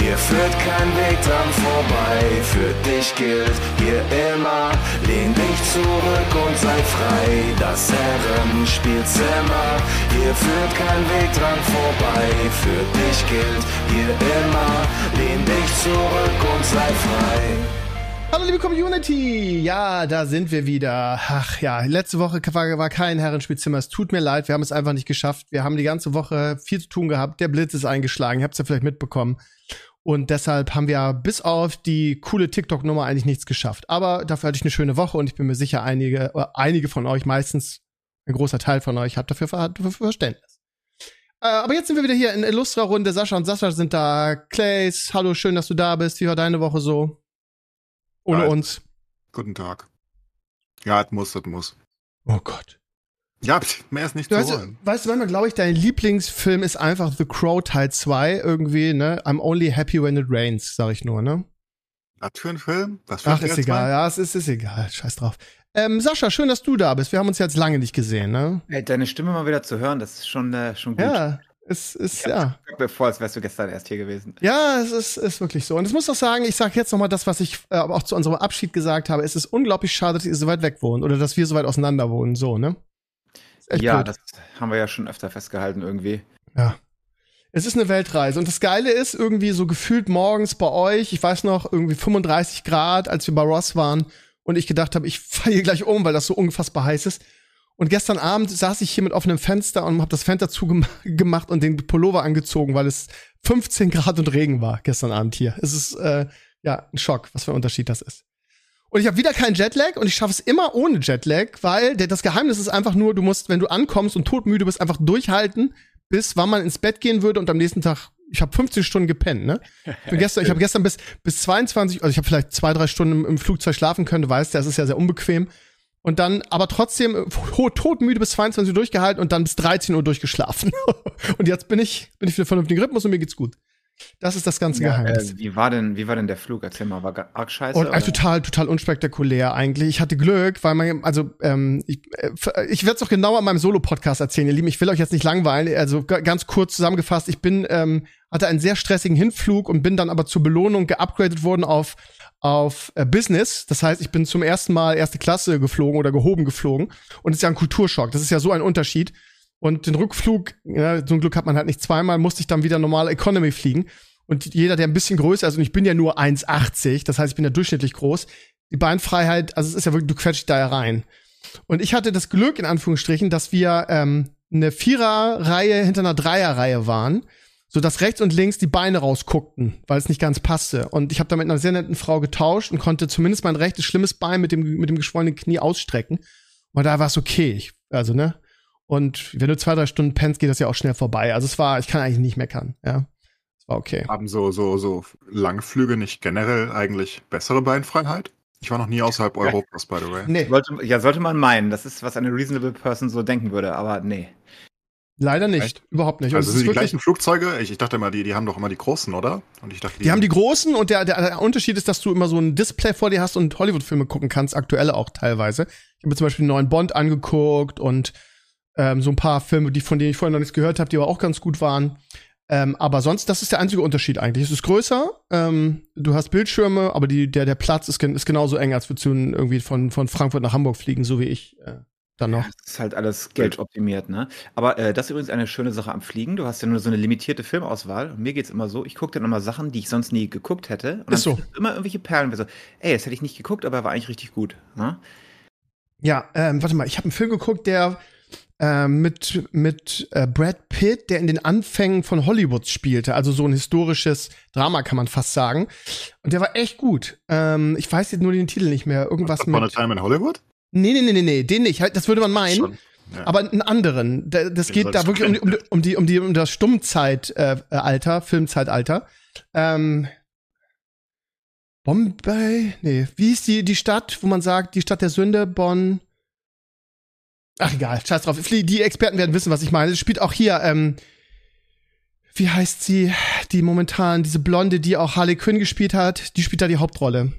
hier führt kein Weg dran vorbei. Für dich gilt hier immer, lehn dich zurück und sei frei. Das Herrenspielzimmer, hier führt kein Weg dran vorbei. Für dich gilt hier immer, lehn dich zurück und sei frei. Hallo liebe Community! Ja, da sind wir wieder. Ach ja, letzte Woche war, war kein Herrenspielzimmer. Es tut mir leid, wir haben es einfach nicht geschafft. Wir haben die ganze Woche viel zu tun gehabt. Der Blitz ist eingeschlagen, ihr habt es ja vielleicht mitbekommen. Und deshalb haben wir bis auf die coole TikTok-Nummer eigentlich nichts geschafft. Aber dafür hatte ich eine schöne Woche und ich bin mir sicher, einige, äh, einige von euch, meistens ein großer Teil von euch, hat dafür, dafür Verständnis. Äh, aber jetzt sind wir wieder hier in Illustra Runde. Sascha und Sascha sind da. Clays, hallo, schön, dass du da bist. Wie war deine Woche so? Ohne Ja, uns. Guten Tag. Ja, das muss, das muss. Oh Gott. Ja, mehr ist nicht Du zu weißt, wollen. weißt du, manchmal glaube ich, dein Lieblingsfilm ist einfach The Crow Teil 2 irgendwie, ne? I'm only happy when it rains, sag ich nur, ne? Was für ein Film? Was für Ach, ist egal, zwei? ja, es ist, ist egal, scheiß drauf. Ähm, Sascha, schön, dass du da bist. Wir haben uns jetzt lange nicht gesehen, ne? Ey, deine Stimme mal wieder zu hören, das ist schon, äh, schon gut. Ja, es ist, ja. Kommt mir vor, als wärst du gestern erst hier gewesen. Ja, es ist, ist wirklich so. Und ich muss auch sagen, ich sage jetzt noch mal das, was ich äh, auch zu unserem Abschied gesagt habe. Es ist unglaublich schade, dass ihr so weit weg wohnt oder dass wir so weit auseinander wohnen, so, ne? Echt ja, blöd. das haben wir ja schon öfter festgehalten irgendwie. Ja. Es ist eine Weltreise. Und das Geile ist irgendwie so gefühlt morgens bei euch, ich weiß noch, irgendwie 35 Grad, als wir bei Ross waren und ich gedacht habe, ich falle hier gleich um, weil das so unfassbar heiß ist. Und gestern Abend saß ich hier mit offenem Fenster und habe das Fenster zugemacht und den Pullover angezogen, weil es 15 Grad und Regen war gestern Abend hier. Es ist äh, ja ein Schock, was für ein Unterschied das ist. Und ich habe wieder keinen Jetlag und ich schaffe es immer ohne Jetlag, weil der, das Geheimnis ist einfach nur, du musst, wenn du ankommst und todmüde bist, einfach durchhalten, bis wann man ins Bett gehen würde und am nächsten Tag, ich habe 15 Stunden gepennt, ne? Ich, gestern, ich habe gestern bis, bis 22, also ich habe vielleicht zwei, drei Stunden im, im Flugzeug schlafen können, du weißt, das ist ja sehr unbequem. Und dann aber trotzdem äh, todmüde bis 22 Uhr durchgehalten und dann bis 13 Uhr durchgeschlafen. und jetzt bin ich, bin ich wieder vernünftigen Rhythmus und mir geht's gut. Das ist das ganze Geheimnis. äh, wie, war denn, wie war denn der Flug? Erzähl mal, war arg scheiße? Und äh, oder? total, total unspektakulär eigentlich. Ich hatte Glück, weil man, also ähm, ich, äh, ich werde es auch genauer in meinem Solo-Podcast erzählen, ihr Lieben. Ich will euch jetzt nicht langweilen. Also ganz kurz zusammengefasst, ich bin, ähm, hatte einen sehr stressigen Hinflug und bin dann aber zur Belohnung geupgradet worden auf auf äh, Business. Das heißt, ich bin zum ersten Mal erste Klasse geflogen oder gehoben geflogen. Und es ist ja ein Kulturschock. Das ist ja so ein Unterschied. Und den Rückflug, ja, so ein Glück hat man halt nicht zweimal, musste ich dann wieder normal Economy fliegen. Und jeder, der ein bisschen größer ist, und ich bin ja nur 1,80, das heißt, ich bin ja durchschnittlich groß, die Beinfreiheit, also es ist ja wirklich, du quetscht da ja rein. Und ich hatte das Glück, in Anführungsstrichen, dass wir ähm, eine Viererreihe hinter einer Dreierreihe waren, so dass rechts und links die Beine rausguckten, weil es nicht ganz passte. Und ich habe da mit einer sehr netten Frau getauscht und konnte zumindest mein rechtes schlimmes Bein mit dem mit dem geschwollenen Knie ausstrecken. Und da war es okay. Ich, also ne. Und wenn du zwei drei Stunden pennst, geht das ja auch schnell vorbei. Also es war, ich kann eigentlich nicht meckern. Ja, es war okay. Haben so, so, so Langflüge nicht generell eigentlich bessere Beinfreiheit? Ich war noch nie außerhalb Europas, by the way. Nee, Sollte, ja, sollte man meinen. Das ist, was eine reasonable person so denken würde, aber nee. leider nicht, Echt? überhaupt nicht. Und Also sind die wirklich- gleichen Flugzeuge? Ich, ich dachte immer, die, die haben doch immer die großen, oder? Und ich dachte, Die haben die großen und der, der, der Unterschied ist, dass du immer so ein Display vor dir hast und Hollywood-Filme gucken kannst, aktuelle auch teilweise. Ich habe mir zum Beispiel den neuen Bond angeguckt und ähm, so ein paar Filme, die von denen ich vorher noch nichts gehört habe, die aber auch ganz gut waren. Ähm, aber sonst, das ist der einzige Unterschied eigentlich. Es ist größer, ähm, du hast Bildschirme, aber die, der, der Platz ist, gen- ist genauso eng, als würdest du irgendwie von, von Frankfurt nach Hamburg fliegen, so wie ich äh, dann noch. Das ist halt alles geldoptimiert, ne? Aber äh, das ist übrigens eine schöne Sache am Fliegen. Du hast ja nur so eine limitierte Filmauswahl. Und mir geht's immer so, ich gucke dann immer Sachen, die ich sonst nie geguckt hätte. Und Ist so. immer irgendwelche Perlen. So, ey, das hätte ich nicht geguckt, aber war eigentlich richtig gut. Ne? Ja, ähm, warte mal, ich habe einen Film geguckt, der ähm, mit, mit äh, Brad Pitt, der in den Anfängen von Hollywood spielte, also so ein historisches Drama, kann man fast sagen. Und der war echt gut. Ähm, ich weiß jetzt nur den Titel nicht mehr. Irgendwas Upon a mit. Time in Hollywood? Nee, nee, nee, nee, nee, den nicht. Halt, Das würde man meinen. Schon. Ja. Aber einen anderen. Da- Das geht da wirklich um, die- um, um die, um die, um das Stummzeitalter, äh, Alter, Filmzeitalter. Ähm, Bombay? Nee, wie ist die, die Stadt, wo man sagt, die Stadt der Sünde? Bonn? Ach egal, scheiß drauf. Die Experten werden wissen, was ich meine. Es spielt auch hier, ähm, wie heißt sie, die momentan, diese Blonde, die auch Harley Quinn gespielt hat, die spielt da die Hauptrolle.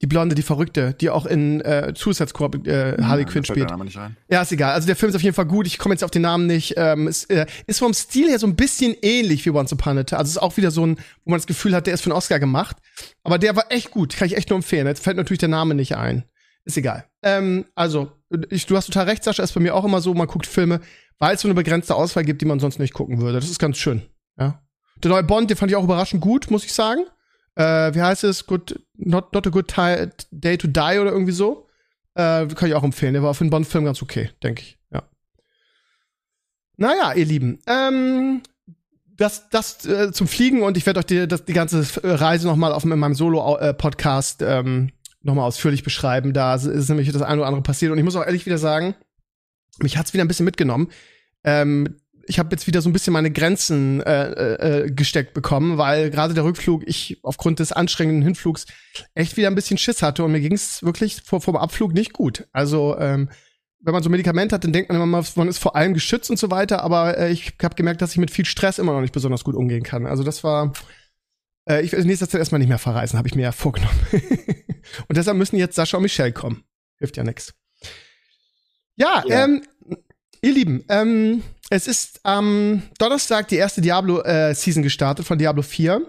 Die Blonde, die Verrückte, die auch in äh, Suicide Squad äh, Harley Ja, Quinn spielt. Nicht. Ja, ist egal. Also der Film ist auf jeden Fall gut. Ich komme jetzt auf den Namen nicht. Ähm, ist, äh, ist vom Stil her so ein bisschen ähnlich wie Once Upon a Time. Also ist auch wieder so ein, wo man das Gefühl hat, der ist für einen Oscar gemacht. Aber der war echt gut. Kann ich echt nur empfehlen. Jetzt fällt natürlich der Name nicht ein. Ist egal. Ähm, also, ich, du hast total recht, Sascha. Ist bei mir auch immer so, man guckt Filme, weil es so eine begrenzte Auswahl gibt, die man sonst nicht gucken würde. Das ist ganz schön. Ja. Der neue Bond, den fand ich auch überraschend gut, muss ich sagen. Äh, wie heißt es? Good, not, not a good day to die oder irgendwie so. Äh, kann ich auch empfehlen. Der war für einen Bond-Film ganz okay, denke ich. Ja. Naja, ihr Lieben. Ähm, das, das äh, zum Fliegen und ich werde euch die, das, die ganze Reise noch mal auf in meinem Solo-Podcast ähm, noch mal ausführlich beschreiben. Da ist nämlich das eine oder andere passiert und ich muss auch ehrlich wieder sagen, mich hat's wieder ein bisschen mitgenommen. Ähm, ich habe jetzt wieder so ein bisschen meine Grenzen äh, äh, gesteckt bekommen, weil gerade der Rückflug, ich aufgrund des anstrengenden Hinflugs echt wieder ein bisschen Schiss hatte und mir ging's wirklich vor, vor dem Abflug nicht gut. Also ähm, wenn man so Medikamente hat, dann denkt man immer man ist vor allem geschützt und so weiter, aber äh, ich habe gemerkt, dass ich mit viel Stress immer noch nicht besonders gut umgehen kann. Also das war äh, ich werde in nächster Zeit erstmal nicht mehr verreisen, habe ich mir ja vorgenommen. und deshalb müssen jetzt Sascha und Michelle kommen. Hilft ja nix. Ja, Ja. ähm, ihr Lieben, ähm, es ist am Donnerstag die erste Diablo-Season gestartet von Diablo 4.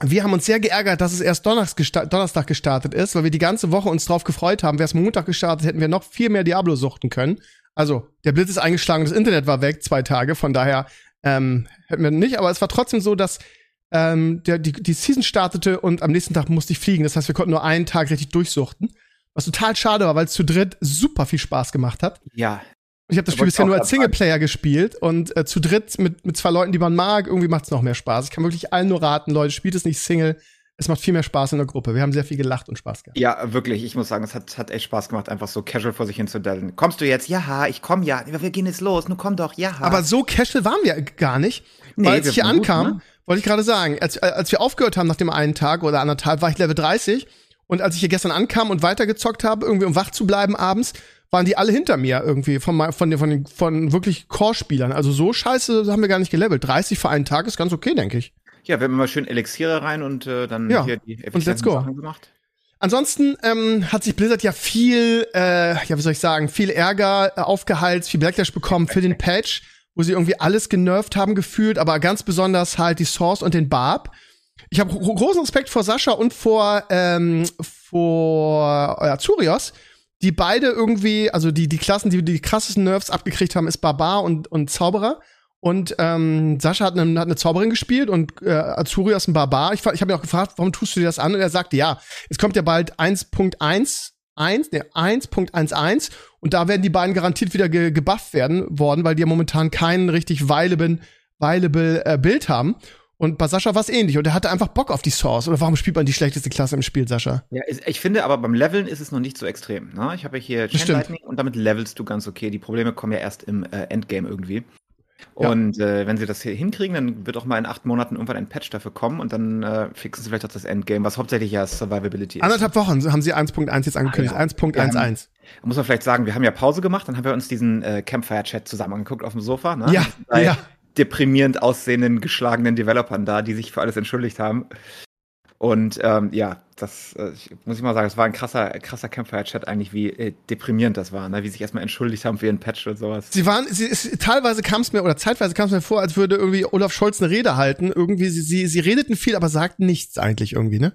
Wir haben uns sehr geärgert, dass es erst gesta Donnerstag gestartet ist, weil wir die ganze Woche uns drauf gefreut haben. Wäre es Montag gestartet, hätten wir noch viel mehr Diablo suchten können. Also, der Blitz ist eingeschlagen, das Internet war weg, zwei Tage, von daher ähm, hätten wir nicht. Aber es war trotzdem so, dass ähm, der, die, die Season startete und am nächsten Tag musste ich fliegen. Das heißt, wir konnten nur einen Tag richtig durchsuchten. Was total schade war, weil es zu dritt super viel Spaß gemacht hat. Ja, Ich habe das Da Spiel bisher nur als Singleplayer gespielt und äh, zu dritt mit, mit zwei Leuten, die man mag, irgendwie macht's noch mehr Spaß. Ich kann wirklich allen nur raten, Leute, spielt es nicht Single. Es macht viel mehr Spaß in der Gruppe. Wir haben sehr viel gelacht und Spaß gehabt. ja, wirklich. Ich muss sagen, es hat, hat echt Spaß gemacht, einfach so casual vor sich hin zu daddeln. Kommst du jetzt? Ja, ich komm ja. Wir gehen jetzt los. Nun komm doch. Ja. Aber so casual waren wir gar nicht. Nee, weil als ich hier waren gut, ankam, ne? Wollte ich gerade sagen, als, äh, als wir aufgehört haben nach dem einen Tag oder anderthalb, war ich Level 30. Und als ich hier gestern ankam und weitergezockt habe, irgendwie um wach zu bleiben abends, waren die alle hinter mir irgendwie von, von, den, von, den, von wirklich Core-Spielern. Also so scheiße haben wir gar nicht gelevelt. 30 für einen Tag ist ganz okay, denke ich. Ja, wir haben immer schön Elixiere rein und äh, dann Ja, hier die und let's go. Sachen gemacht. Ansonsten ähm, hat sich Blizzard ja viel, äh, ja, wie soll ich sagen, viel Ärger äh, aufgeheizt, viel Backlash bekommen für den Patch, wo sie irgendwie alles genervt haben gefühlt, aber ganz besonders halt die Source und den Barb. Ich habe gro großen Respekt vor Sascha und vor ähm, vor äh, Azurios, die beide irgendwie, also die die Klassen, die die krassesten Nerfs abgekriegt haben, ist Barbar und und Zauberer. Und ähm, Sascha hat eine, hat eine Zauberin gespielt und äh, Azurios ein Barbar. Ich, ich habe ihn auch gefragt, warum tust du dir das an? Und er sagte, ja, es kommt ja bald 1.1, 1, ne, 1.11 und da werden die beiden garantiert wieder ge gebufft werden worden, weil die ja momentan keinen richtig viable, viable äh, Bild haben. Und bei Sascha war es ähnlich und er hatte einfach Bock auf die Source. Oder warum spielt man die schlechteste Klasse im Spiel, Sascha? Ja, ich finde aber beim Leveln ist es noch nicht so extrem. Ne? Ich habe ja hier Chain. Lightning und damit levelst du ganz okay. Die Probleme kommen ja erst im äh, Endgame irgendwie. Ja. Und äh, wenn sie das hier hinkriegen, dann wird auch mal in acht Monaten irgendwann ein Patch dafür kommen und dann äh, fixen sie vielleicht auch das Endgame, was hauptsächlich ja Survivability ist. Anderthalb Wochen haben sie 1.1 jetzt angekündigt. Ah, ja. 1.11. Muss man vielleicht sagen, wir haben ja Pause gemacht, dann haben wir uns diesen äh, Campfire-Chat zusammen angeguckt auf dem Sofa. Ne? Ja, ja. deprimierend aussehenden, geschlagenen Developern da, die sich für alles entschuldigt haben. Und ähm, ja, das äh, muss ich mal sagen, es war ein krasser, krasser Campfire-Chat eigentlich, wie äh, deprimierend das war, ne? wie sie sich erstmal entschuldigt haben für ihren Patch und sowas. Sie waren, sie, es, teilweise kam es mir, oder zeitweise kam es mir vor, als würde irgendwie Olaf Scholz eine Rede halten. Irgendwie, sie, sie, sie redeten viel, aber sagten nichts eigentlich irgendwie, ne?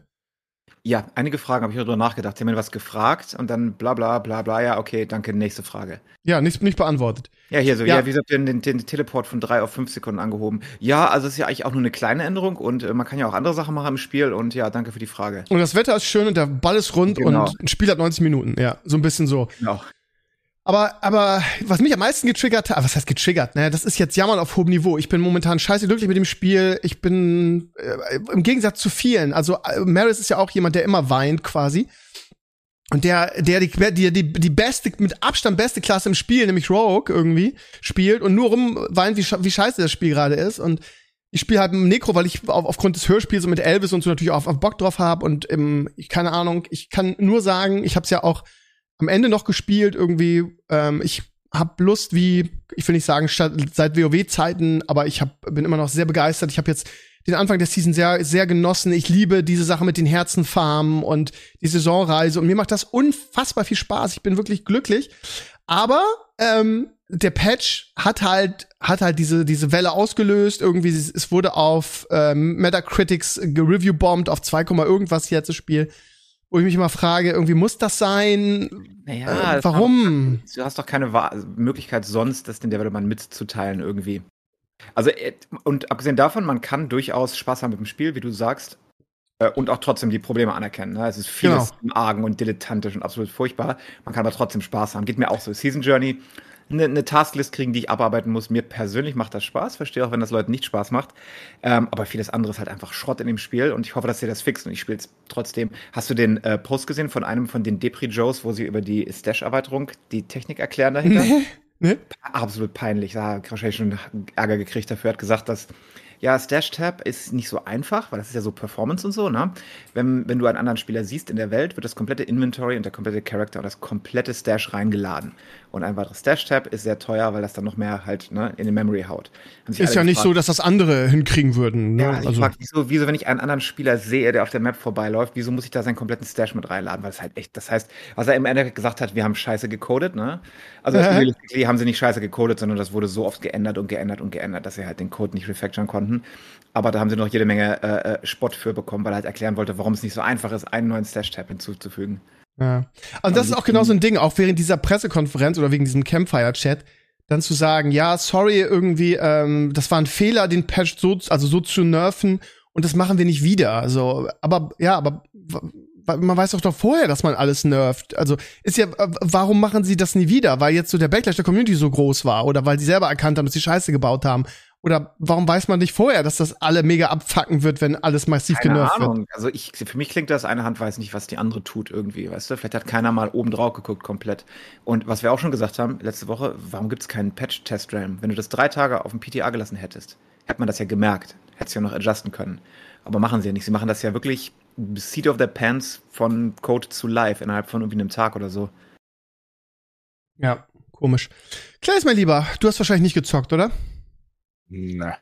Ja, einige Fragen habe ich darüber nachgedacht. Sie haben mir was gefragt und dann bla bla bla bla, ja, okay, danke, nächste Frage. Ja, nicht, nicht beantwortet. Ja, hier so, Ja. ja, wie gesagt, den, den, den Teleport von drei auf fünf Sekunden angehoben. Ja, also es ist ja eigentlich auch nur eine kleine Änderung und äh, man kann ja auch andere Sachen machen im Spiel und ja, danke für die Frage. Und das Wetter ist schön und der Ball ist rund Genau. und ein Spiel hat 90 Minuten. Ja, so ein bisschen so. Genau. Aber, aber was mich am meisten getriggert hat, ah, was heißt getriggert? Naja, das ist jetzt Jammern auf hohem Niveau. Ich bin momentan scheiße glücklich mit dem Spiel. Ich bin äh, im Gegensatz zu vielen. Also äh, Maris ist ja auch jemand, der immer weint quasi. Und der, der die, die, die, die beste, mit Abstand beste Klasse im Spiel, nämlich Rogue irgendwie, spielt und nur rumweint, wie, wie scheiße das Spiel gerade ist. Und ich spiele halt mit Necro, weil ich auf, aufgrund des Hörspiels und mit Elvis und so natürlich auch auf, Bock drauf habe. Und ähm, ich keine Ahnung, ich kann nur sagen, ich habe es ja auch am Ende noch gespielt irgendwie. Ähm, ich hab Lust, wie, ich will nicht sagen, seit WoW-Zeiten, aber ich hab, bin immer noch sehr begeistert. Ich habe jetzt den Anfang der Season sehr, sehr genossen. Ich liebe diese Sache mit den Herzenfarmen und die Saisonreise und mir macht das unfassbar viel Spaß. Ich bin wirklich glücklich. Aber ähm, der Patch hat halt hat halt diese diese Welle ausgelöst. Irgendwie es wurde auf ähm, Metacritics gereview-bombt auf 2, irgendwas jetzt das Spiel. Wo ich mich immer frage, irgendwie muss das sein? Naja, äh, warum? du hast doch keine Möglichkeit sonst, das den Developern mitzuteilen irgendwie. Also, äh, und abgesehen davon, man kann durchaus Spaß haben mit dem Spiel, wie du sagst, äh, und auch trotzdem die Probleme anerkennen. Ne? Es ist vieles genau. im Argen und dilettantisch und absolut furchtbar. Man kann aber trotzdem Spaß haben. Geht mir auch so. Season Journey, eine, eine Tasklist kriegen, die ich abarbeiten muss. Mir persönlich macht das Spaß. Verstehe auch, wenn das Leuten nicht Spaß macht. Ähm, aber vieles andere ist halt einfach Schrott in dem Spiel und ich hoffe, dass sie das fixen und ich spiele es trotzdem. Hast du den äh, Post gesehen von einem von den Depri-Joes, wo sie über die Stash-Erweiterung die Technik erklären dahinter? Nee. Nee? Absolut peinlich. Da habe ich wahrscheinlich schon Ärger gekriegt dafür. Er hat gesagt, dass ja, Stash Tab ist nicht so einfach, weil das ist ja so Performance und so, ne? Wenn, wenn du einen anderen Spieler siehst in der Welt, wird das komplette Inventory und der komplette Character und das komplette Stash reingeladen. Und ein weiteres Stash Tab ist sehr teuer, weil das dann noch mehr halt ne, in die Memory haut. Ist ja gefragt, nicht so, dass das andere hinkriegen würden. Ne? Ja, also, also. Frag, wieso, wieso, wenn ich einen anderen Spieler sehe, der auf der Map vorbeiläuft, wieso muss ich da seinen kompletten Stash mit reinladen? Weil es halt echt, das heißt, was er im Endeffekt gesagt hat, wir haben scheiße gecodet, ne? Also äh. haben sie nicht scheiße gecodet, sondern das wurde so oft geändert und geändert und geändert, dass sie halt den Code nicht refactoren konnten. Aber da haben sie noch jede Menge äh, äh, Spott für bekommen, weil er halt erklären wollte, warum es nicht so einfach ist, einen neuen Stash-Tab hinzuzufügen. Ja. Also das ist auch genau so ein Ding, auch während dieser Pressekonferenz oder wegen diesem Campfire-Chat, dann zu sagen, ja, sorry, irgendwie, ähm, das war ein Fehler, den Patch so, also so zu nerven und das machen wir nicht wieder. Also, aber ja, aber man weiß doch doch vorher, dass man alles nervt. Also ist ja, warum machen sie das nie wieder? Weil jetzt so der Backlash der Community so groß war oder weil sie selber erkannt haben, dass sie Scheiße gebaut haben oder warum weiß man nicht vorher, dass das alle mega abfacken wird, wenn alles massiv Keine genervt Ahnung. wird? Also ich, für mich klingt das, eine Hand weiß nicht, was die andere tut irgendwie, weißt du? Vielleicht hat keiner mal oben drauf geguckt komplett. Und was wir auch schon gesagt haben, letzte Woche, warum gibt es keinen Patch-Test-RAM? Wenn du das drei Tage auf dem PTA gelassen hättest, hätte man das ja gemerkt. Hättest ja noch adjusten können. Aber machen sie ja nicht. Sie machen das ja wirklich Seat of the Pants von Code zu Live innerhalb von irgendwie einem Tag oder so. Ja, komisch. Klaas, mein Lieber, du hast wahrscheinlich nicht gezockt, oder? Ne.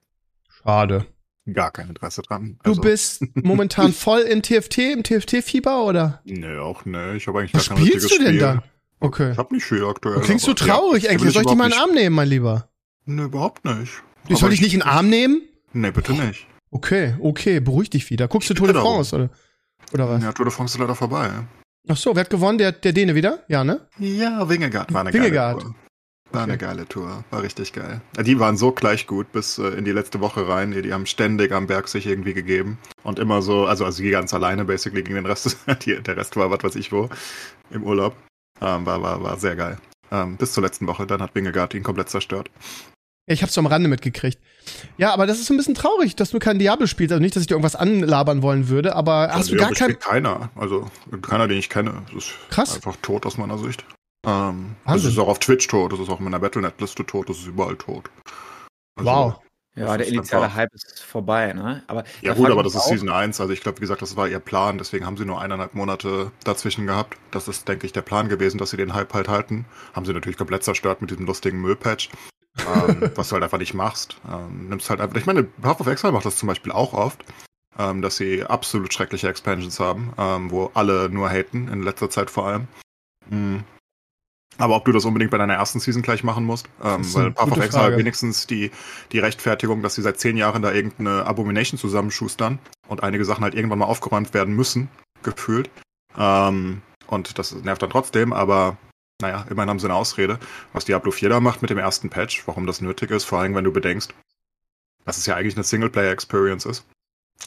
Schade. Gar kein Interesse dran. Also. Du bist momentan voll in TFT, im TFT-Fieber, oder? Nee, auch ne. Ich habe eigentlich Was gar kein spielst du denn Spiel. dann? Okay. Ich hab nicht viel aktuell. Du klingst du traurig ja, eigentlich. Soll ich dich mal in den Arm nehmen, mein Lieber? Ne, überhaupt nicht. Ich soll dich nicht in den Arm nehmen? Ne, bitte nicht. Okay, okay, beruhig dich wieder. Guckst du Tour de France, oder? Oder was? Ja, Tour de France ist leider vorbei. Ach so, wer hat gewonnen? Der, der Däne wieder? Ja, ne? Ja, Wingegaard war eine Wingegaard. War okay. eine geile Tour, war richtig geil. Die waren so gleich gut bis äh, in die letzte Woche rein. Die, haben ständig am Berg sich irgendwie gegeben. Und immer so, also, also die ganz alleine basically gegen den Rest. die, der Rest war was weiß ich wo im Urlaub. Ähm, war, war, war sehr geil. Ähm, bis zur letzten Woche. Dann hat Wingegaard ihn komplett zerstört. Ich hab's so am Rande mitgekriegt. Ja, aber das ist so ein bisschen traurig, dass du kein Diablo spielst. Also nicht, dass ich dir irgendwas anlabern wollen würde, aber hast also, du gar keinen. Keiner. Also keiner, den ich kenne. Das ist Krass. einfach tot aus meiner Sicht. Ähm, das ist auch auf Twitch tot, das ist auch in meiner Battlenet-Liste tot, das ist überall tot. Also, wow. Ja, der initiale einfach, Hype ist vorbei, ne? Aber ja gut, aber das ist Season 1, also ich glaube, wie gesagt, das war ihr Plan, deswegen haben sie nur eineinhalb Monate dazwischen gehabt. Das ist, denke ich, der Plan gewesen, dass sie den Hype halt halten. Haben sie natürlich komplett zerstört mit diesem lustigen Müllpatch. ähm, was du halt einfach nicht machst. Ähm, nimmst halt einfach. Ich meine, Half of Exile macht das zum Beispiel auch oft, ähm, dass sie absolut schreckliche Expansions haben, ähm, wo alle nur haten, in letzter Zeit vor allem. Mhm. Aber ob du das unbedingt bei deiner ersten Season gleich machen musst, ähm, weil Path of Exile hat wenigstens die, die Rechtfertigung, dass sie seit zehn Jahren da irgendeine Abomination zusammenschustern und einige Sachen halt irgendwann mal aufgeräumt werden müssen, gefühlt. Ähm, und das nervt dann trotzdem, aber naja, immerhin haben sie eine Ausrede. Was Diablo 4 da macht mit dem ersten Patch, warum das nötig ist, vor allem wenn du bedenkst, dass es ja eigentlich eine Singleplayer-Experience ist.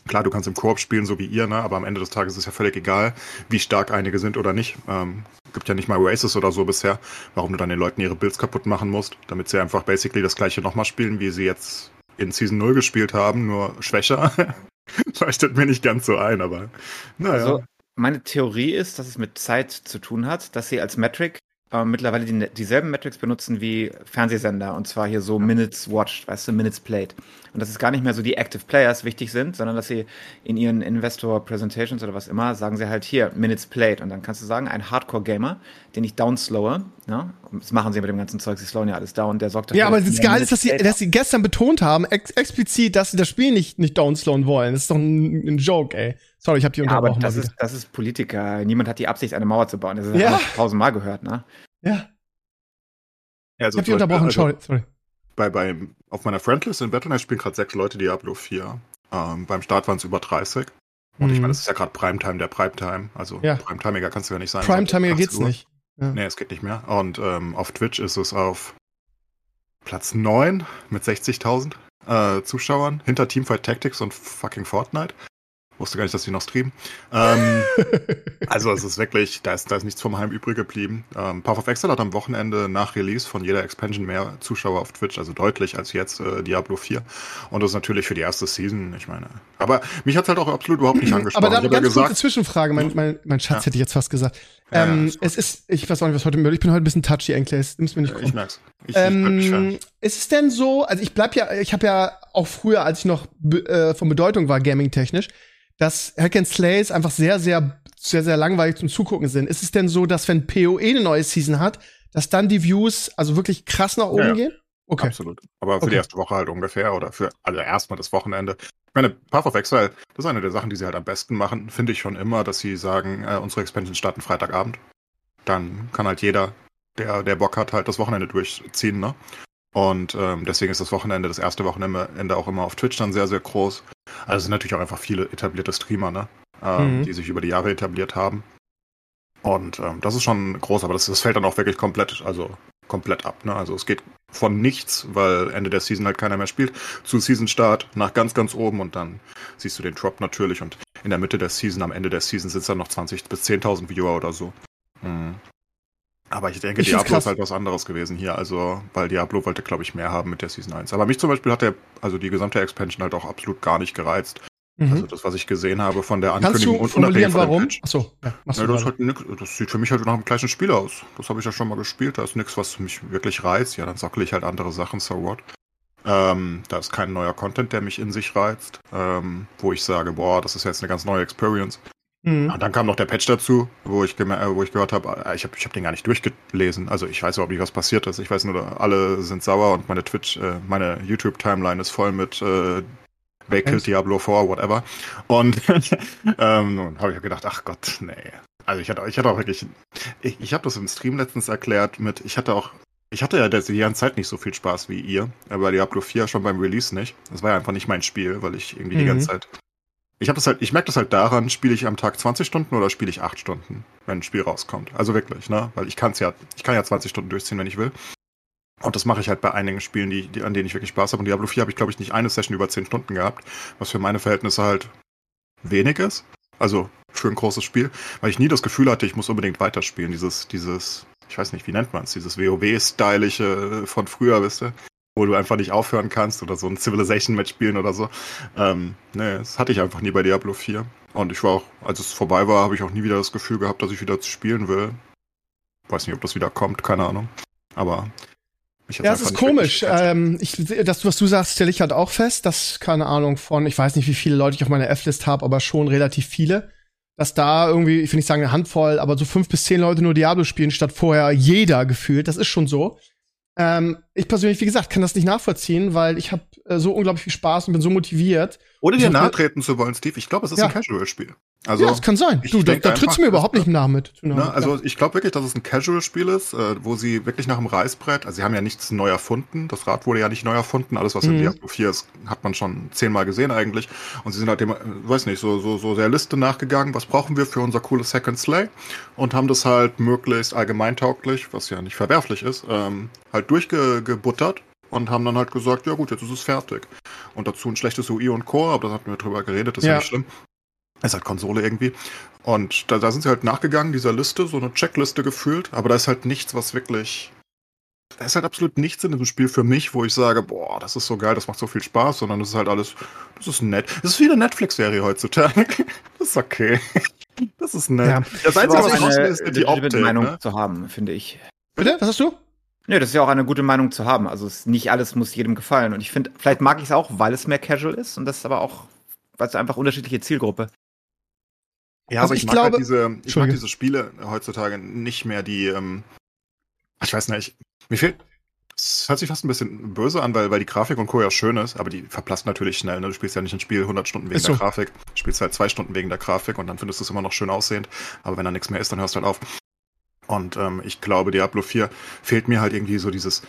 Klar, du kannst im Koop spielen, so wie ihr, ne? aber am Ende des Tages ist es ja völlig egal, wie stark einige sind oder nicht. Ähm, gibt ja nicht mal Races oder so bisher, warum du dann den Leuten ihre Builds kaputt machen musst, damit sie einfach basically das gleiche nochmal spielen, wie sie jetzt in Season 0 gespielt haben, nur schwächer. Leuchtet mir nicht ganz so ein, aber naja. Also, meine Theorie ist, dass es mit Zeit zu tun hat, dass sie als Metric äh, mittlerweile die, dieselben Metrics benutzen wie Fernsehsender und zwar hier so Minutes Watched, weißt du, Minutes Played. Und dass es gar nicht mehr so die Active Players wichtig sind, sondern dass sie in ihren Investor Presentations oder was immer sagen sie halt hier Minutes Played und dann kannst du sagen, ein Hardcore Gamer, den ich downslowe, ja, das machen sie mit dem ganzen Zeug, sie slowen ja alles down, der sorgt dafür. Ja, aber das Geile ist, dass sie, dass sie gestern betont haben, ex explizit, dass sie das Spiel nicht, nicht downslowen wollen. Das ist doch ein, ein Joke, ey. Sorry, ich habe die ja, unterbrochen. Aber das ist, das ist Politiker. Niemand hat die Absicht, eine Mauer zu bauen. Das ist ja. tausendmal gehört, ne? Ja. ja also ich hab die unterbrochen, also, sorry. Bei, bei, auf meiner Friendlist in Battle.net spielen gerade sechs Leute Diablo 4. Ähm, beim Start waren es über 30. Und mhm. ich meine, das ist ja gerade Primetime der Primetime. Also ja. Primetimiger kannst du ja nicht sein. Primetimiger geht's Uhr. nicht. Ja. Nee, es geht nicht mehr. Und ähm, auf Twitch ist es auf Platz 9 mit 60.000 äh, Zuschauern hinter Teamfight Tactics und fucking Fortnite. Wusste gar nicht, dass die noch streamen. Ähm, also es ist wirklich, da ist, da ist nichts vom Heim übrig geblieben. Ähm, Path of Exile hat am Wochenende nach Release von jeder Expansion mehr Zuschauer auf Twitch, also deutlich als jetzt äh, Diablo 4. Und das ist natürlich für die erste Season, ich meine. Aber mich hat halt auch absolut überhaupt nicht angesprochen. Aber da ganz gesagt, kurze Zwischenfrage, mein, mein, mein Schatz ja. hätte ich jetzt fast gesagt. Ja, ähm, ja, es ist, ich weiß auch nicht, was heute möglich Ich bin heute ein bisschen touchy, Enkles. Nimm's mir nicht krumm. Ich merk's. Ich, ähm, ich ist es denn so, also ich bleib ja, ich habe ja auch früher, als ich noch äh, von Bedeutung war, gaming-technisch, dass Hack and Slays einfach sehr, sehr, sehr, sehr langweilig zum Zugucken sind. Ist es denn so, dass wenn PoE eine neue Season hat, dass dann die Views also wirklich krass nach oben ja, ja. gehen? Okay. Absolut. Aber für okay. die erste Woche halt ungefähr oder für, also erstmal das Wochenende. Ich meine, Path of Exile, das ist eine der Sachen, die sie halt am besten machen, finde ich schon immer, dass sie sagen, äh, unsere Expansion starten Freitagabend. Dann kann halt jeder, der, der Bock hat, halt das Wochenende durchziehen, ne? Und ähm, deswegen ist das Wochenende, das erste Wochenende auch immer auf Twitch dann sehr, sehr groß. Also es sind natürlich auch einfach viele etablierte Streamer, ne? Ähm, mhm. die sich über die Jahre etabliert haben. Und ähm, das ist schon groß, aber das, das fällt dann auch wirklich komplett, also komplett ab. Ne? Also es geht von nichts, weil Ende der Season halt keiner mehr spielt, zu Season-Start nach ganz, ganz oben und dann siehst du den Drop natürlich und in der Mitte der Season, am Ende der Season sind es dann noch 20 bis 10.000 Viewer oder so. Mhm. Aber ich denke, ich Diablo ist halt was anderes gewesen hier, also, weil Diablo wollte, glaube ich, mehr haben mit der Season 1. Aber mich zum Beispiel hat der, also die gesamte Expansion halt auch absolut gar nicht gereizt. Mhm. Also das, was ich gesehen habe von der Ankündigung Kannst du und unabhängig warum? Achso, ja, ja, das, halt nix, das sieht für mich halt nach dem gleichen Spiel aus. Das habe ich ja schon mal gespielt. Da ist nichts, was mich wirklich reizt. Ja, dann sockel ich halt andere Sachen, so what. Ähm, da ist kein neuer Content, der mich in sich reizt, ähm, wo ich sage, boah, das ist jetzt eine ganz neue Experience. Mhm. Und dann kam noch der Patch dazu, wo ich, äh, wo ich gehört habe, äh, ich habe ich hab den gar nicht durchgelesen. Also ich weiß überhaupt nicht, was passiert ist. Ich weiß nur, alle sind sauer und meine Twitch, äh, meine YouTube-Timeline ist voll mit äh, They killed Diablo 4, whatever. Und ähm, habe ich gedacht, ach Gott, nee. Also ich hatte, ich hatte auch wirklich, ich, ich habe das im Stream letztens erklärt mit, ich hatte auch, ich hatte ja die ganze Zeit nicht so viel Spaß wie ihr, aber Diablo 4 schon beim Release nicht. Das war ja einfach nicht mein Spiel, weil ich irgendwie mhm. die ganze Zeit ich habe das halt, ich merke das halt daran, spiele ich am Tag 20 Stunden oder spiele ich 8 Stunden, wenn ein Spiel rauskommt. Also wirklich, ne? Weil ich kann's ja, ich kann ja 20 Stunden durchziehen, wenn ich will. Und das mache ich halt bei einigen Spielen, die, die, an denen ich wirklich Spaß habe. Und Diablo 4 habe ich, glaube ich, nicht eine Session über 10 Stunden gehabt, was für meine Verhältnisse halt wenig ist. Also für ein großes Spiel, weil ich nie das Gefühl hatte, ich muss unbedingt weiterspielen. Dieses, dieses, ich weiß nicht, wie nennt man es, dieses WoW-stylische von früher, wisst ihr? Wo du einfach nicht aufhören kannst oder so ein Civilization-Match spielen oder so. Ähm, nee, das hatte ich einfach nie bei Diablo 4. Und ich war auch, als es vorbei war, habe ich auch nie wieder das Gefühl gehabt, dass ich wieder spielen will. Weiß nicht, ob das wieder kommt, keine Ahnung. Aber ich ja, es ist komisch. Ähm, ich, das, was du sagst, stelle ich halt auch fest, dass, keine Ahnung, von, ich weiß nicht, wie viele Leute ich auf meiner F-List habe, aber schon relativ viele, dass da irgendwie, ich will nicht sagen eine Handvoll, aber so fünf bis zehn Leute nur Diablo spielen, statt vorher jeder gefühlt. Das ist schon so. Ähm, ich persönlich, wie gesagt, kann das nicht nachvollziehen, weil ich habe äh, so unglaublich viel Spaß und bin so motiviert. Ohne dir nahtreten zu wollen, Steve, ich glaube, es ist ja. ein Casual-Spiel. Also, ja, das kann sein. Du, da, da trittst du mir überhaupt nicht nach mit. Ne, also ich glaube wirklich, dass es ein Casual-Spiel ist, äh, wo sie wirklich nach dem Reißbrett, also sie haben ja nichts neu erfunden, das Rad wurde ja nicht neu erfunden, alles was mhm. in Diablo 4 ist, hat man schon zehnmal gesehen eigentlich. Und sie sind halt dem, äh, weiß nicht, so, so, so der Liste nachgegangen, was brauchen wir für unser cooles Second Slay und haben das halt möglichst allgemeintauglich, was ja nicht verwerflich ist, ähm, halt durchgebuttert und haben dann halt gesagt, ja gut, jetzt ist es fertig. Und dazu ein schlechtes UI und Core, aber da hatten wir drüber geredet, das ist ja nicht schlimm. Es ist halt Konsole irgendwie. Und da, da sind sie halt nachgegangen, dieser Liste, so eine Checkliste gefühlt, aber da ist halt nichts, was wirklich. Da ist halt absolut nichts in diesem Spiel für mich, wo ich sage, boah, das ist so geil, das macht so viel Spaß, sondern das ist halt alles, das ist nett. Das ist wie eine Netflix-Serie heutzutage. Das ist okay. Das ist nett. Ja. Das Einzige, was ich eine ist, die Optik, Meinung ne? zu haben, finde ich. Bitte? Was hast du? Nö, das ist ja auch eine gute Meinung zu haben. Also es, nicht alles muss jedem gefallen. Und ich finde, vielleicht mag ich es auch, weil es mehr casual ist. Und das ist aber auch, weil es einfach unterschiedliche Zielgruppe. Ja, also aber ich, ich mag halt glaube, halt diese, ich mag diese Spiele heutzutage nicht mehr, die, ähm, ich weiß nicht, mir fehlt, es hört sich fast ein bisschen böse an, weil, weil die Grafik und Co. ja schön ist, aber die verblasst natürlich schnell. Ne? Du spielst ja nicht ein Spiel 100 Stunden wegen so. der Grafik, du spielst halt zwei Stunden wegen der Grafik und dann findest du es immer noch schön aussehend. Aber wenn da nichts mehr ist, dann hörst du halt auf. Und ähm, ich glaube, Diablo 4 fehlt mir halt irgendwie so dieses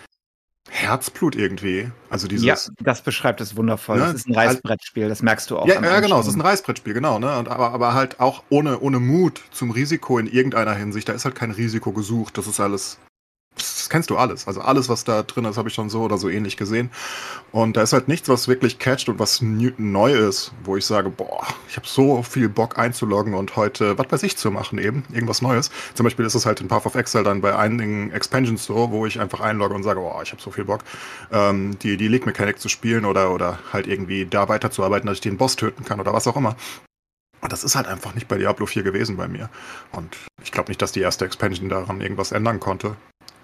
Herzblut irgendwie. Also dieses. Ja, das beschreibt es wundervoll. Ne? Das ist ein Reißbrettspiel, das merkst du auch. Ja, ja genau, es ist ein Reißbrettspiel, genau. Ne? Und, aber, aber halt auch ohne, ohne Mut zum Risiko in irgendeiner Hinsicht. Da ist halt kein Risiko gesucht. Das ist alles das kennst du alles. Also alles, was da drin ist, habe ich schon so oder so ähnlich gesehen. Und da ist halt nichts, was wirklich catcht und was neu ist, wo ich sage, boah, ich habe so viel Bock einzuloggen und heute, was weiß ich, zu machen eben, irgendwas Neues. Zum Beispiel ist es halt in Path of Exile dann bei einigen Expansions so, wo ich einfach einlogge und sage, boah, ich habe so viel Bock, ähm, die, die League Mechanic zu spielen oder, oder halt irgendwie da weiterzuarbeiten, dass ich den Boss töten kann oder was auch immer. Und das ist halt einfach nicht bei Diablo 4 gewesen bei mir. Und ich glaube nicht, dass die erste Expansion daran irgendwas ändern konnte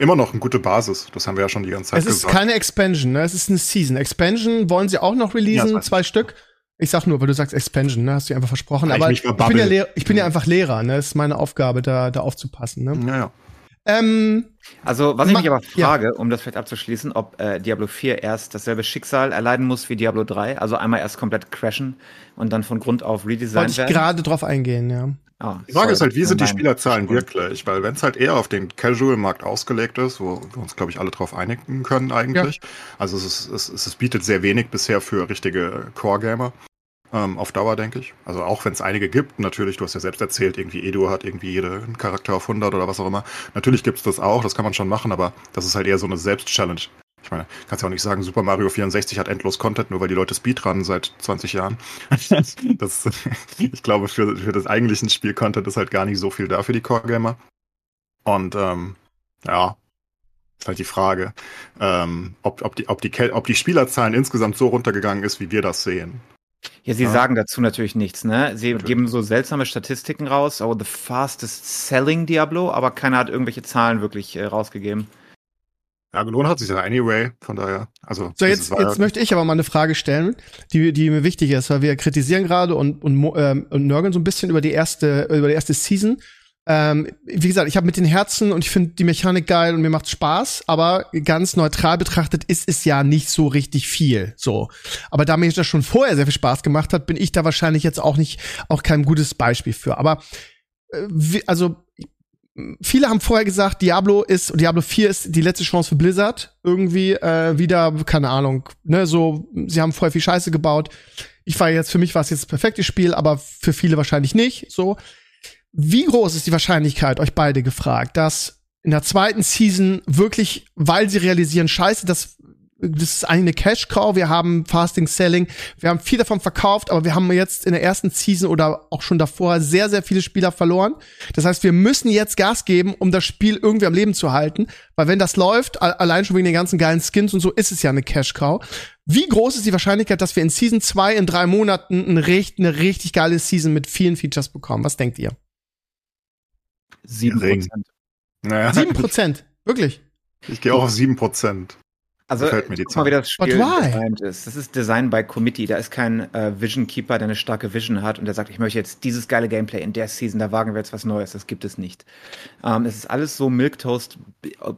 immer noch eine gute Basis. Das haben wir ja schon die ganze Zeit gesagt. Es ist keine Expansion, ne? Es ist eine Season. Expansion wollen sie auch noch releasen, ja, zwei Stück. Ich sag nur, weil du sagst Expansion, ne? Hast du einfach versprochen. Ja, aber ich, ich, bin ja Lehrer, ich bin ja einfach Lehrer, ne? Das ist meine Aufgabe, da, da aufzupassen, ne? Ja, ja. Ähm, also, was ich mich aber frage, ja. um das vielleicht abzuschließen, ob äh, Diablo 4 erst dasselbe Schicksal erleiden muss wie Diablo 3, also einmal erst komplett crashen und dann von Grund auf redesign werden. Wollte ich gerade drauf eingehen, ja. Oh, die Frage ist halt, wie sind die Spielerzahlen wirklich? Weil wenn es halt eher auf den Casual-Markt ausgelegt ist, wo wir uns, glaube ich, alle drauf einigen können eigentlich. Ja. Also es, ist, es, es bietet sehr wenig bisher für richtige Core-Gamer. Ähm, auf Dauer, denke ich. Also auch wenn es einige gibt, natürlich, du hast ja selbst erzählt, irgendwie Edu hat irgendwie jeden Charakter auf 100 oder was auch immer. Natürlich gibt es das auch, das kann man schon machen, aber das ist halt eher so eine Selbst-Challenge. Ich meine, kannst ja auch nicht sagen, Super Mario 64 hat endlos Content, nur weil die Leute Speedrun seit 20 Jahren. das, ich glaube, für, für das eigentliche Spiel-Content ist halt gar nicht so viel da für die Core-Gamer. Und ähm, ja, ist halt die Frage, ähm, ob, ob, die, ob, die, ob die Spielerzahlen insgesamt so runtergegangen ist, wie wir das sehen. Ja, sie ja. sagen dazu natürlich nichts, ne? Sie natürlich. geben so seltsame Statistiken raus, oh, the fastest selling Diablo, aber keiner hat irgendwelche Zahlen wirklich äh, rausgegeben. Ja, gelohnt hat sich ja anyway, von daher. Also, so, jetzt, jetzt möchte ich aber mal eine Frage stellen, die, die mir wichtig ist, weil wir kritisieren gerade und, und, ähm, und nörgeln so ein bisschen über die erste, über die erste Season. Ähm, wie gesagt, ich habe mit den Herzen und ich finde die Mechanik geil und mir macht Spaß, aber ganz neutral betrachtet ist es ja nicht so richtig viel. So. Aber da mir das schon vorher sehr viel Spaß gemacht hat, bin ich da wahrscheinlich jetzt auch nicht, auch kein gutes Beispiel für. Aber äh, wie, also viele haben vorher gesagt, Diablo ist, Diablo 4 ist die letzte Chance für Blizzard. Irgendwie äh, wieder, keine Ahnung, ne, so, sie haben vorher viel Scheiße gebaut. Ich war jetzt, für mich war es jetzt das perfekte Spiel, aber für viele wahrscheinlich nicht. So. Wie groß ist die Wahrscheinlichkeit, euch beide gefragt, dass in der zweiten Season wirklich, weil sie realisieren, scheiße, das das ist eigentlich eine Cash Cow. Wir haben Fasting Selling. Wir haben viel davon verkauft, aber wir haben jetzt in der ersten Season oder auch schon davor sehr, sehr viele Spieler verloren. Das heißt, wir müssen jetzt Gas geben, um das Spiel irgendwie am Leben zu halten. Weil wenn das läuft, allein schon wegen den ganzen geilen Skins und so, ist es ja eine Cash Cow. Wie groß ist die Wahrscheinlichkeit, dass wir in Season 2 in drei Monaten eine, richtig, eine richtig geile Season mit vielen Features bekommen? Was denkt ihr? Sieben Prozent. Naja. Sieben Prozent? Wirklich? Ich gehe auch auf sieben Prozent. Also, guck mal, wie das Spiel designt ist. Das ist Design by Committee. Da ist kein äh, Vision Keeper, der eine starke Vision hat und der sagt, ich möchte jetzt dieses geile Gameplay in der Season, da wagen wir jetzt was Neues. Das gibt es nicht. Ähm, es ist alles so Milktoast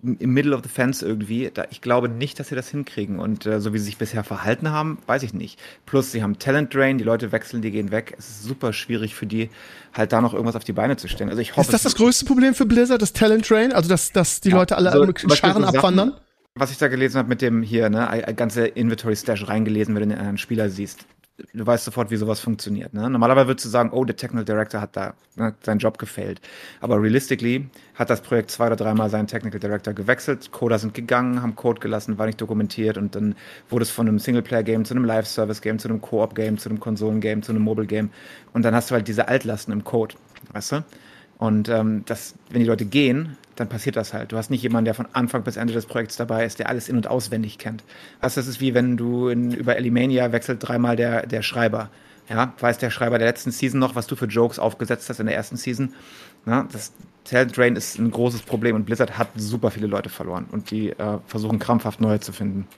im Middle of the Fence irgendwie. Da, ich glaube nicht, dass sie das hinkriegen. Und äh, so wie sie sich bisher verhalten haben, weiß ich nicht. Plus, sie haben Talent Drain, die Leute wechseln, die gehen weg. Es ist super schwierig für die, halt da noch irgendwas auf die Beine zu stellen. Also ich hoffe. Ist das das größte Problem für Blizzard, das Talent Drain? Also, dass, dass die ja, Leute alle so, Scharen abwandern? Was ich da gelesen habe mit dem hier, ne, ganze Inventory Stash reingelesen, wenn du einen Spieler siehst. Du weißt sofort, wie sowas funktioniert. Ne? Normalerweise würdest du sagen, oh, der Technical Director hat da ne, seinen Job gefällt. Aber realistically hat das Projekt zwei oder dreimal seinen Technical Director gewechselt. Coder sind gegangen, haben Code gelassen, war nicht dokumentiert und dann wurde es von einem Singleplayer-Game zu einem Live-Service-Game, zu einem Co-op-Game, zu einem Konsolen-Game, zu einem Mobile-Game. Und dann hast du halt diese Altlasten im Code, weißt du? Und ähm, das, wenn die Leute gehen, dann passiert das halt. Du hast nicht jemanden, der von Anfang bis Ende des Projekts dabei ist, der alles in- und auswendig kennt. Also das ist wie wenn du in, über Elimania wechselt dreimal der, der Schreiber. Ja, weiß der Schreiber der letzten Season noch, was du für Jokes aufgesetzt hast in der ersten Season. Na, das Talent Drain ist ein großes Problem und Blizzard hat super viele Leute verloren und die äh, versuchen krampfhaft neue zu finden.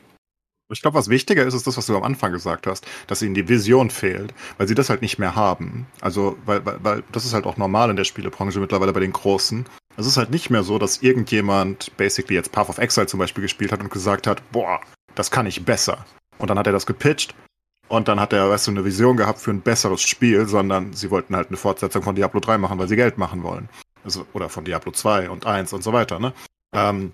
Ich glaube, was wichtiger ist, ist das, was du am Anfang gesagt hast, dass ihnen die Vision fehlt, weil sie das halt nicht mehr haben. Also, weil, weil, weil das ist halt auch normal in der Spielebranche mittlerweile bei den Großen. Es ist halt nicht mehr so, dass irgendjemand basically jetzt Path of Exile zum Beispiel gespielt hat und gesagt hat, boah, das kann ich besser. Und dann hat er das gepitcht und dann hat er, weißt du, eine Vision gehabt für ein besseres Spiel, sondern sie wollten halt eine Fortsetzung von Diablo 3 machen, weil sie Geld machen wollen. Also, oder von Diablo 2 und 1 und so weiter, ne? Ähm,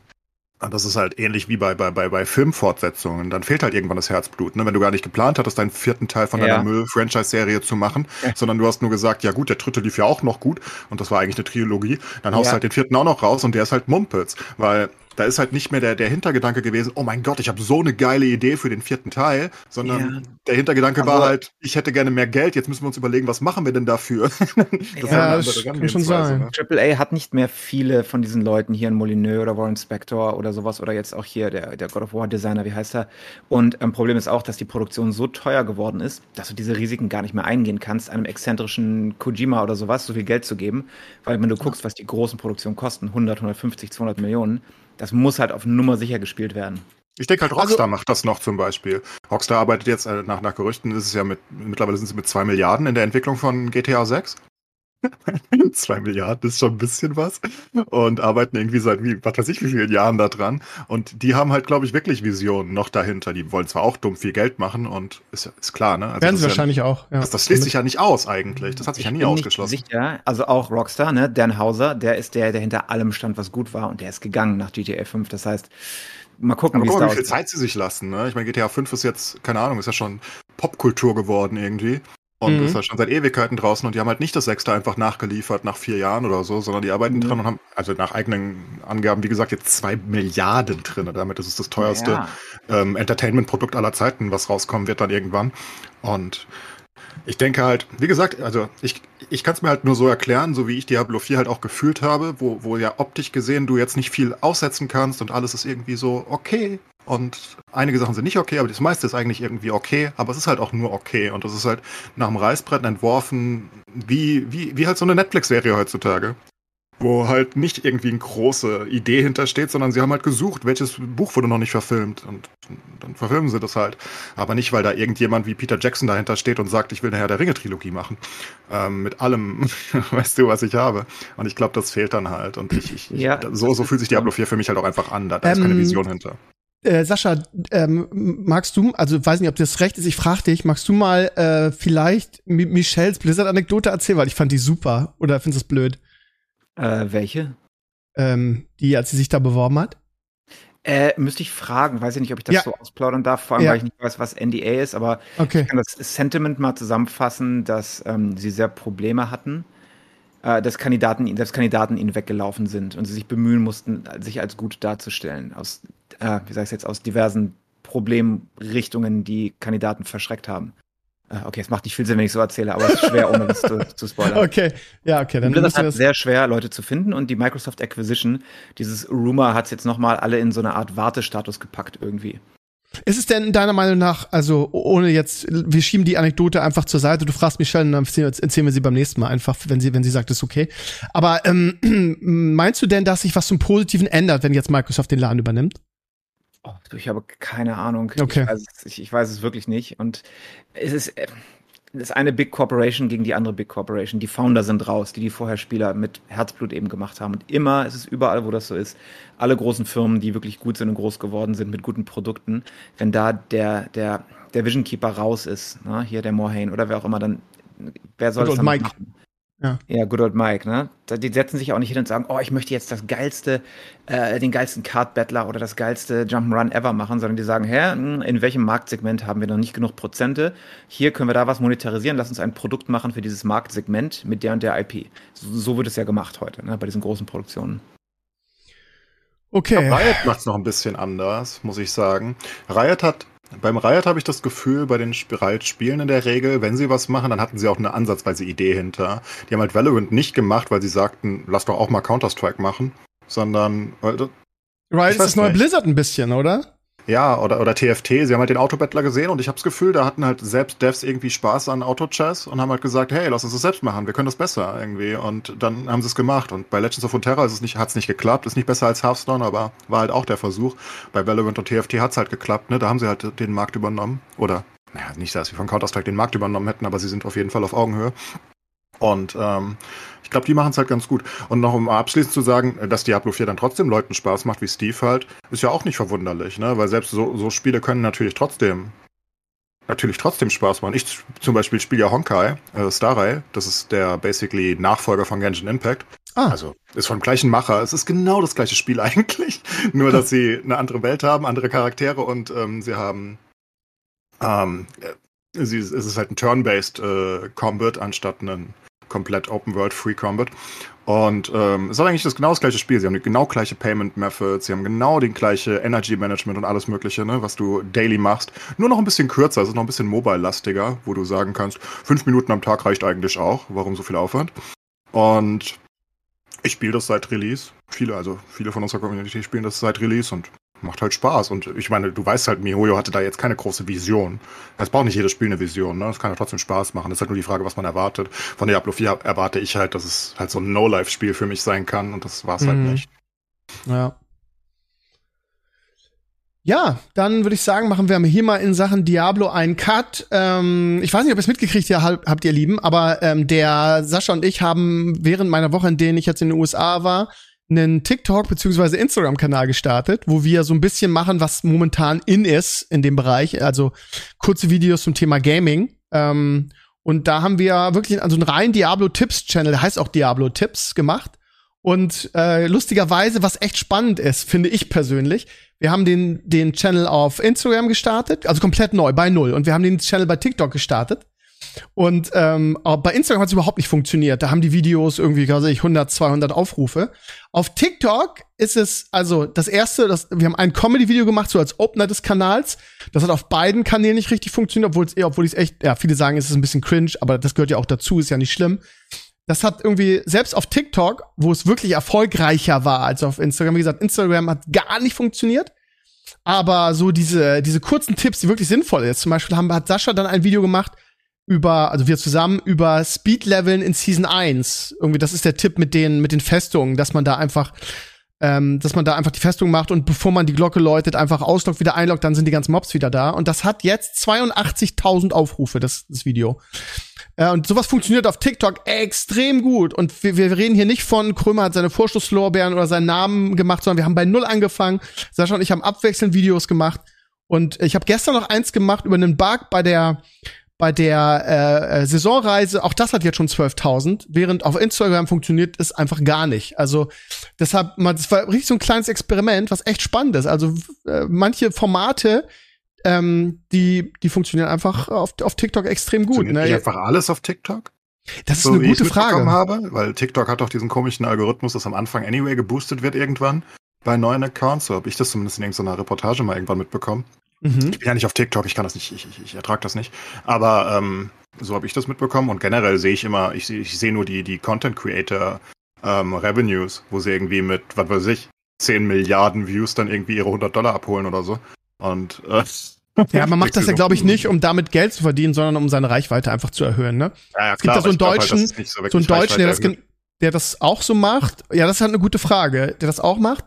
das ist halt ähnlich wie bei, bei, bei, bei Filmfortsetzungen. Dann fehlt halt irgendwann das Herzblut, ne? Wenn du gar nicht geplant hattest, deinen vierten Teil von deiner Müll-Franchise-Serie zu machen, ja. sondern du hast nur gesagt, ja gut, der dritte lief ja auch noch gut und das war eigentlich eine Trilogie. Dann haust du ja. halt den vierten auch noch raus und der ist halt Mumpels. Weil da ist halt nicht mehr der, der Hintergedanke gewesen, oh mein Gott, ich habe so eine geile Idee für den vierten Teil, sondern ja. der Hintergedanke Aber war halt, ich hätte gerne mehr Geld, jetzt müssen wir uns überlegen, was machen wir denn dafür? das ja, das kann schon sein. Ne? AAA hat nicht mehr viele von diesen Leuten hier in Molyneux oder Warren Spector oder sowas oder jetzt auch hier der, der God of War Designer, wie heißt er? Und ähm, Problem ist auch, dass die Produktion so teuer geworden ist, dass du diese Risiken gar nicht mehr eingehen kannst, einem exzentrischen Kojima oder sowas so viel Geld zu geben, weil wenn du guckst, was die großen Produktionen kosten, 100, 150, 200 Millionen, das muss halt auf Nummer sicher gespielt werden. Ich denke halt, Rockstar also, macht das noch zum Beispiel. Rockstar arbeitet jetzt, äh, nach, nach Gerüchten ist es ja mit, mittlerweile sind sie mit zwei Milliarden in der Entwicklung von GTA 6. Zwei Milliarden ist schon ein bisschen was. Und arbeiten irgendwie seit, wie, was weiß ich, wie vielen Jahren da dran. Und die haben halt, glaube ich, wirklich Visionen noch dahinter. Die wollen zwar auch dumm viel Geld machen und ist, ist klar, ne? Also Werden sie wahrscheinlich ja, auch. Ja. Das, das schließt sich ja nicht aus eigentlich. Das hat sich ich ja nie ausgeschlossen. Sicher. Also auch Rockstar, ne? Dan Hauser, der ist der, der hinter allem stand, was gut war. Und der ist gegangen nach GTA 5. Das heißt, mal gucken, wie es da wie viel Zeit sie sich lassen. Ne? Ich meine, GTA 5 ist jetzt, keine Ahnung, ist ja schon Popkultur geworden irgendwie. Und mhm. ist halt schon seit Ewigkeiten draußen und die haben halt nicht das Sechste einfach nachgeliefert nach vier Jahren oder so, sondern die arbeiten mhm. dran und haben, also nach eigenen Angaben, wie gesagt, jetzt zwei Milliarden drin. Damit ist es das teuerste ja. ähm, Entertainment-Produkt aller Zeiten, was rauskommen wird dann irgendwann. Und ich denke halt, wie gesagt, also ich, ich kann es mir halt nur so erklären, so wie ich Diablo 4 halt auch gefühlt habe, wo, wo ja optisch gesehen du jetzt nicht viel aussetzen kannst und alles ist irgendwie so okay. Und einige Sachen sind nicht okay, aber das meiste ist eigentlich irgendwie okay, aber es ist halt auch nur okay. Und das ist halt nach dem Reißbrett entworfen, wie, wie, wie halt so eine Netflix-Serie heutzutage wo halt nicht irgendwie eine große Idee hintersteht, sondern sie haben halt gesucht, welches Buch wurde noch nicht verfilmt und dann verfilmen sie das halt. Aber nicht, weil da irgendjemand wie Peter Jackson dahinter steht und sagt, ich will nachher der Ringe-Trilogie machen. Ähm, mit allem, weißt du, was ich habe. Und ich glaube, das fehlt dann halt. Und ich, ich, ja, so, so fühlt sich Diablo 4 für mich halt auch einfach an. Da, da ähm, ist keine ähm, Vision hinter. Äh, Sascha, ähm, magst du, also weiß nicht, ob das recht ist, ich frage dich, magst du mal äh, vielleicht Michelles Blizzard-Anekdote erzählen, weil ich fand die super. Oder findest du das blöd? Äh, welche? Ähm, die, als sie sich da beworben hat? Äh, müsste ich fragen, weiß ich nicht, ob ich das ja. so ausplaudern darf, vor allem, ja. weil ich nicht weiß, was NDA ist, aber okay. ich kann das Sentiment mal zusammenfassen, dass ähm, sie sehr Probleme hatten, dass Kandidaten, dass Kandidaten ihnen weggelaufen sind und sie sich bemühen mussten, sich als gut darzustellen, aus, äh, wie sag ich jetzt, aus diversen Problemrichtungen, die Kandidaten verschreckt haben. Ah, okay, es macht nicht viel Sinn, wenn ich so erzähle, aber es ist schwer, ohne das zu, zu spoilern. Okay, ja, okay. Dann Blizzard hat sehr schwer, Leute zu finden und die Microsoft Acquisition, dieses Rumor hat es jetzt nochmal alle in so eine Art Wartestatus gepackt irgendwie. Ist es denn deiner Meinung nach, also ohne jetzt, wir schieben die Anekdote einfach zur Seite, du fragst Michelle und dann erzählen wir sie beim nächsten Mal einfach, wenn sie, wenn sie sagt, ist okay. Aber ähm, meinst du denn, dass sich was zum Positiven ändert, wenn jetzt Microsoft den Laden übernimmt? Oh, ich habe keine Ahnung. Okay. Ich weiß, es, ich, ich weiß es wirklich nicht. Und es ist, äh, das ist eine Big Corporation gegen die andere Big Corporation. Die Founder sind raus, die die vorher Spieler mit Herzblut eben gemacht haben. Und immer, es ist überall, wo das so ist, alle großen Firmen, die wirklich gut sind und groß geworden sind mit guten Produkten, wenn da der, der, der Vision Keeper raus ist, ne, hier der Morhaine oder wer auch immer, dann, wer soll und das dann Mike. machen? Ja. ja, good old Mike, ne? Die setzen sich auch nicht hin und sagen, oh, ich möchte jetzt das geilste, äh, den geilsten Card Battler oder das geilste Jump'n'Run ever machen, sondern die sagen, hä, hm, in welchem Marktsegment haben wir noch nicht genug Prozente? Hier können wir da was monetarisieren, lass uns ein Produkt machen für dieses Marktsegment mit der und der IP. So, so wird es ja gemacht heute, ne, bei diesen großen Produktionen. Okay. Riot macht es noch ein bisschen anders, muss ich sagen. Riot hat beim Riot habe ich das Gefühl, bei den Riot-Spielen in der Regel, wenn sie was machen, dann hatten sie auch eine ansatzweise Idee hinter. Die haben halt Valorant nicht gemacht, weil sie sagten, lass doch auch mal Counter-Strike machen, sondern. Weil, Riot ist das neue Blizzard ein bisschen, oder? Ja, oder, oder TFT, sie haben halt den Autobettler gesehen und ich habe das Gefühl, da hatten halt selbst Devs irgendwie Spaß an Auto-Chess und haben halt gesagt, hey, lass uns das selbst machen, wir können das besser irgendwie. Und dann haben sie es gemacht. Und bei Legends of Runeterra ist es nicht, hat's nicht geklappt, ist nicht besser als Hearthstone, aber war halt auch der Versuch. Bei Valorant und TFT hat's halt geklappt, ne? Da haben sie halt den Markt übernommen. Oder, naja, nicht, dass sie von Counter-Strike den Markt übernommen hätten, aber sie sind auf jeden Fall auf Augenhöhe. Und ähm, ich glaube, die machen es halt ganz gut. Und noch um abschließend zu sagen, dass Diablo 4 dann trotzdem Leuten Spaß macht, wie Steve halt, ist ja auch nicht verwunderlich, ne? Weil selbst so, so Spiele können natürlich trotzdem natürlich trotzdem Spaß machen. Ich zum Beispiel spiele ja Honkai, äh, Star Rail. Das ist der basically Nachfolger von Genshin Impact. Ah. Also ist vom gleichen Macher. Es ist genau das gleiche Spiel eigentlich. Nur, dass sie eine andere Welt haben, andere Charaktere und ähm, sie haben ähm, sie, es ist halt ein Turn-based äh, Combat anstatt ein komplett Open World Free Combat. Und ähm, es ist eigentlich das genau das gleiche Spiel. Sie haben die genau gleiche Payment Methods, sie haben genau die gleiche Energy Management und alles Mögliche, ne, was du daily machst. Nur noch ein bisschen kürzer, es ist noch ein bisschen mobile-lastiger, wo du sagen kannst, fünf Minuten am Tag reicht eigentlich auch. Warum so viel Aufwand? Und ich spiele das seit Release. Viele, also viele von unserer Community spielen das seit Release und macht halt Spaß. Und ich meine, du weißt halt, MiHoYo hatte da jetzt keine große Vision. Es braucht nicht jedes Spiel eine Vision, ne? Es kann ja trotzdem Spaß machen. Das ist halt nur die Frage, was man erwartet. Von Diablo 4 erwarte ich halt, dass es halt so ein No-Life-Spiel für mich sein kann und das war es halt mhm. halt nicht. Ja. Ja, dann würde ich sagen, machen wir hier mal in Sachen Diablo einen Cut. Ähm, ich weiß nicht, ob ihr es mitgekriegt habt, habt ihr Lieben, aber ähm, der Sascha und ich haben während meiner Woche, in denen ich jetzt in den USA war, einen TikTok beziehungsweise Instagram-Kanal gestartet, wo wir so ein bisschen machen, was momentan in ist in dem Bereich, also kurze Videos zum Thema Gaming. Ähm, und da haben wir wirklich also einen reinen Diablo-Tipps-Channel, heißt auch Diablo-Tipps, gemacht. Und äh, lustigerweise, was echt spannend ist, finde ich persönlich, wir haben den, den Channel auf Instagram gestartet, also komplett neu, bei null. Und wir haben den Channel bei TikTok gestartet. Und ähm, bei Instagram hat es überhaupt nicht funktioniert. Da haben die Videos irgendwie, ich, 100, 200 Aufrufe. Auf TikTok ist es also das erste, das, wir haben ein Comedy-Video gemacht, so als Opener des Kanals. Das hat auf beiden Kanälen nicht richtig funktioniert, obwohl es obwohl es echt, ja, viele sagen, es ist ein bisschen cringe, aber das gehört ja auch dazu, ist ja nicht schlimm. Das hat irgendwie, selbst auf TikTok, wo es wirklich erfolgreicher war als auf Instagram, wie gesagt, Instagram hat gar nicht funktioniert. Aber so diese, diese kurzen Tipps, die wirklich sinnvoll ist. Zum Beispiel haben, hat Sascha dann ein Video gemacht, über, also wir zusammen über Speed-Leveln in Season 1. Irgendwie, das ist der Tipp mit den, mit den Festungen, dass man da einfach, ähm, dass man da einfach die Festung macht und bevor man die Glocke läutet, einfach ausloggt, wieder einloggt, dann sind die ganzen Mobs wieder da. Und das hat jetzt 82.000 Aufrufe, das, das Video. Äh, und sowas funktioniert auf TikTok extrem gut. Und wir, wir reden hier nicht von, Krömer hat seine Vorschusslorbeeren oder seinen Namen gemacht, sondern wir haben bei Null angefangen. Sascha und ich haben abwechselnd Videos gemacht. Und ich habe gestern noch eins gemacht über einen Bug bei der bei der äh, äh Saisonreise, auch das hat jetzt schon 12.000, während auf Instagram funktioniert es einfach gar nicht. Also deshalb, man, das war richtig so ein kleines Experiment, was echt spannend ist. Also äh, manche Formate, ähm, die, die funktionieren einfach auf, auf TikTok extrem gut. Ne? Einfach alles auf TikTok? Das ist so, eine gute Frage. Habe, weil TikTok hat doch diesen komischen Algorithmus, dass am Anfang anyway geboostet wird irgendwann bei neuen Accounts. So habe ich das zumindest in irgendeiner Reportage mal irgendwann mitbekommen. Mhm. Ich bin ja nicht auf TikTok, ich kann das nicht, ich, ich, ich ertrage das nicht. Aber ähm, so habe ich das mitbekommen und generell sehe ich immer, ich, ich sehe nur die, die Content Creator ähm, Revenues, wo sie irgendwie mit, was weiß ich, 10 Milliarden Views dann irgendwie ihre 100 Dollar abholen oder so. Und äh, ja, man macht das ja, glaube ich, nicht, um damit Geld zu verdienen, sondern um seine Reichweite einfach zu erhöhen. Ne? Ja, ja, es gibt da so einen halt, Deutschen, halt, so, so einen Deutschen, der das, der das auch so macht. Ja, das ist halt eine gute Frage, der das auch macht.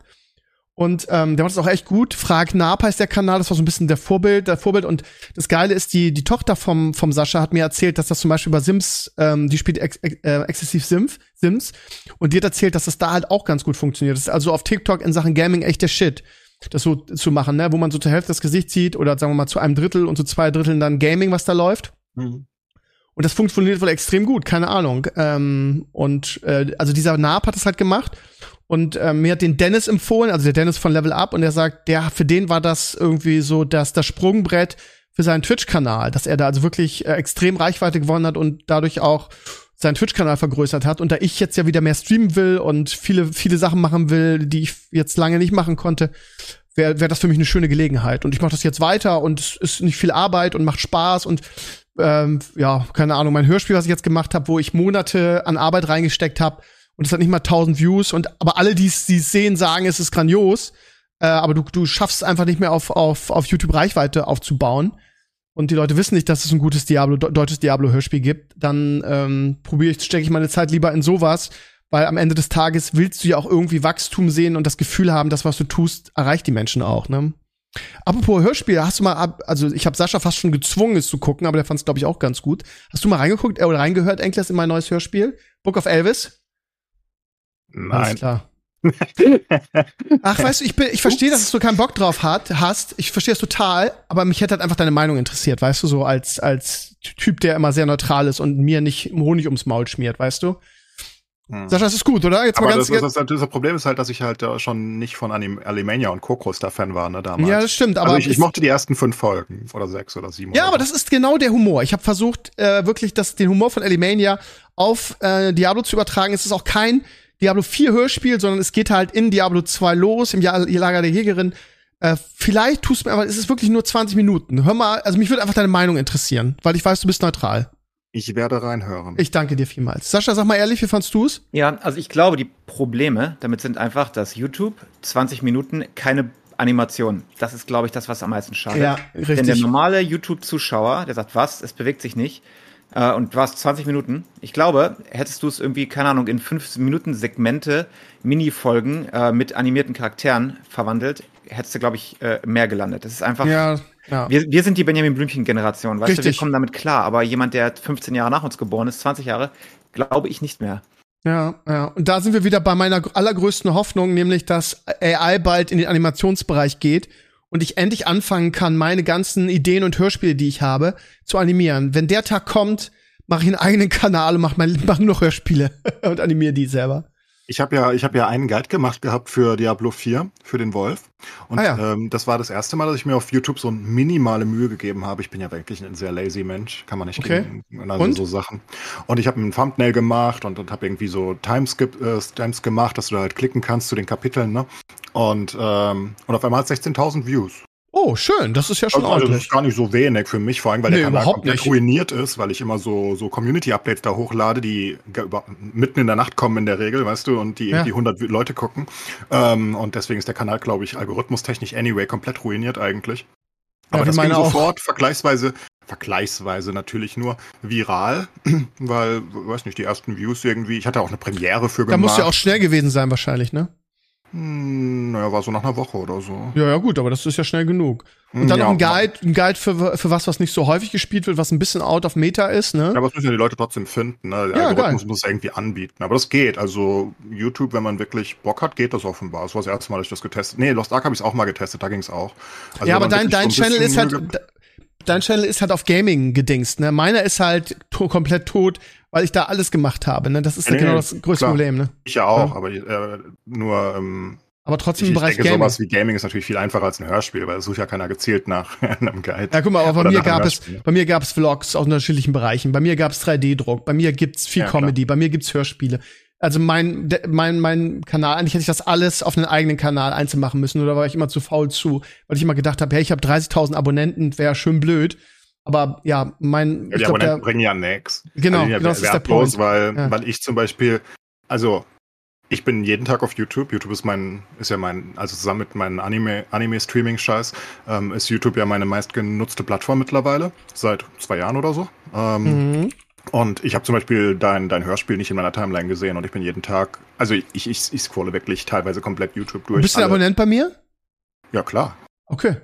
Und ähm, der macht das auch echt gut. Frag Nap heißt der Kanal, das war so ein bisschen der Vorbild, der Vorbild. Und das Geile ist, die, die Tochter vom, vom Sascha hat mir erzählt, dass das zum Beispiel über Sims, ähm, die spielt ex, ex, äh, exzessiv Sims, Sims. Und die hat erzählt, dass das da halt auch ganz gut funktioniert. Das ist also auf TikTok in Sachen Gaming echt der Shit. Das so zu machen, ne, wo man so zur Hälfte das Gesicht sieht oder sagen wir mal zu einem Drittel und zu zwei Dritteln dann Gaming, was da läuft. Mhm. Und das funktioniert wohl extrem gut, keine Ahnung. Ähm, und äh, also dieser Nap hat das halt gemacht. Und äh, mir hat den Dennis empfohlen, also der Dennis von Level Up, und er sagt, der für den war das irgendwie so dass das Sprungbrett für seinen Twitch-Kanal, dass er da also wirklich äh, extrem Reichweite gewonnen hat und dadurch auch seinen Twitch-Kanal vergrößert hat. Und da ich jetzt ja wieder mehr streamen will und viele, viele Sachen machen will, die ich jetzt lange nicht machen konnte, wäre wär das für mich eine schöne Gelegenheit. Und ich mache das jetzt weiter und es ist nicht viel Arbeit und macht Spaß und ähm, ja, keine Ahnung, mein Hörspiel, was ich jetzt gemacht habe, wo ich Monate an Arbeit reingesteckt habe, und es hat nicht mal 1000 Views und aber alle, die es sehen, sagen, es ist grandios. äh, aber du, du schaffst es einfach nicht mehr auf, auf, auf YouTube Reichweite aufzubauen und die Leute wissen nicht, dass es ein gutes Diablo, deutsches Diablo-Hörspiel gibt, dann ähm, probiere ich, stecke ich meine Zeit lieber in sowas, weil am Ende des Tages willst du ja auch irgendwie Wachstum sehen und das Gefühl haben, das, was du tust, erreicht die Menschen auch, ne? Apropos Hörspiel, hast du mal, ab, also ich habe Sascha fast schon gezwungen, es zu gucken, aber der fand es, glaube ich, auch ganz gut. Hast du mal reingeguckt äh, oder reingehört, Enkles, in mein neues Hörspiel? Book of Elvis? Nein. Alles klar. Ach, weißt du, ich, bin, ich verstehe, dass du keinen Bock drauf hat, hast. Ich verstehe es total, aber mich hätte halt einfach deine Meinung interessiert, weißt du, so als, als Typ, der immer sehr neutral ist und mir nicht Honig ums Maul schmiert, weißt du? Hm. Sascha, das ist gut, oder? Jetzt aber mal ganz das, das, das, das, Problem ist halt, dass ich halt äh, schon nicht von Anim Alimania und Kokos da Fan war, ne, damals. Ja, das stimmt, aber. Also ich, ich mochte die ersten fünf Folgen oder sechs oder sieben. Ja, oder aber so. das ist genau der Humor. Ich habe versucht, äh, wirklich das, den Humor von Alimania auf äh, Diablo zu übertragen. Es ist auch kein Diablo 4 Hörspiel, sondern es geht halt in Diablo 2 los, im Lager der Jägerin. Äh, vielleicht tust du mir, aber es ist wirklich nur 20 Minuten. Hör mal, also mich würde einfach deine Meinung interessieren, weil ich weiß, du bist neutral. Ich werde reinhören. Ich danke dir vielmals. Sascha, sag mal ehrlich, wie fandst du es? Ja, also ich glaube, die Probleme damit sind einfach, dass YouTube 20 Minuten keine Animation. Das ist, glaube ich, das, was am meisten schadet. Ja, richtig. Denn der normale YouTube-Zuschauer, der sagt, was, es bewegt sich nicht. Äh, und du hast 20 Minuten. Ich glaube, hättest du es irgendwie, keine Ahnung, in 5 Minuten Segmente, Mini-Folgen äh, mit animierten Charakteren verwandelt, hättest du, glaube ich, äh, mehr gelandet. Das ist einfach. Ja, ja. Wir, wir sind die Benjamin Blümchen-Generation, weißt Richtig. du, wir kommen damit klar. Aber jemand, der 15 Jahre nach uns geboren ist, 20 Jahre, glaube ich nicht mehr. Ja, ja. Und da sind wir wieder bei meiner allergrößten Hoffnung, nämlich, dass AI bald in den Animationsbereich geht und ich endlich anfangen kann, meine ganzen Ideen und Hörspiele, die ich habe, zu animieren. Wenn der Tag kommt, mache ich einen eigenen Kanal und mache mach nur noch Hörspiele und animiere die selber. Ich habe ja, ich habe ja einen Guide gemacht gehabt für Diablo 4, für den Wolf. Und ah ja. ähm, das war das erste Mal, dass ich mir auf YouTube so minimale Mühe gegeben habe. Ich bin ja wirklich ein sehr lazy Mensch, kann man nicht okay. gegen also und? so Sachen. Und ich habe ein Thumbnail gemacht und, und habe irgendwie so Timeskip, äh, Times gemacht, dass du da halt klicken kannst zu den Kapiteln, ne? Und, ähm, und auf einmal hat 16.000 Views. Oh, schön, das ist ja schon also, ordentlich. Das ist gar nicht so wenig für mich, vor allem, weil nee, der Kanal komplett nicht. ruiniert ist, weil ich immer so, so Community-Updates da hochlade, die mitten in der Nacht kommen in der Regel, weißt du, und die ja. irgendwie 100 Leute gucken. Ähm, und deswegen ist der Kanal, glaube ich, algorithmustechnisch anyway komplett ruiniert eigentlich. Aber ja, das ging sofort vergleichsweise, vergleichsweise natürlich nur viral, weil, weiß nicht, die ersten Views irgendwie, ich hatte auch eine Premiere für gemacht. Da muss ja auch schnell gewesen sein wahrscheinlich, ne? Hm, naja, war so nach einer Woche oder so. Ja, ja, gut, aber das ist ja schnell genug. Und dann ja, noch ein Guide, ein Guide für, für was, was nicht so häufig gespielt wird, was ein bisschen out of Meta ist, ne? Ja, aber das müssen ja die Leute trotzdem finden, ne? Der ja, Algorithmus geil. muss es irgendwie anbieten. Aber das geht. Also YouTube, wenn man wirklich Bock hat, geht das offenbar. Das war das erste Mal, dass ich das getestet Nee, Lost Ark habe ich auch mal getestet, da ging es auch. Also, ja, aber dein, dein so Channel ist halt, dein Channel ist halt auf Gaming gedingst, ne? Meiner ist halt to komplett tot, weil ich da alles gemacht habe, ne? Das ist nee, genau das größte klar. Problem, ne? Ich ja auch, ja. aber äh, nur, ähm, aber trotzdem ich, im Bereich ich denke, Gaming. sowas wie Gaming ist natürlich viel einfacher als ein Hörspiel, weil es sucht ja keiner gezielt nach einem Guide. Ja, guck mal, aber bei mir gab es, bei mir gab es Vlogs aus unterschiedlichen Bereichen. Bei mir gab es 3D-Druck. Bei mir gibt's viel ja, Comedy. Klar. Bei mir gibt's Hörspiele. Also mein, mein, mein Kanal, eigentlich hätte ich das alles auf einen eigenen Kanal einzeln machen müssen, oder war ich immer zu faul zu, weil ich immer gedacht habe, hey, ich habe 30.000 Abonnenten, wäre schön blöd. Aber ja, mein. Ja, die glaub, Abonnenten der, bringen ja nix. Genau, also, genau das ist der Punkt. Weil, ja. weil ich zum Beispiel, also ich bin jeden Tag auf YouTube. YouTube ist mein, ist ja mein, also zusammen mit meinem Anime, Anime-Streaming-Scheiß, ähm, ist YouTube ja meine meistgenutzte Plattform mittlerweile. Seit zwei Jahren oder so. Ähm, mhm. Und ich habe zum Beispiel dein, dein Hörspiel nicht in meiner Timeline gesehen und ich bin jeden Tag, also ich, ich, ich scrolle wirklich teilweise komplett YouTube durch. Bist du Abonnent bei mir? Ja, klar. Okay.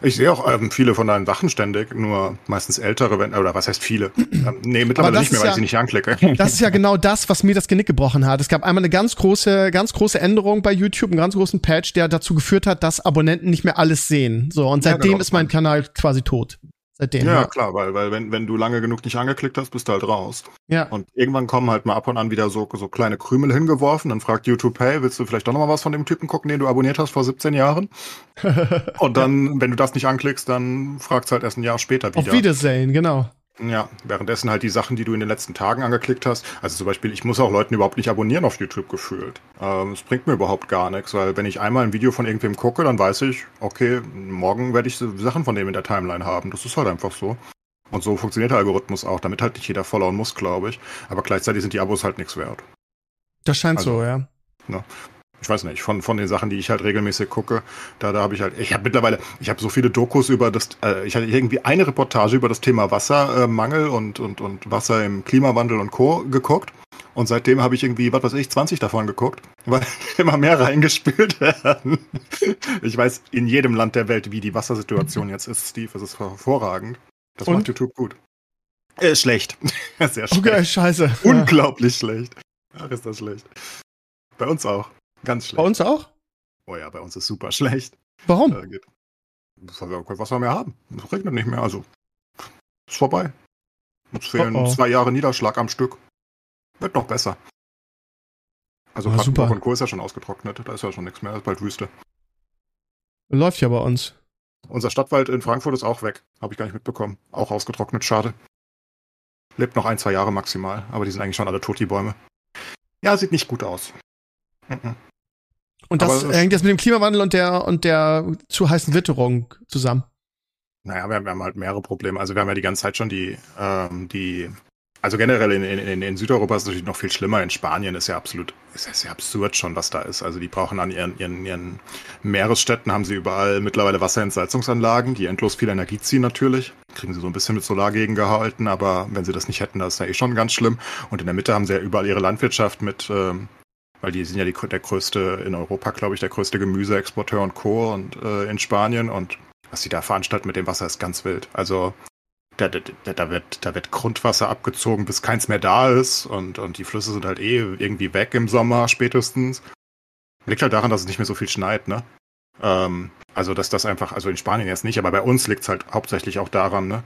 Ich sehe auch ähm, viele von deinen Sachen ständig, nur meistens ältere, wenn, oder was heißt viele? Ähm, nee, mittlerweile nicht mehr, weil ja, ich sie nicht anklicke. Das ist ja genau das, was mir das Genick gebrochen hat. Es gab einmal eine ganz große, ganz große Änderung bei YouTube, einen ganz großen Patch, der dazu geführt hat, dass Abonnenten nicht mehr alles sehen. So, und seitdem ja, genau. ist mein Kanal quasi tot. Seitdem. Ja, ja, klar, weil, weil wenn, wenn du lange genug nicht angeklickt hast, bist du halt raus. Ja. Und irgendwann kommen halt mal ab und an wieder so, so kleine Krümel hingeworfen. Dann fragt YouTube, hey, willst du vielleicht doch noch mal was von dem Typen gucken, den du abonniert hast vor 17 Jahren? und dann, wenn du das nicht anklickst, dann fragst halt erst ein Jahr später wieder. Auf Wiedersehen, genau. Ja, währenddessen halt die Sachen, die du in den letzten Tagen angeklickt hast. Also zum Beispiel, ich muss auch Leuten überhaupt nicht abonnieren auf YouTube gefühlt. Ähm, es bringt mir überhaupt gar nichts, weil wenn ich einmal ein Video von irgendwem gucke, dann weiß ich, okay, morgen werde ich Sachen von dem in der Timeline haben. Das ist halt einfach so. Und so funktioniert der Algorithmus auch, damit halt nicht jeder followen muss, glaube ich. Aber gleichzeitig sind die Abos halt nichts wert. Das scheint also, so, ja. Ne? Ich weiß nicht, von, von den Sachen, die ich halt regelmäßig gucke, da, da habe ich halt, ich habe mittlerweile, ich habe so viele Dokus über das, äh, ich hatte irgendwie eine Reportage über das Thema Wassermangel äh, und, und, und Wasser im Klimawandel und Co. geguckt. Und seitdem habe ich irgendwie, was weiß ich, 20 davon geguckt, weil immer mehr reingespült werden. Ich weiß in jedem Land der Welt, wie die Wassersituation jetzt ist, Steve. Es ist hervorragend. Das und? macht YouTube gut. Äh, schlecht. Sehr schlecht. Okay, scheiße. Unglaublich ja. schlecht. Ach, ist das schlecht. Bei uns auch. Ganz schlecht. Bei uns auch? Oh ja, bei uns ist super schlecht. Warum? Äh, geht. Weil wir kein Wasser mehr haben. Es regnet nicht mehr, also. Ist vorbei. Uns fehlen oh oh. zwei Jahre Niederschlag am Stück. Wird noch besser. Also ah, super. und Co. ist ja schon ausgetrocknet. Da ist ja schon nichts mehr. Das ist bald Wüste. Läuft ja bei uns. Unser Stadtwald in Frankfurt ist auch weg. Habe ich gar nicht mitbekommen. Auch ausgetrocknet. Schade. Lebt noch ein, zwei Jahre maximal. Aber die sind eigentlich schon alle tot, die Bäume. Ja, sieht nicht gut aus. Und das Aber hängt jetzt mit dem Klimawandel und der und der zu heißen Witterung zusammen. Naja, wir, wir haben halt mehrere Probleme. Also wir haben ja die ganze Zeit schon die, ähm, die also generell in, in, in Südeuropa ist es natürlich noch viel schlimmer. In Spanien ist ja absolut, ist ja sehr absurd schon, was da ist. Also die brauchen an ihren, ihren, ihren Meeresstädten haben sie überall mittlerweile Wasserentsalzungsanlagen, die endlos viel Energie ziehen natürlich. Kriegen sie so ein bisschen mit Solar gegengehalten, aber wenn sie das nicht hätten, das ist ja eh schon ganz schlimm. Und in der Mitte haben sie ja überall ihre Landwirtschaft mit, ähm, weil die sind ja die, der größte in Europa, glaube ich, der größte Gemüseexporteur und Co. und äh, in Spanien und was sie da veranstalten mit dem Wasser ist ganz wild. Also da, da, da, wird, da wird Grundwasser abgezogen, bis keins mehr da ist und, und die Flüsse sind halt eh irgendwie weg im Sommer spätestens. Liegt halt daran, dass es nicht mehr so viel schneit, ne? Ähm, also, dass das einfach, also in Spanien jetzt nicht, aber bei uns liegt es halt hauptsächlich auch daran, ne?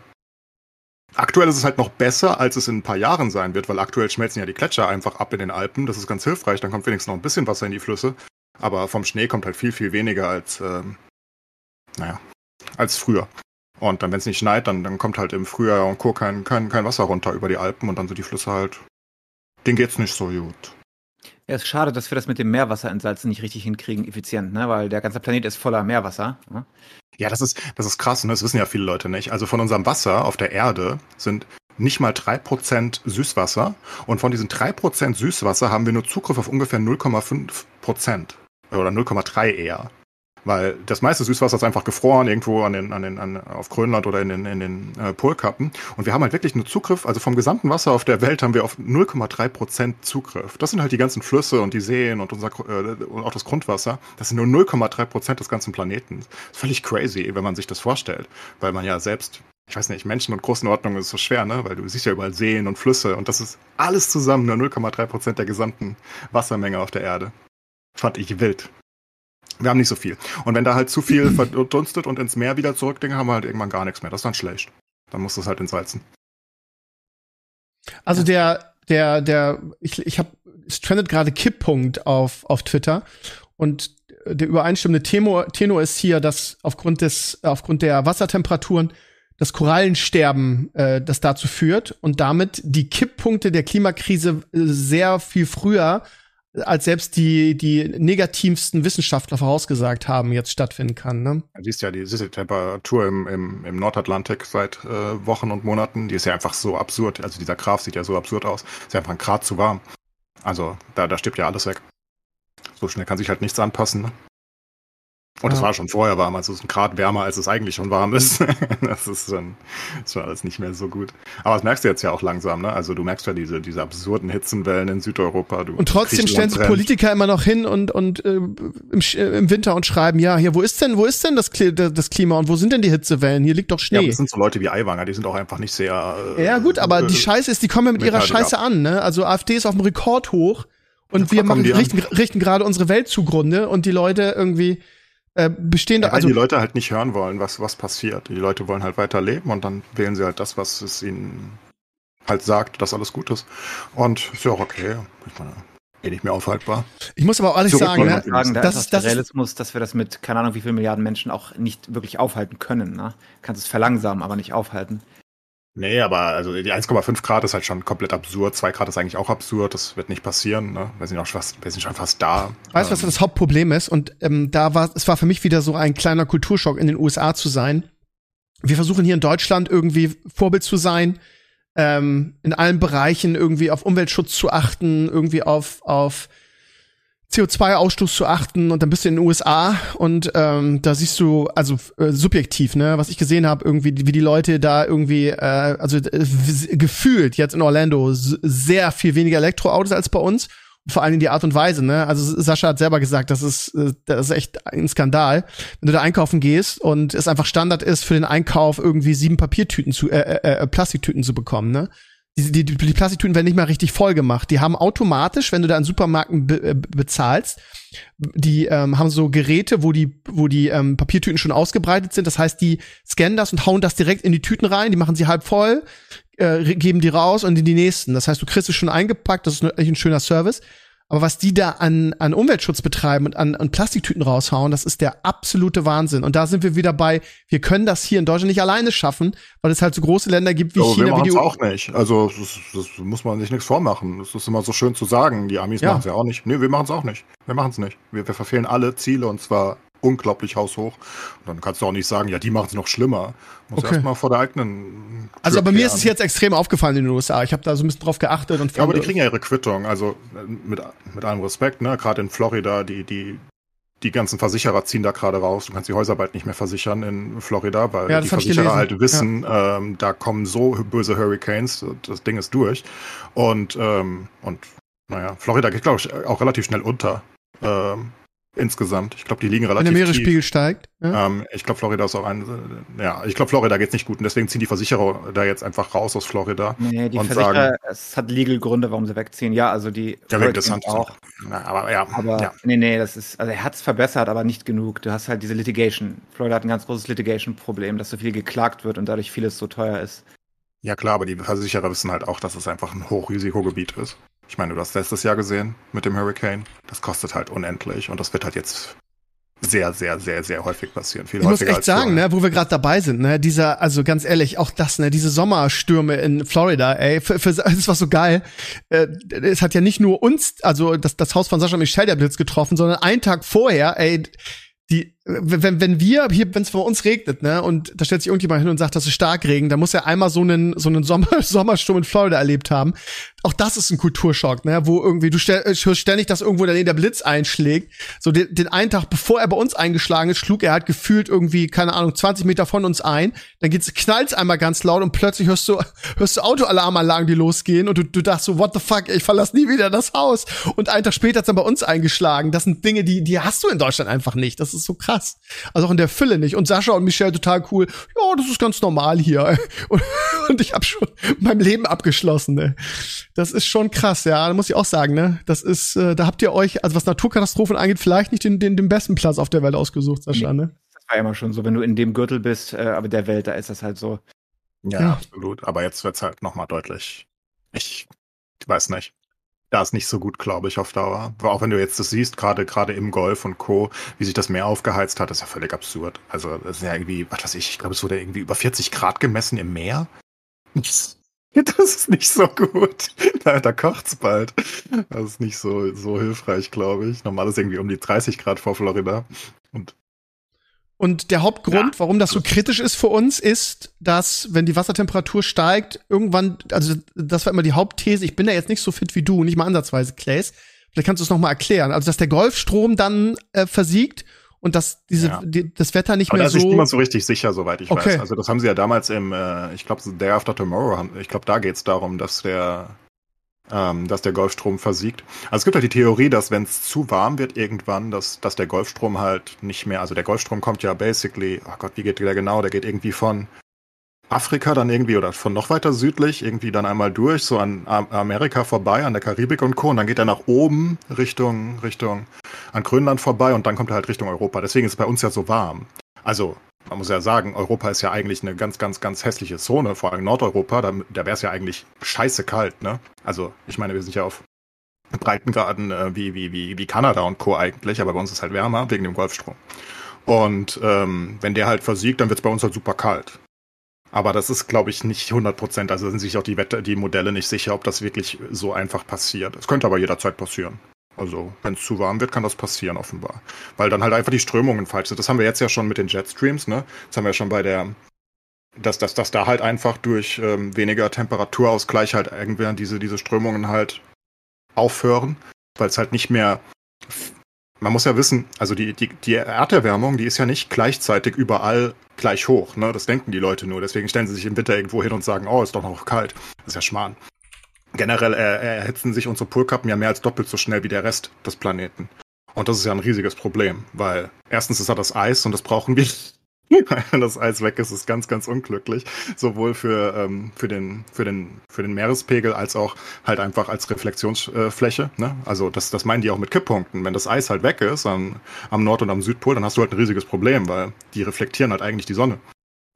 Aktuell ist es halt noch besser, als es in ein paar Jahren sein wird, weil aktuell schmelzen ja die Gletscher einfach ab in den Alpen. Das ist ganz hilfreich, dann kommt wenigstens noch ein bisschen Wasser in die Flüsse. Aber vom Schnee kommt halt viel, viel weniger als, ähm, naja, als früher. Und dann, wenn es nicht schneit, dann, dann kommt halt im Frühjahr und Co. Kein, kein, kein Wasser runter über die Alpen und dann sind die Flüsse halt, denen geht's nicht so gut. Ja, ist schade, dass wir das mit dem Meerwasserentsalzen nicht richtig hinkriegen, effizient, ne? Weil der ganze Planet ist voller Meerwasser. Ne? Ja, das ist, das ist krass, ne? Das wissen ja viele Leute nicht. Also von unserem Wasser auf der Erde sind nicht mal 3% Süßwasser. Und von diesen 3% Süßwasser haben wir nur Zugriff auf ungefähr 0,5% oder 0,3 eher. Weil das meiste Süßwasser ist einfach gefroren irgendwo an den, an den, an, auf Grönland oder in den, in den äh, Polkappen. Und wir haben halt wirklich nur Zugriff, also vom gesamten Wasser auf der Welt haben wir auf 0,3 Prozent Zugriff. Das sind halt die ganzen Flüsse und die Seen und unser äh, auch das Grundwasser. Das sind nur 0,3 Prozent des ganzen Planeten. Ist völlig crazy, wenn man sich das vorstellt. Weil man ja selbst ich weiß nicht, Menschen und Größenordnung ist so schwer, ne? Weil du siehst ja überall Seen und Flüsse und das ist alles zusammen nur 0,3 Prozent der gesamten Wassermenge auf der Erde. Fand ich wild. Wir haben nicht so viel. Und wenn da halt zu viel verdunstet und ins Meer wieder zurückdinge, haben wir halt irgendwann gar nichts mehr. Das ist dann schlecht. Dann muss das halt entsalzen. Also der, der, der, ich, ich habe, es trendet gerade Kipppunkt auf, auf Twitter und der übereinstimmende Tenor, Tenor ist hier, dass aufgrund des, aufgrund der Wassertemperaturen das Korallensterben, äh, das dazu führt und damit die Kipppunkte der Klimakrise äh, sehr viel früher als selbst die, die negativsten Wissenschaftler vorausgesagt haben, jetzt stattfinden kann. Ne? Du siehst ja die, siehst die Temperatur im, im, im Nordatlantik seit äh, Wochen und Monaten, die ist ja einfach so absurd. Also dieser Graph sieht ja so absurd aus. Ist ja einfach ein Grad zu warm. Also da, da stirbt ja alles weg. So schnell kann sich halt nichts anpassen. Ne? Und es ja. war schon vorher warm, also es ist ein Grad wärmer, als es eigentlich schon warm ist. das ist schon, ist schon alles nicht mehr so gut. Aber das merkst du jetzt ja auch langsam, ne? Also du merkst ja diese, diese absurden Hitzenwellen in Südeuropa. Und trotzdem stellen sich Politiker immer noch hin und, und äh, im, äh, im Winter und schreiben, ja, hier, wo ist denn, wo ist denn das, das Klima und wo sind denn die Hitzewellen? Hier liegt doch Schnee. Ja, das sind so Leute wie Aiwanger, die sind auch einfach nicht sehr. Äh, ja, gut, aber äh, die Scheiße ist, die kommen ja mit ihrer Scheiße ab. an, ne? Also AfD ist auf dem Rekord hoch und wir machen, richten, richten gerade unsere Welt zugrunde und die Leute irgendwie äh, bestehende. Ja, weil also, die Leute halt nicht hören wollen, was, was passiert. Die Leute wollen halt weiter leben und dann wählen sie halt das, was es ihnen halt sagt, dass alles gut ist. Und ist ja auch okay. Ich meine, eh nicht mehr aufhaltbar. Ich muss aber auch ehrlich sagen, ne, sagen, da das ist der Realismus, dass wir das mit keine Ahnung wie viele Milliarden Menschen auch nicht wirklich aufhalten können. Ne? Kannst es verlangsamen, aber nicht aufhalten. Nee, aber also die 1,5 Grad ist halt schon komplett absurd. 2 Grad ist eigentlich auch absurd. Das wird nicht passieren. Ne? Wir sind auch fast, wir sind schon fast da. Weißt du, ähm, was das Hauptproblem ist? Und ähm, da war es war für mich wieder so ein kleiner Kulturschock in den USA zu sein. Wir versuchen hier in Deutschland irgendwie Vorbild zu sein, ähm, in allen Bereichen irgendwie auf Umweltschutz zu achten, irgendwie auf auf CO2-Ausstoß zu achten und dann bist du in den USA und ähm, da siehst du, also äh, subjektiv, ne, was ich gesehen habe, irgendwie, wie die Leute da irgendwie, äh, also äh, gefühlt jetzt in Orlando sehr viel weniger Elektroautos als bei uns. Vor allem die Art und Weise, ne? Also Sascha hat selber gesagt, das ist, äh, das ist echt ein Skandal, wenn du da einkaufen gehst und es einfach Standard ist, für den Einkauf irgendwie sieben Papiertüten zu, äh, äh, äh Plastiktüten zu bekommen, ne? Die, die, die Plastiktüten werden nicht mal richtig voll gemacht. Die haben automatisch, wenn du da in Supermärkten be äh, bezahlst, die ähm, haben so Geräte, wo die, wo die ähm, Papiertüten schon ausgebreitet sind. Das heißt, die scannen das und hauen das direkt in die Tüten rein, die machen sie halb voll, äh, geben die raus und in die nächsten. Das heißt, du kriegst es schon eingepackt, das ist echt ein schöner Service. Aber was die da an, an Umweltschutz betreiben und an, an Plastiktüten raushauen, das ist der absolute Wahnsinn. Und da sind wir wieder bei, wir können das hier in Deutschland nicht alleine schaffen, weil es halt so große Länder gibt wie so, China. Wir wie die auch nicht. Also das, das, muss man sich nichts vormachen. Das ist immer so schön zu sagen. Die Amis ja. machen es ja auch nicht. Nee, wir machen es auch nicht. Wir machen es nicht. Wir, wir verfehlen alle Ziele und zwar unglaublich haushoch. Und dann kannst du auch nicht sagen, ja, die machen es noch schlimmer. Muss okay. erstmal vor der eigenen. Tür also bei mir ist es jetzt extrem aufgefallen in den USA. Ich habe da so ein bisschen drauf geachtet und ja, aber die kriegen ja ihre Quittung. Also mit, mit allem Respekt, ne? Gerade in Florida, die, die, die ganzen Versicherer ziehen da gerade raus. Du kannst die Häuser bald nicht mehr versichern in Florida, weil ja, die Versicherer halt wissen, ja. ähm, da kommen so böse Hurricanes, das Ding ist durch. Und, ähm, und naja, Florida geht, glaube ich, auch relativ schnell unter. Ähm, insgesamt. Ich glaube, die liegen relativ Wenn der Meeresspiegel tief. steigt. Ja? Ähm, ich glaube, Florida ist auch ein, äh, ja, ich glaube, Florida geht's nicht gut und deswegen ziehen die Versicherer da jetzt einfach raus aus Florida. Nee, die und Versicherer, sagen, es hat legal Gründe, warum sie wegziehen. Ja, also die ja, wegen des auch. Na, aber ja, aber ja. nee, nee, das ist, also er hat's verbessert, aber nicht genug. Du hast halt diese Litigation. Florida hat ein ganz großes Litigation-Problem, dass so viel geklagt wird und dadurch vieles so teuer ist. Ja klar, aber die Versicherer wissen halt auch, dass es einfach ein Hochrisikogebiet ist. Ich meine, du hast letztes Jahr gesehen mit dem Hurricane. Das kostet halt unendlich und das wird halt jetzt sehr, sehr, sehr, sehr häufig passieren. Viel ich muss echt sagen, ne, wo wir gerade dabei sind, ne, dieser, also ganz ehrlich, auch das, ne, diese Sommerstürme in Florida, ey, für, für, das war so geil. Äh, es hat ja nicht nur uns, also das, das Haus von Sascha Michel der Blitz getroffen, sondern einen Tag vorher, ey, die, wenn, wenn wir hier, wenn es bei uns regnet, ne, und da stellt sich irgendjemand hin und sagt, das ist Starkregen, dann muss er einmal so einen, so einen Sommer, Sommersturm in Florida erlebt haben. Auch das ist ein Kulturschock, ne, wo irgendwie, du stell, ich höre ständig, dass irgendwo daneben der Blitz einschlägt. So den, den einen Tag, bevor er bei uns eingeschlagen ist, schlug er halt gefühlt irgendwie, keine Ahnung, 20 Meter von uns ein. Dann geht's, knallt's einmal ganz laut und plötzlich hörst du, hörst du Autoalarmanlagen, die losgehen und du, du dachtest so, what the fuck, ich verlass nie wieder das Haus. Und einen Tag später hat's dann bei uns eingeschlagen. Das sind Dinge, die, die hast du in Deutschland einfach nicht. Das ist so krass. Also auch in der Fülle nicht. Und Sascha und Michelle total cool. Ja, das ist ganz normal hier. Und, und ich habe schon mein Leben abgeschlossen. Ne? Das ist schon krass, ja. Da muss ich auch sagen, ne. Das ist, äh, da habt ihr euch, also was Naturkatastrophen angeht, vielleicht nicht den, den, den besten Platz auf der Welt ausgesucht, Sascha, ne? Das war immer schon so, wenn du in dem Gürtel bist, äh, aber der Welt, da ist das halt so. Ja, ja. absolut. Aber jetzt wird's halt noch mal deutlich. Ich weiß nicht da ist nicht so gut, glaube ich, auf Dauer. Auch wenn du jetzt das siehst, gerade gerade im Golf und Co., wie sich das Meer aufgeheizt hat, ist ja völlig absurd. Also das ist ja irgendwie, was weiß ich, ich glaube, es wurde irgendwie über 40 Grad gemessen im Meer. Das ist nicht so gut. Da, da kocht's bald. Das ist nicht so, so hilfreich, glaube ich. Normal ist irgendwie um die 30 Grad vor Florida. Und und der Hauptgrund, ja. warum das so kritisch ist für uns, ist, dass wenn die Wassertemperatur steigt, irgendwann, also das war immer die Hauptthese, ich bin da jetzt nicht so fit wie du, nicht mal ansatzweise, Claes. Vielleicht kannst du es noch mal erklären. Also, dass der Golfstrom dann äh, versiegt und dass diese ja. die, das Wetter nicht Aber mehr da so. ist niemand so richtig sicher, soweit ich okay. weiß. Also das haben sie ja damals im, äh, ich glaube, Day After Tomorrow, ich glaube, da geht's darum, dass der ähm, dass der Golfstrom versiegt. Also es gibt halt die Theorie, dass wenn es zu warm wird irgendwann, dass, dass der Golfstrom halt nicht mehr, also der Golfstrom kommt ja basically, oh Gott, wie geht der genau? Der geht irgendwie von Afrika dann irgendwie oder von noch weiter südlich irgendwie dann einmal durch, so an Amerika vorbei, an der Karibik und Co. Und dann geht er nach oben Richtung, Richtung, an Grönland vorbei und dann kommt er halt Richtung Europa. Deswegen ist es bei uns ja so warm. Also man muss ja sagen, Europa ist ja eigentlich eine ganz, ganz, ganz hässliche Zone, vor allem Nordeuropa. Da, da wäre es ja eigentlich scheiße kalt, ne? Also, ich meine, wir sind ja auf Breitengraden äh, wie, wie, wie, wie Kanada und Co. eigentlich, aber bei uns ist halt wärmer wegen dem Golfstrom. Und ähm, wenn der halt versiegt, dann wird es bei uns halt super kalt. Aber das ist, glaube ich, nicht 100 Prozent. Also sind sich auch die, Wette, die Modelle nicht sicher, ob das wirklich so einfach passiert. Es könnte aber jederzeit passieren. Also, wenn es zu warm wird, kann das passieren, offenbar. Weil dann halt einfach die Strömungen falsch sind. Das haben wir jetzt ja schon mit den Jetstreams, ne? Das haben wir ja schon bei der, dass, dass, dass da halt einfach durch ähm, weniger Temperaturausgleich halt irgendwann diese, diese Strömungen halt aufhören, weil es halt nicht mehr man muss ja wissen, also die, die, die Erderwärmung, die ist ja nicht gleichzeitig überall gleich hoch. Ne? Das denken die Leute nur. Deswegen stellen sie sich im Winter irgendwo hin und sagen, oh, ist doch noch kalt. Das ist ja Schmarrn. Generell äh, erhitzen sich unsere Polkappen ja mehr als doppelt so schnell wie der Rest des Planeten. Und das ist ja ein riesiges Problem, weil erstens ist da das Eis und das brauchen wir wenn das Eis weg ist, ist ganz, ganz unglücklich. Sowohl für, ähm, für, den, für, den, für den Meerespegel als auch halt einfach als Reflexionsfläche. Ne? Also das, das meinen die auch mit Kipppunkten. Wenn das Eis halt weg ist am, am Nord- und am Südpol, dann hast du halt ein riesiges Problem, weil die reflektieren halt eigentlich die Sonne.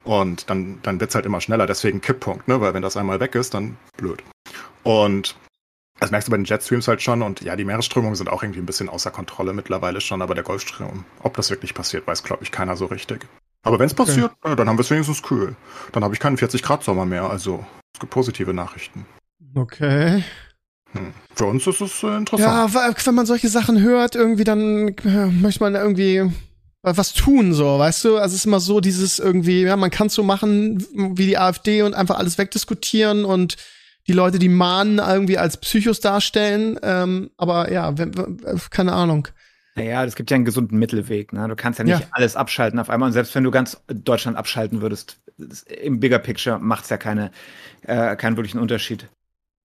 Und dann, dann wird's halt immer schneller, deswegen Kipppunkt, ne? Weil wenn das einmal weg ist, dann blöd. Und das merkst du bei den Jetstreams halt schon und ja, die Meeresströmungen sind auch irgendwie ein bisschen außer Kontrolle mittlerweile schon, aber der Golfstrom, ob das wirklich passiert, weiß, glaube ich, keiner so richtig. Aber wenn es passiert, okay. dann haben wir es wenigstens kühl. Dann habe ich keinen 40 Grad Sommer mehr. Also es gibt positive Nachrichten. Okay. Hm. Für uns ist es äh, interessant. Ja, wenn man solche Sachen hört, irgendwie, dann äh, möchte man irgendwie was tun, so, weißt du? Also es ist immer so dieses irgendwie, ja, man kann es so machen wie die AfD und einfach alles wegdiskutieren und die Leute, die mahnen, irgendwie als Psychos darstellen. Ähm, aber ja, keine Ahnung. Naja, es gibt ja einen gesunden Mittelweg. Ne? Du kannst ja nicht ja. alles abschalten auf einmal. Und selbst wenn du ganz Deutschland abschalten würdest, im Bigger Picture macht es ja keine, äh, keinen wirklichen Unterschied.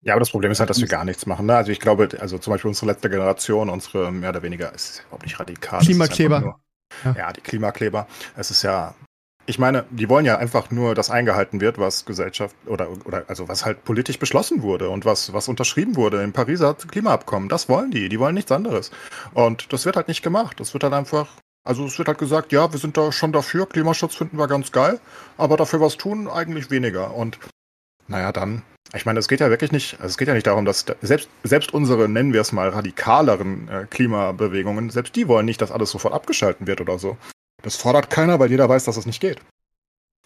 Ja, aber das Problem ist halt, dass wir gar nichts machen. Ne? Also ich glaube, also zum Beispiel unsere letzte Generation, unsere mehr oder weniger, ist überhaupt nicht radikal. Klimakleber. Nur, ja. ja, die Klimakleber. Es ist ja ich meine, die wollen ja einfach nur, dass eingehalten wird, was Gesellschaft oder, oder also was halt politisch beschlossen wurde und was, was unterschrieben wurde im Pariser Klimaabkommen. Das wollen die. Die wollen nichts anderes. Und das wird halt nicht gemacht. Das wird halt einfach, also es wird halt gesagt, ja, wir sind da schon dafür, Klimaschutz finden wir ganz geil, aber dafür was tun eigentlich weniger. Und naja, dann. Ich meine, es geht ja wirklich nicht, also es geht ja nicht darum, dass selbst, selbst unsere, nennen wir es mal, radikaleren äh, Klimabewegungen, selbst die wollen nicht, dass alles sofort abgeschalten wird oder so. Das fordert keiner, weil jeder weiß, dass es das nicht geht.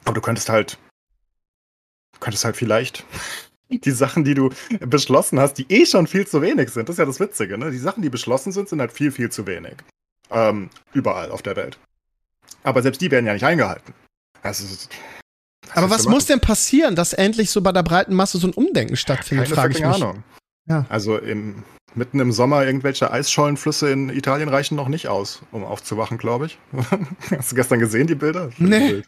Aber du könntest halt, du könntest halt vielleicht die Sachen, die du beschlossen hast, die eh schon viel zu wenig sind. Das ist ja das Witzige, ne? Die Sachen, die beschlossen sind, sind halt viel, viel zu wenig. Ähm, überall auf der Welt. Aber selbst die werden ja nicht eingehalten. Also, was Aber was muss denn passieren, dass endlich so bei der breiten Masse so ein Umdenken stattfindet, Keine frage ich mich. Ahnung. Ja. Also im, mitten im Sommer irgendwelche Eisschollenflüsse in Italien reichen noch nicht aus, um aufzuwachen, glaube ich. Hast du gestern gesehen, die Bilder? Nee.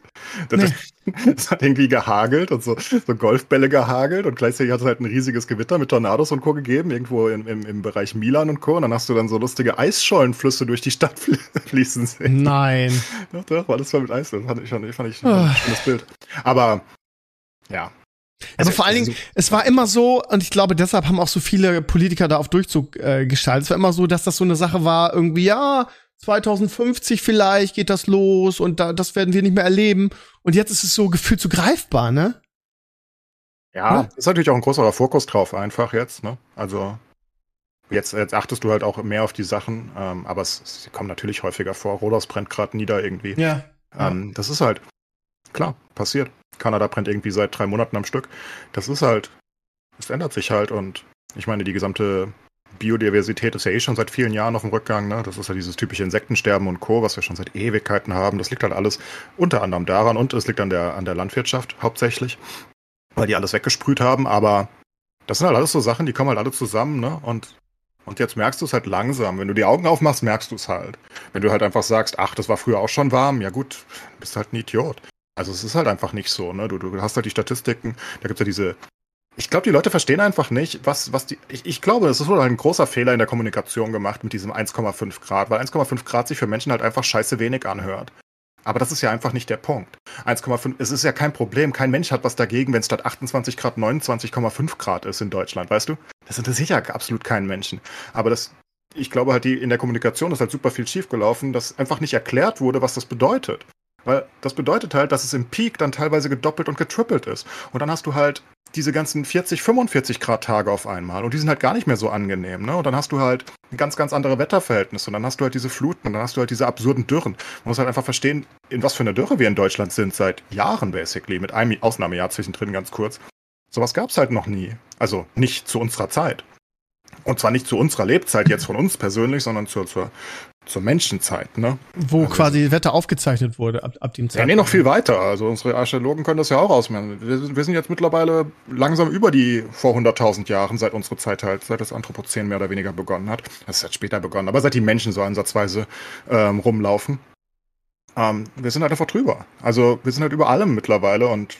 Das, nee. das, hat irgendwie gehagelt und so, so Golfbälle gehagelt und gleichzeitig hat es halt ein riesiges Gewitter mit Tornados und Co. gegeben, irgendwo in, im, im Bereich Milan und Co. Und dann hast du dann so lustige Eisschollenflüsse durch die Stadt fließen sehen. Nein. Doch, doch, war alles voll mit Eis. Das fand ich, fand ich, fand ich ein oh. schönes Bild. Aber ja, also, vor allen Dingen, also, es war immer so, und ich glaube, deshalb haben auch so viele Politiker da auf Durchzug äh, geschaltet. Es war immer so, dass das so eine Sache war, irgendwie, ja, 2050 vielleicht geht das los und da, das werden wir nicht mehr erleben. Und jetzt ist es so gefühlt so greifbar, ne? Ja, ja. ist natürlich auch ein größerer Fokus drauf, einfach jetzt, ne? Also, jetzt, jetzt achtest du halt auch mehr auf die Sachen, ähm, aber es, es kommen natürlich häufiger vor. Rodos brennt gerade nieder irgendwie. Ja. Ähm, das ist halt, klar, passiert. Kanada brennt irgendwie seit drei Monaten am Stück. Das ist halt, es ändert sich halt und ich meine, die gesamte Biodiversität ist ja eh schon seit vielen Jahren auf dem Rückgang. Ne? Das ist ja dieses typische Insektensterben und Co., was wir schon seit Ewigkeiten haben. Das liegt halt alles unter anderem daran und es liegt an der, an der Landwirtschaft hauptsächlich, weil die alles weggesprüht haben. Aber das sind halt alles so Sachen, die kommen halt alle zusammen. Ne? Und, und jetzt merkst du es halt langsam. Wenn du die Augen aufmachst, merkst du es halt. Wenn du halt einfach sagst, ach, das war früher auch schon warm, ja gut, bist halt ein Idiot. Also es ist halt einfach nicht so, ne? Du, du hast halt die Statistiken, da gibt's ja diese. Ich glaube, die Leute verstehen einfach nicht, was, was die. Ich, ich glaube, es ist wohl ein großer Fehler in der Kommunikation gemacht mit diesem 1,5 Grad, weil 1,5 Grad sich für Menschen halt einfach scheiße wenig anhört. Aber das ist ja einfach nicht der Punkt. 1,5, es ist ja kein Problem. Kein Mensch hat was dagegen, wenn es statt 28 Grad 29,5 Grad ist in Deutschland, weißt du? Das interessiert ja absolut keinen Menschen. Aber das, ich glaube halt, die, in der Kommunikation ist halt super viel schiefgelaufen, dass einfach nicht erklärt wurde, was das bedeutet. Weil das bedeutet halt, dass es im Peak dann teilweise gedoppelt und getrippelt ist. Und dann hast du halt diese ganzen 40, 45 Grad Tage auf einmal. Und die sind halt gar nicht mehr so angenehm. Ne? Und dann hast du halt ganz, ganz andere Wetterverhältnisse. Und dann hast du halt diese Fluten und dann hast du halt diese absurden Dürren. Man muss halt einfach verstehen, in was für einer Dürre wir in Deutschland sind seit Jahren basically. Mit einem Ausnahmejahr zwischendrin ganz kurz. Sowas gab es halt noch nie. Also nicht zu unserer Zeit. Und zwar nicht zu unserer Lebzeit jetzt von uns persönlich, sondern zur, zur, zur Menschenzeit, ne? Wo also, quasi Wetter aufgezeichnet wurde ab, ab dem Zeitpunkt. Ja, nee, noch viel weiter. Also unsere Archäologen können das ja auch ausmachen. Wir, wir sind jetzt mittlerweile langsam über die vor 100.000 Jahren, seit unsere Zeit halt, seit das Anthropozän mehr oder weniger begonnen hat. Das hat später begonnen, aber seit die Menschen so ansatzweise ähm, rumlaufen. Ähm, wir sind halt einfach drüber. Also wir sind halt über allem mittlerweile und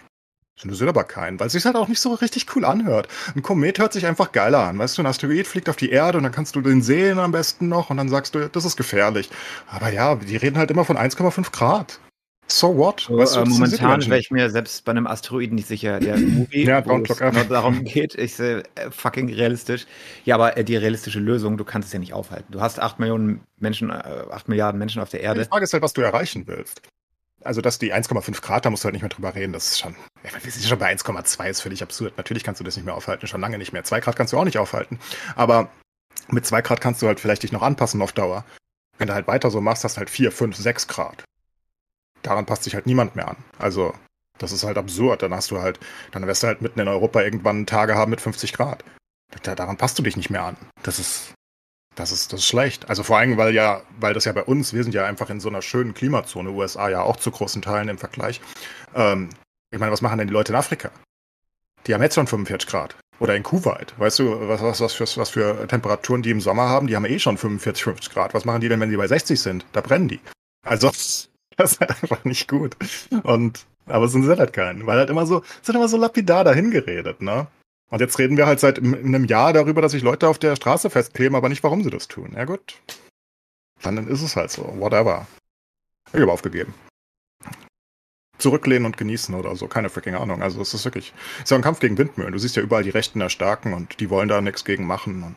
es interessiert aber keinen, weil es sich halt auch nicht so richtig cool anhört. Ein Komet hört sich einfach geiler an. Weißt du, ein Asteroid fliegt auf die Erde und dann kannst du den sehen am besten noch und dann sagst du, das ist gefährlich. Aber ja, die reden halt immer von 1,5 Grad. So what? weißt du, äh, momentan wäre ich mir selbst bei einem Asteroiden nicht sicher. Der Movie, ja, wo es nur darum geht, ich sehe äh, fucking realistisch. Ja, aber äh, die realistische Lösung, du kannst es ja nicht aufhalten. Du hast 8 Millionen Menschen, äh, 8 Milliarden Menschen auf der Erde. Die Frage ist halt, was du erreichen willst also dass die 1,5 Grad, da musst du halt nicht mehr drüber reden. Das ist schon, wir sind schon bei 1,2, ist völlig absurd. Natürlich kannst du das nicht mehr aufhalten, schon lange nicht mehr. 2 Grad kannst du auch nicht aufhalten. Aber mit 2 Grad kannst du halt vielleicht dich noch anpassen auf Dauer. Wenn du halt weiter so machst, hast du halt 4, 5, 6 Grad. Daran passt sich halt niemand mehr an. Also, das ist halt absurd. Dann hast du halt, dann wirst du halt mitten in Europa irgendwann Tage haben mit 50 Grad. daran passt du dich nicht mehr an. Das ist, das ist, das ist schlecht. Also vor allem, weil ja, weil das ja bei uns, wir sind ja einfach in so einer schönen Klimazone, USA ja auch zu großen Teilen im Vergleich. Ähm, ich meine, was machen denn die Leute in Afrika? Die haben jetzt schon 45 Grad. Oder in Kuwait. Weißt du, was, was, was, für, was für Temperaturen die im Sommer haben? Die haben eh schon 45, 50 Grad. Was machen die denn, wenn sie bei 60 sind? Da brennen die. Also, das ist halt einfach nicht gut. Und, aber es sind halt keinen. Weil halt immer so, sind immer so lapidar dahingeredet, ne? Und jetzt reden wir halt seit einem Jahr darüber, dass sich Leute auf der Straße festkleben, aber nicht, warum sie das tun. Ja gut. Dann ist es halt so. Whatever. Ich habe aufgegeben. Zurücklehnen und genießen oder so. Keine freaking Ahnung. Also es ist wirklich. Es ist ja ein Kampf gegen Windmühlen. Du siehst ja überall die Rechten erstarken und die wollen da nichts gegen machen und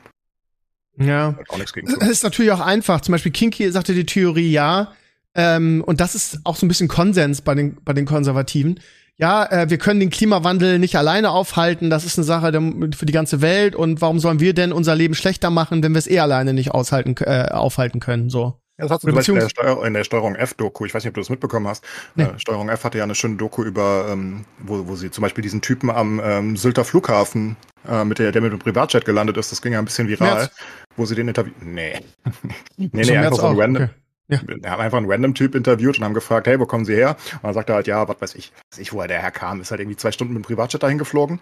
ja. Halt auch nichts gegen tun. Das ist natürlich auch einfach. Zum Beispiel Kinky sagte die Theorie ja. Ähm, und das ist auch so ein bisschen Konsens bei den, bei den Konservativen ja, äh, wir können den Klimawandel nicht alleine aufhalten, das ist eine Sache der, für die ganze Welt und warum sollen wir denn unser Leben schlechter machen, wenn wir es eh alleine nicht aushalten, äh, aufhalten können, so. Ja, das zum Beispiel in der, in der Steuerung F-Doku, ich weiß nicht, ob du das mitbekommen hast. Nee. Äh, Steuerung F hatte ja eine schöne Doku über, ähm, wo, wo sie zum Beispiel diesen Typen am ähm, Sylter Flughafen, äh, mit der, der mit dem Privatjet gelandet ist, das ging ja ein bisschen viral, März. wo sie den interview. Nee. nee, nee, einfach so ein random. Okay. Ja. Wir haben einfach einen Random-Typ interviewt und haben gefragt, hey, wo kommen Sie her? Und dann sagt er halt, ja, was weiß ich, weiß ich, wo er der herkam. Ist halt irgendwie zwei Stunden mit dem Privatjet dahin geflogen.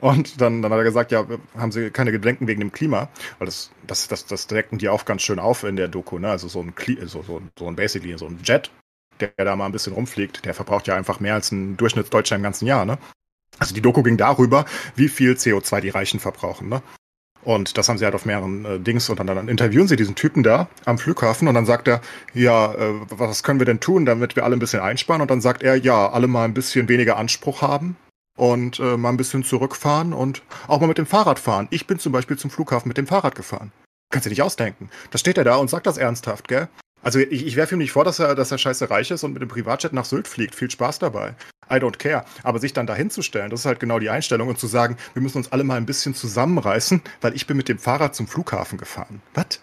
Und dann, dann hat er gesagt, ja, haben Sie keine Gedenken wegen dem Klima? Weil das, das, das, das decken die auch ganz schön auf in der Doku, ne? Also so ein, so, so, so ein basically, so ein Jet, der da mal ein bisschen rumfliegt, der verbraucht ja einfach mehr als ein Durchschnittsdeutscher im ganzen Jahr, ne? Also die Doku ging darüber, wie viel CO2 die Reichen verbrauchen, ne? Und das haben sie halt auf mehreren äh, Dings und dann, dann interviewen sie diesen Typen da am Flughafen und dann sagt er, ja, äh, was können wir denn tun, damit wir alle ein bisschen einsparen? Und dann sagt er, ja, alle mal ein bisschen weniger Anspruch haben und äh, mal ein bisschen zurückfahren und auch mal mit dem Fahrrad fahren. Ich bin zum Beispiel zum Flughafen mit dem Fahrrad gefahren. Kannst du nicht ausdenken. Da steht er da und sagt das ernsthaft, gell? Also ich, ich werfe ihm nicht vor, dass er, dass er scheiße reich ist und mit dem Privatjet nach Sylt fliegt. Viel Spaß dabei. I don't care. Aber sich dann dahin zu stellen, das ist halt genau die Einstellung und zu sagen, wir müssen uns alle mal ein bisschen zusammenreißen, weil ich bin mit dem Fahrrad zum Flughafen gefahren. What?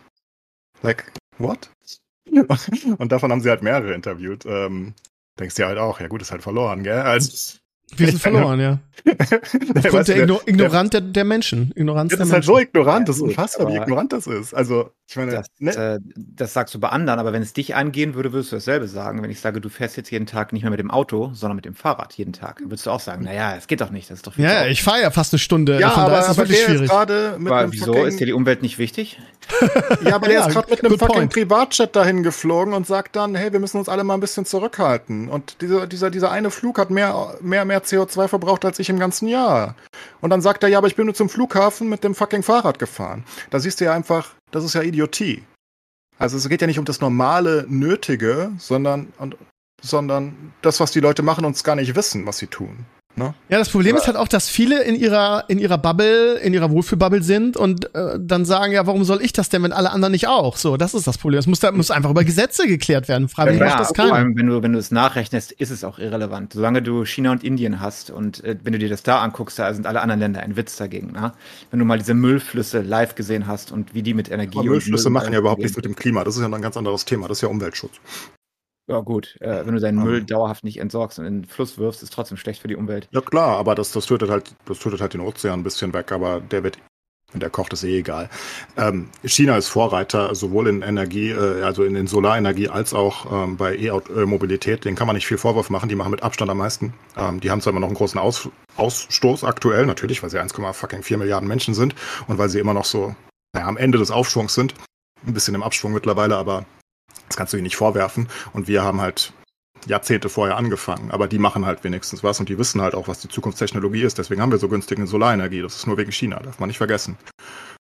Like, what? Und davon haben sie halt mehrere interviewt. Ähm, denkst du halt auch, ja gut, ist halt verloren, gell? Also, wir sind verloren, ja. Aufgrund der, Igno Ignoranz der, der, Menschen. Ignoranz das ist halt so ignorant, das ist unfassbar, wie ignorant das ist. Also, ich meine, das, ne? äh, das sagst du bei anderen, aber wenn es dich angehen würde, würdest du dasselbe sagen. Wenn ich sage, du fährst jetzt jeden Tag nicht mehr mit dem Auto, sondern mit dem Fahrrad jeden Tag, würdest du auch sagen, naja, es geht doch nicht, das ist doch viel Ja, ich fahre ja fast eine Stunde. Ja, Von aber, ist aber wirklich schwierig. aber wieso? Ist dir die Umwelt nicht wichtig? ja, aber der ja, ist gerade mit einem fucking point. Privatjet dahin geflogen und sagt dann, hey, wir müssen uns alle mal ein bisschen zurückhalten. Und dieser, dieser, dieser eine Flug hat mehr, mehr, mehr CO2 verbraucht als ich im ganzen Jahr. Und dann sagt er, ja, aber ich bin nur zum Flughafen mit dem fucking Fahrrad gefahren. Da siehst du ja einfach, das ist ja Idiotie. Also es geht ja nicht um das normale Nötige, sondern, und, sondern das, was die Leute machen und es gar nicht wissen, was sie tun. Ne? Ja, das Problem Aber ist halt auch, dass viele in ihrer, in ihrer Bubble, in ihrer Wohlfühlbubble sind und äh, dann sagen, ja, warum soll ich das denn, wenn alle anderen nicht auch? So, das ist das Problem. Es muss, da, muss einfach über Gesetze geklärt werden. Freiwillig ja, macht das keiner. Vor allem, wenn du, wenn du es nachrechnest, ist es auch irrelevant. Solange du China und Indien hast und äh, wenn du dir das da anguckst, da sind alle anderen Länder ein Witz dagegen. Ne? Wenn du mal diese Müllflüsse live gesehen hast und wie die mit Energie. Aber Müllflüsse machen ja überhaupt nichts mit dem Klima. Das ist ja ein ganz anderes Thema. Das ist ja Umweltschutz. Ja, gut, äh, wenn du deinen Müll dauerhaft nicht entsorgst und in den Fluss wirfst, ist trotzdem schlecht für die Umwelt. Ja klar, aber das, das tötet halt, das tötet halt den Ozean ein bisschen weg, aber der wird Wenn der kocht, ist eh egal. Ähm, China ist Vorreiter sowohl in Energie, äh, also in, in Solarenergie als auch ähm, bei E-Mobilität. Den kann man nicht viel Vorwurf machen. Die machen mit Abstand am meisten. Ähm, die haben zwar immer noch einen großen Aus Ausstoß aktuell, natürlich, weil sie 1,4 Milliarden Menschen sind und weil sie immer noch so naja, am Ende des Aufschwungs sind. Ein bisschen im Abschwung mittlerweile, aber das kannst du ihnen nicht vorwerfen. Und wir haben halt Jahrzehnte vorher angefangen. Aber die machen halt wenigstens was und die wissen halt auch, was die Zukunftstechnologie ist. Deswegen haben wir so günstige Solarenergie. Das ist nur wegen China, darf man nicht vergessen.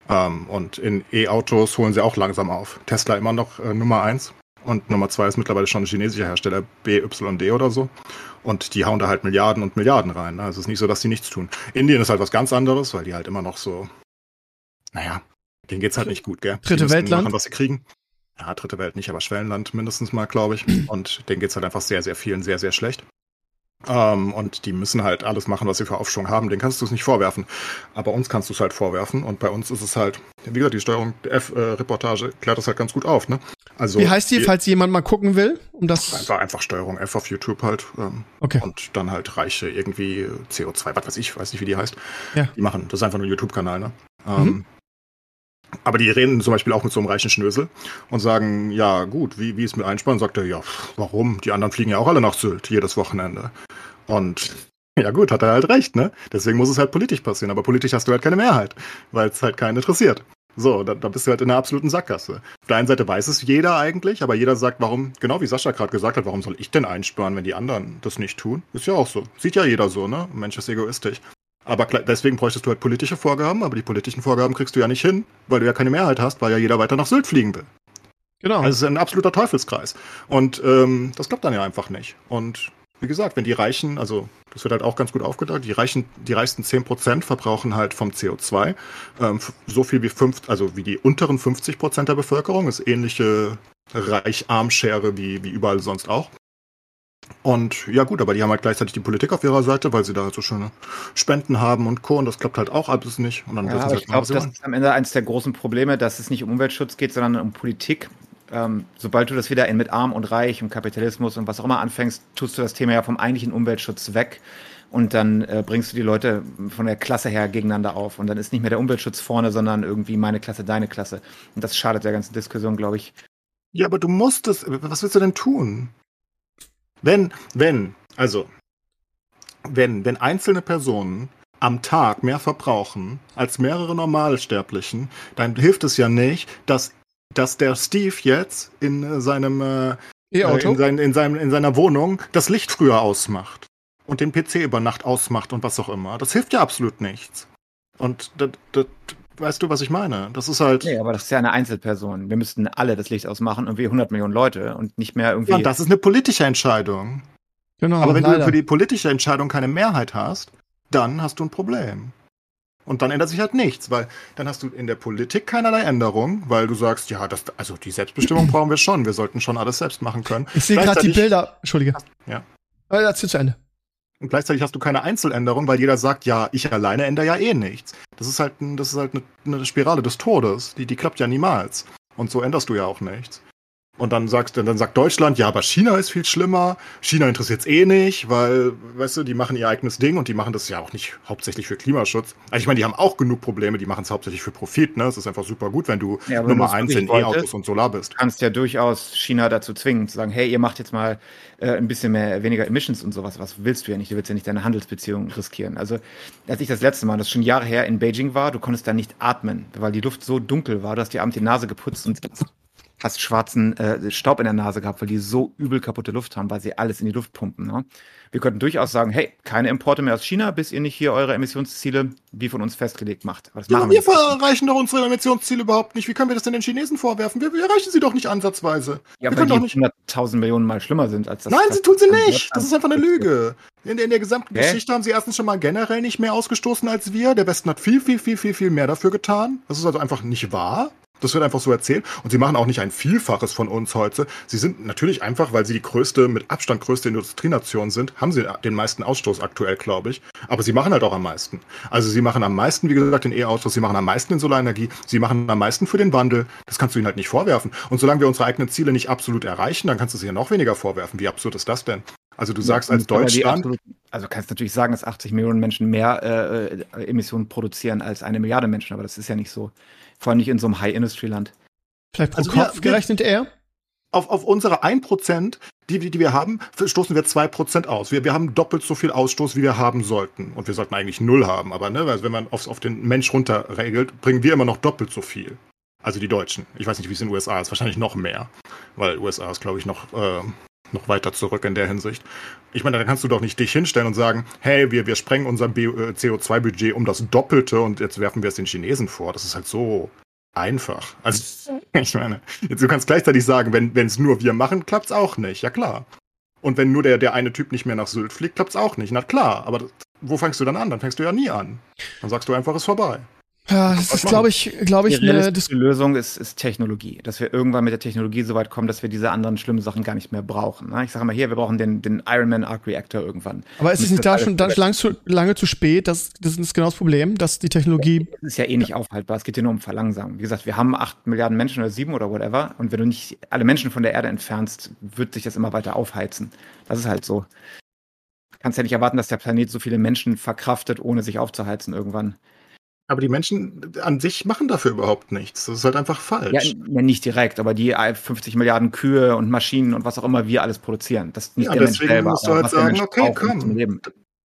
Ähm, und in E-Autos holen sie auch langsam auf. Tesla immer noch äh, Nummer eins. Und Nummer zwei ist mittlerweile schon ein chinesischer Hersteller, BYD oder so. Und die hauen da halt Milliarden und Milliarden rein. Ne? Also es ist nicht so, dass die nichts tun. Indien ist halt was ganz anderes, weil die halt immer noch so, naja, denen geht's halt nicht gut, gell? Dritte Weltland. Machen, was sie kriegen ja, dritte Welt nicht, aber Schwellenland mindestens mal, glaube ich. Und denen geht's halt einfach sehr, sehr vielen sehr, sehr schlecht. Ähm, und die müssen halt alles machen, was sie für Aufschwung haben. Den kannst du es nicht vorwerfen. Aber uns kannst du es halt vorwerfen. Und bei uns ist es halt, wie gesagt, die Steuerung F-Reportage klärt das halt ganz gut auf. Ne? Also, wie heißt die, die, falls jemand mal gucken will? Um das einfach, einfach Steuerung F auf YouTube halt. Ähm, okay. Und dann halt reiche irgendwie CO2, was weiß ich, weiß nicht, wie die heißt. Ja. Die machen, das ist einfach nur ein YouTube-Kanal. Ne? Mhm. Aber die reden zum Beispiel auch mit so einem reichen Schnösel und sagen, ja gut, wie, wie ist mit Einsparen? Sagt er, ja, warum? Die anderen fliegen ja auch alle nach Sylt jedes Wochenende. Und ja gut, hat er halt recht, ne? Deswegen muss es halt politisch passieren. Aber politisch hast du halt keine Mehrheit, weil es halt keinen interessiert. So, da, da bist du halt in einer absoluten Sackgasse. Auf der einen Seite weiß es jeder eigentlich, aber jeder sagt, warum, genau wie Sascha gerade gesagt hat, warum soll ich denn einsparen, wenn die anderen das nicht tun? Ist ja auch so. Sieht ja jeder so, ne? Mensch ist egoistisch. Aber deswegen bräuchtest du halt politische Vorgaben, aber die politischen Vorgaben kriegst du ja nicht hin, weil du ja keine Mehrheit hast, weil ja jeder weiter nach Sylt fliegen will. Genau. Also es ist ein absoluter Teufelskreis. Und ähm, das klappt dann ja einfach nicht. Und wie gesagt, wenn die Reichen, also das wird halt auch ganz gut aufgedrückt, die Reichen, die reichsten 10% verbrauchen halt vom CO2 ähm, so viel wie fünf, also wie die unteren 50% der Bevölkerung, ist ähnliche Reich-Arm-Schere wie, wie überall sonst auch. Und ja gut, aber die haben halt gleichzeitig die Politik auf ihrer Seite, weil sie da halt so schöne Spenden haben und Co. Und das klappt halt auch alles nicht. Und dann ja, aber halt ich glaube, das ist am Ende eines der großen Probleme, dass es nicht um Umweltschutz geht, sondern um Politik. Ähm, sobald du das wieder in mit Arm und Reich und Kapitalismus und was auch immer anfängst, tust du das Thema ja vom eigentlichen Umweltschutz weg. Und dann äh, bringst du die Leute von der Klasse her gegeneinander auf. Und dann ist nicht mehr der Umweltschutz vorne, sondern irgendwie meine Klasse, deine Klasse. Und das schadet der ganzen Diskussion, glaube ich. Ja, aber du musst es. Was willst du denn tun? Wenn, wenn, also, wenn, wenn einzelne Personen am Tag mehr verbrauchen als mehrere Normalsterblichen, dann hilft es ja nicht, dass, dass der Steve jetzt in seinem äh, E-Auto? In, sein, in, seinem, in seiner Wohnung das Licht früher ausmacht und den PC über Nacht ausmacht und was auch immer. Das hilft ja absolut nichts. Und das, das, weißt du, was ich meine? Das ist halt. Nee, aber das ist ja eine Einzelperson. Wir müssten alle das Licht ausmachen und wir 100 Millionen Leute und nicht mehr irgendwie. Ja, das ist eine politische Entscheidung. Genau. Aber wenn leider. du für die politische Entscheidung keine Mehrheit hast, dann hast du ein Problem. Und dann ändert sich halt nichts, weil dann hast du in der Politik keinerlei Änderung, weil du sagst, ja, das, also die Selbstbestimmung brauchen wir schon, wir sollten schon alles selbst machen können. Ich sehe gerade die Bilder. Entschuldige. Ja. Erzähl zu Ende. Und gleichzeitig hast du keine Einzeländerung, weil jeder sagt, ja, ich alleine ändere ja eh nichts. Das ist halt, das ist halt eine, eine Spirale des Todes. Die, die klappt ja niemals. Und so änderst du ja auch nichts. Und dann sagst dann sagt Deutschland, ja, aber China ist viel schlimmer. China interessiert es eh nicht, weil, weißt du, die machen ihr eigenes Ding und die machen das ja auch nicht hauptsächlich für Klimaschutz. Also ich meine, die haben auch genug Probleme, die machen es hauptsächlich für Profit, ne? Es ist einfach super gut, wenn du ja, Nummer eins in E-Autos und Solar bist. Du kannst ja durchaus China dazu zwingen, zu sagen, hey, ihr macht jetzt mal äh, ein bisschen mehr weniger Emissions und sowas. Was willst du ja nicht? Du willst ja nicht deine Handelsbeziehungen riskieren. Also, als ich das letzte Mal, das ist schon Jahre her, in Beijing war, du konntest da nicht atmen, weil die Luft so dunkel war, du hast dir abends die Nase geputzt und hast schwarzen äh, Staub in der Nase gehabt, weil die so übel kaputte Luft haben, weil sie alles in die Luft pumpen. Ne? Wir könnten durchaus sagen, hey, keine Importe mehr aus China, bis ihr nicht hier eure Emissionsziele wie von uns festgelegt macht. Aber ja, wir, wir erreichen doch unsere Emissionsziele überhaupt nicht. Wie können wir das denn den Chinesen vorwerfen? Wir, wir erreichen sie doch nicht ansatzweise. Ja, wir weil die 100.000 Millionen Mal schlimmer sind als das. Nein, sie tun sie nicht. Das ist einfach eine Lüge. In, in der gesamten Hä? Geschichte haben sie erstens schon mal generell nicht mehr ausgestoßen als wir. Der Westen hat viel, viel, viel, viel, viel mehr dafür getan. Das ist also einfach nicht wahr. Das wird einfach so erzählt. Und sie machen auch nicht ein Vielfaches von uns heute. Sie sind natürlich einfach, weil sie die größte, mit Abstand größte Industrienation sind, haben sie den meisten Ausstoß aktuell, glaube ich. Aber sie machen halt auch am meisten. Also sie machen am meisten, wie gesagt, in E-Autos, sie machen am meisten in Solarenergie, sie machen am meisten für den Wandel. Das kannst du ihnen halt nicht vorwerfen. Und solange wir unsere eigenen Ziele nicht absolut erreichen, dann kannst du sie ja noch weniger vorwerfen. Wie absurd ist das denn? Also du sagst als Deutschland. Also kannst natürlich sagen, dass 80 Millionen Menschen mehr äh, äh, Emissionen produzieren als eine Milliarde Menschen, aber das ist ja nicht so. Vor allem nicht in so einem High-Industry-Land. Vielleicht pro also Kopf wir, gerechnet eher? Auf, auf unsere 1%, die, die, die wir haben, stoßen wir 2% aus. Wir, wir haben doppelt so viel Ausstoß, wie wir haben sollten. Und wir sollten eigentlich null haben. Aber ne, also wenn man aufs, auf den Mensch runterregelt, bringen wir immer noch doppelt so viel. Also die Deutschen. Ich weiß nicht, wie es in den USA ist. Wahrscheinlich noch mehr. Weil USA ist, glaube ich, noch, äh, noch weiter zurück in der Hinsicht. Ich meine, da kannst du doch nicht dich hinstellen und sagen, hey, wir, wir sprengen unser äh, CO2-Budget um das Doppelte und jetzt werfen wir es den Chinesen vor. Das ist halt so einfach. Also, ich meine, jetzt, du kannst gleichzeitig sagen, wenn es nur wir machen, klappt es auch nicht. Ja, klar. Und wenn nur der, der eine Typ nicht mehr nach Sylt fliegt, klappt es auch nicht. Na klar, aber wo fängst du dann an? Dann fängst du ja nie an. Dann sagst du einfach, es ist vorbei. Ja, das ist, glaube ich, glaube ich, die eine die Lösung ist, ist Technologie. Dass wir irgendwann mit der Technologie so weit kommen, dass wir diese anderen schlimmen Sachen gar nicht mehr brauchen. Ne? Ich sage mal hier, wir brauchen den, den Ironman Arc Reactor irgendwann. Aber ist es nicht da schon dann lang zu, lange zu spät? Das, das ist genau das Problem, dass die Technologie. Das ist ja eh nicht aufhaltbar. Es geht hier nur um Verlangsamung. Wie gesagt, wir haben acht Milliarden Menschen oder sieben oder whatever. Und wenn du nicht alle Menschen von der Erde entfernst, wird sich das immer weiter aufheizen. Das ist halt so. Du kannst ja nicht erwarten, dass der Planet so viele Menschen verkraftet, ohne sich aufzuheizen irgendwann. Aber die Menschen an sich machen dafür überhaupt nichts. Das ist halt einfach falsch. Ja, nicht direkt, aber die 50 Milliarden Kühe und Maschinen und was auch immer wir alles produzieren. Das ist nicht ja, der deswegen Mensch selber. Musst du halt sagen, okay, komm,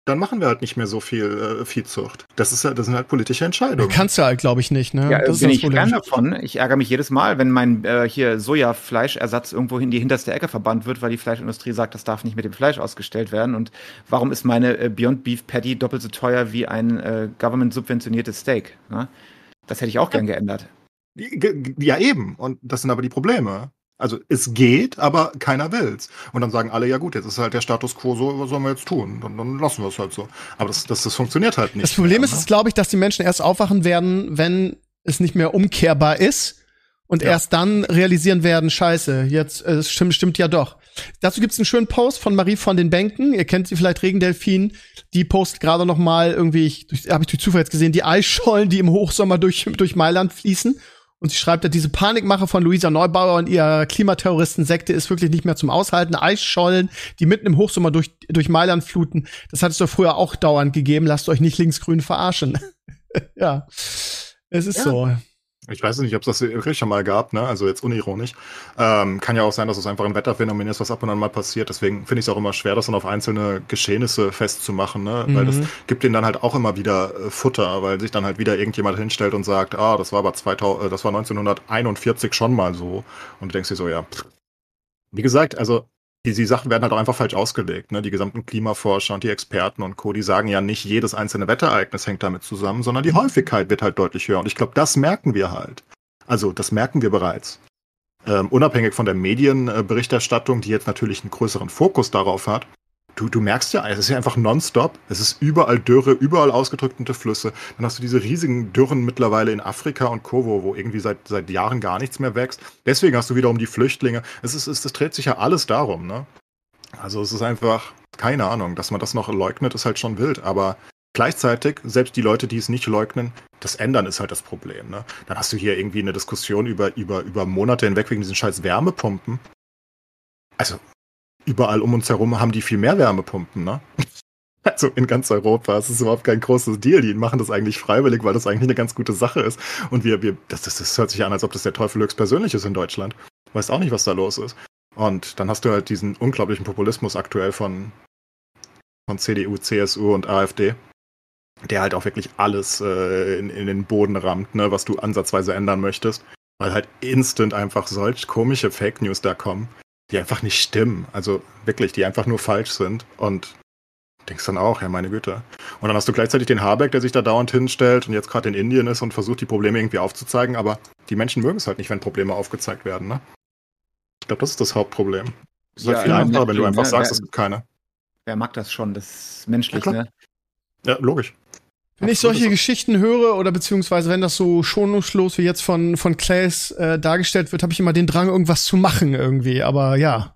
dann machen wir halt nicht mehr so viel äh, Viehzucht. Das ist halt, das sind halt politische Entscheidungen. Kannst du halt, glaube ich, nicht. Ne? Ja, das bin ist ich Problem. davon. Ich ärgere mich jedes Mal, wenn mein äh, hier Sojafleischersatz irgendwo in die hinterste Ecke verbannt wird, weil die Fleischindustrie sagt, das darf nicht mit dem Fleisch ausgestellt werden. Und warum ist meine äh, Beyond Beef Patty doppelt so teuer wie ein äh, government subventioniertes Steak? Ne? Das hätte ich auch gern geändert. Ja, eben. Und das sind aber die Probleme. Also es geht, aber keiner will's. Und dann sagen alle, ja gut, jetzt ist halt der Status quo so, was sollen wir jetzt tun? Dann, dann lassen wir es halt so. Aber das, das, das funktioniert halt nicht. Das Problem mehr, ist, ne? glaube ich, dass die Menschen erst aufwachen werden, wenn es nicht mehr umkehrbar ist. Und ja. erst dann realisieren werden, scheiße, jetzt äh, stimmt, stimmt ja doch. Dazu gibt's einen schönen Post von Marie von den Bänken. Ihr kennt sie vielleicht, Regendelfin. Die postet gerade noch mal irgendwie, ich, habe ich durch Zufall jetzt gesehen, die Eisschollen, die im Hochsommer durch, durch Mailand fließen. Und sie schreibt, diese Panikmache von Luisa Neubauer und ihrer Klimaterroristensekte ist wirklich nicht mehr zum Aushalten. Eisschollen, die mitten im Hochsommer durch, durch Mailand fluten, das hat es doch früher auch dauernd gegeben. Lasst euch nicht linksgrün verarschen. ja, es ist ja. so. Ich weiß nicht, ob es das wirklich schon mal gab, ne? Also jetzt unironisch. Ähm, kann ja auch sein, dass es einfach ein Wetterphänomen ist, was ab und an mal passiert. Deswegen finde ich es auch immer schwer, das dann auf einzelne Geschehnisse festzumachen, ne? Mhm. Weil das mhm. gibt denen dann halt auch immer wieder äh, Futter, weil sich dann halt wieder irgendjemand hinstellt und sagt, ah, das war aber 2000, äh, das war 1941 schon mal so. Und du denkst dir so, ja. Pff. Wie gesagt, also die, die Sachen werden halt auch einfach falsch ausgelegt. Ne? Die gesamten Klimaforscher und die Experten und Co., die sagen ja nicht, jedes einzelne Wetterereignis hängt damit zusammen, sondern die Häufigkeit wird halt deutlich höher. Und ich glaube, das merken wir halt. Also, das merken wir bereits. Ähm, unabhängig von der Medienberichterstattung, die jetzt natürlich einen größeren Fokus darauf hat, du, du merkst ja, es ist ja einfach nonstop. Es ist überall Dürre, überall ausgetrocknete Flüsse. Dann hast du diese riesigen Dürren mittlerweile in Afrika und Co., wo, wo irgendwie seit, seit Jahren gar nichts mehr wächst. Deswegen hast du wiederum die Flüchtlinge. Es ist, es, es dreht sich ja alles darum, ne? Also es ist einfach, keine Ahnung, dass man das noch leugnet, ist halt schon wild. Aber gleichzeitig, selbst die Leute, die es nicht leugnen, das Ändern ist halt das Problem, ne? Dann hast du hier irgendwie eine Diskussion über, über, über Monate hinweg wegen diesen scheiß Wärmepumpen. Also, überall um uns herum haben die viel mehr Wärmepumpen, ne? Also in ganz Europa. Es ist überhaupt kein großes Deal. Die machen das eigentlich freiwillig, weil das eigentlich eine ganz gute Sache ist. Und wir, wir, das, das, das hört sich an, als ob das der Teufel höchstpersönlich ist in Deutschland. Weiß auch nicht, was da los ist. Und dann hast du halt diesen unglaublichen Populismus aktuell von, von CDU, CSU und AfD, der halt auch wirklich alles äh, in, in den Boden rammt, ne, was du ansatzweise ändern möchtest. Weil halt instant einfach solch komische Fake News da kommen die einfach nicht stimmen. Also wirklich, die einfach nur falsch sind. Und denkst dann auch, ja, meine Güte. Und dann hast du gleichzeitig den Habeck, der sich da dauernd hinstellt und jetzt gerade in Indien ist und versucht, die Probleme irgendwie aufzuzeigen. Aber die Menschen mögen es halt nicht, wenn Probleme aufgezeigt werden. Ne? Ich glaube, das ist das Hauptproblem. Es ist halt ja, halt viel einfacher, wenn du einfach ne? sagst, es gibt keine. Wer mag das schon? Das ist menschlich, ne? Ja, logisch. Wenn ich solche Geschichten höre oder beziehungsweise wenn das so schonungslos wie jetzt von, von Clays äh, dargestellt wird, habe ich immer den Drang, irgendwas zu machen irgendwie. Aber ja,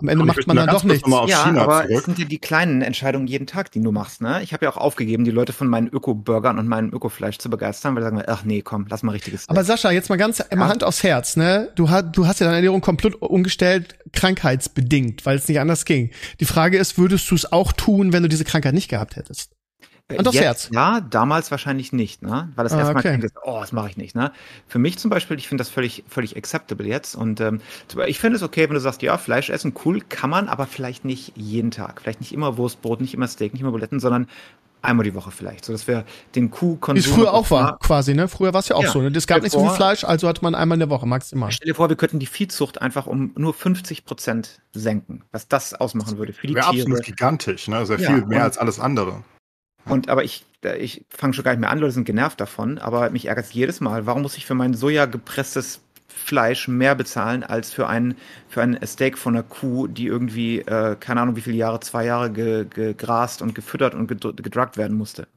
Am Ende macht man dann doch nichts. Ja, China aber zurück. es sind ja die kleinen Entscheidungen jeden Tag, die du machst. Ne? Ich habe ja auch aufgegeben, die Leute von meinen Öko-Burgern und meinem Öko-Fleisch zu begeistern, weil sie sagen, ach nee, komm, lass mal richtiges. Steak. Aber Sascha, jetzt mal ganz ja. immer Hand aufs Herz. Ne? Du, hast, du hast ja deine Ernährung komplett umgestellt, krankheitsbedingt, weil es nicht anders ging. Die Frage ist, würdest du es auch tun, wenn du diese Krankheit nicht gehabt hättest? Und aufs Herz. Ja, damals wahrscheinlich nicht, ne? Weil das ah, erstmal okay. klingt, oh, das mache ich nicht, ne? Für mich zum Beispiel, ich finde das völlig, völlig acceptable jetzt. Und ähm, ich finde es okay, wenn du sagst, ja, Fleisch essen, cool, kann man, aber vielleicht nicht jeden Tag. Vielleicht nicht immer Wurstbrot, nicht immer Steak, nicht immer Buletten, sondern einmal die Woche vielleicht, so dass wir den Kuhkonsum. Wie es früher auch war, quasi, ne? Früher war es ja auch ja, so. Ne? Es gab nicht so viel Fleisch, also hatte man einmal in der Woche maximal. Stell dir vor, wir könnten die Viehzucht einfach um nur 50 Prozent senken, was das ausmachen würde für die Tiere. absolut gigantisch, ne? Sehr viel ja, mehr als alles andere. Und aber ich, ich fange schon gar nicht mehr an, Leute sind genervt davon, aber mich ärgert es jedes Mal. Warum muss ich für mein Soja gepresstes Fleisch mehr bezahlen als für ein, für ein Steak von einer Kuh, die irgendwie, äh, keine Ahnung wie viele Jahre, zwei Jahre ge, gegrast und gefüttert und gedruckt werden musste.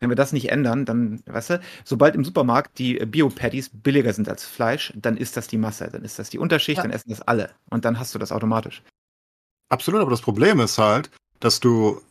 Wenn wir das nicht ändern, dann, weißt du, sobald im Supermarkt die Bio-Patties billiger sind als Fleisch, dann ist das die Masse, dann ist das die Unterschicht, ja. dann essen das alle. Und dann hast du das automatisch. Absolut, aber das Problem ist halt, dass du,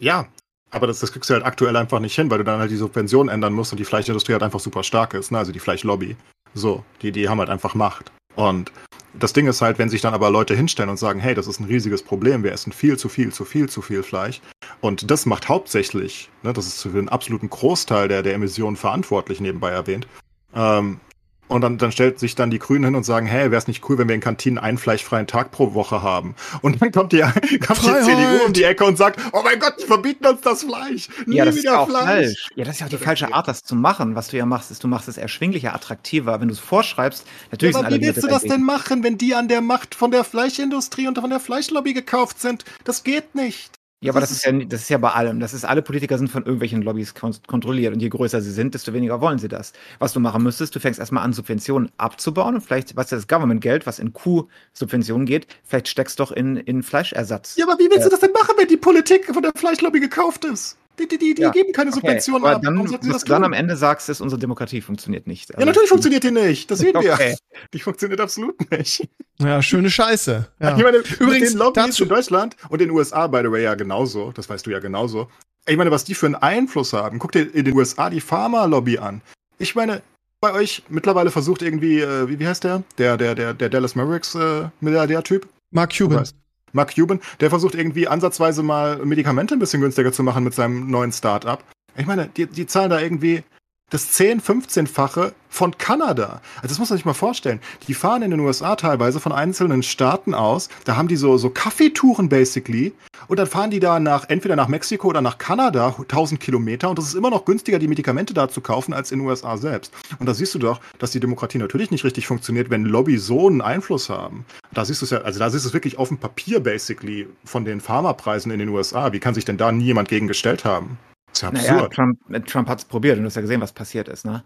ja, aber das, das kriegst du halt aktuell einfach nicht hin, weil du dann halt die Subventionen ändern musst und die Fleischindustrie halt einfach super stark ist, ne? also die Fleischlobby. So, die, die haben halt einfach Macht. Und das Ding ist halt, wenn sich dann aber Leute hinstellen und sagen, hey, das ist ein riesiges Problem, wir essen viel zu viel, zu viel, zu viel Fleisch. Und das macht hauptsächlich, ne, das ist für den absoluten Großteil der, der Emissionen verantwortlich, nebenbei erwähnt, ähm, und dann, dann stellt sich dann die Grünen hin und sagen, hey, wäre es nicht cool, wenn wir in Kantinen einen fleischfreien Tag pro Woche haben? Und dann kommt die, kommt die CDU um die Ecke und sagt, oh mein Gott, die verbieten uns das Fleisch. Nie ja, das wieder ist auch Fleisch. falsch. Ja, das ist ja auch die falsche Art, das zu machen. Was du ja machst, ist, du machst es erschwinglicher, attraktiver. Wenn du es vorschreibst, natürlich ja, aber wie willst du das denn machen, wenn die an der Macht von der Fleischindustrie und von der Fleischlobby gekauft sind? Das geht nicht. Ja, aber das ist ja, das ist ja bei allem. Das ist, alle Politiker sind von irgendwelchen Lobbys kontrolliert. Und je größer sie sind, desto weniger wollen sie das. Was du machen müsstest, du fängst erstmal an, Subventionen abzubauen und vielleicht, was das Government-Geld, was in Kuh-Subventionen geht, vielleicht steckst doch in, in Fleischersatz. Ja, aber wie willst du äh, das denn machen, wenn die Politik von der Fleischlobby gekauft ist? Die, die, die, die ja. geben keine okay. Subventionen aber ab. Dann, bis du dann am Ende sagst, dass unsere Demokratie funktioniert nicht. Also ja, natürlich funktioniert die nicht. Das sehen okay. wir. Die funktioniert absolut nicht. Ja, schöne Scheiße. Ja. Ich meine, übrigens den Lobbys in Deutschland und in den USA, by the way, ja genauso. Das weißt du ja genauso. Ich meine, was die für einen Einfluss haben. Guck dir in den USA die Pharma-Lobby an. Ich meine, bei euch mittlerweile versucht irgendwie, äh, wie, wie heißt der? Der, der, der, der Dallas Mavericks äh, Milliardär-Typ? Mark Cuban. Mark Cuban, der versucht irgendwie ansatzweise mal Medikamente ein bisschen günstiger zu machen mit seinem neuen Start-up. Ich meine, die, die zahlen da irgendwie das 10-, 15-fache von Kanada. Also das muss man sich mal vorstellen. Die fahren in den USA teilweise von einzelnen Staaten aus. Da haben die so, so Kaffeetouren basically. Und dann fahren die da nach, entweder nach Mexiko oder nach Kanada, 1000 Kilometer. Und das ist immer noch günstiger, die Medikamente da zu kaufen, als in den USA selbst. Und da siehst du doch, dass die Demokratie natürlich nicht richtig funktioniert, wenn Lobby so einen Einfluss haben. Da siehst du es ja, also da siehst du es wirklich auf dem Papier basically von den Pharmapreisen in den USA. Wie kann sich denn da nie jemand gegen gestellt haben? Ist ja absurd. Naja, Trump, Trump hat es probiert und du hast ja gesehen, was passiert ist, ne?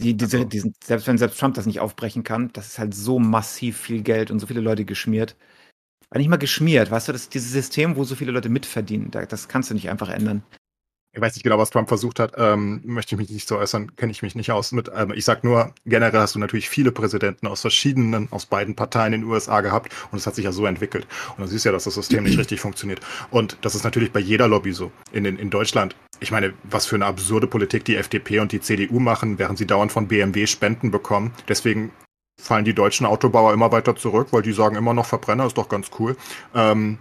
Die, diese, also. diesen, selbst wenn selbst Trump das nicht aufbrechen kann, das ist halt so massiv viel Geld und so viele Leute geschmiert. Nicht mal geschmiert, weißt du, das ist dieses System, wo so viele Leute mitverdienen. Das kannst du nicht einfach ändern ich weiß nicht genau, was Trump versucht hat, ähm, möchte ich mich nicht so äußern, kenne ich mich nicht aus mit. Ähm, ich sag nur, generell hast du natürlich viele Präsidenten aus verschiedenen, aus beiden Parteien in den USA gehabt und es hat sich ja so entwickelt. Und du siehst ja, dass das System nicht richtig funktioniert. Und das ist natürlich bei jeder Lobby so. In, in, in Deutschland, ich meine, was für eine absurde Politik die FDP und die CDU machen, während sie dauernd von BMW Spenden bekommen. Deswegen fallen die deutschen Autobauer immer weiter zurück, weil die sagen immer noch Verbrenner ist doch ganz cool. Ähm,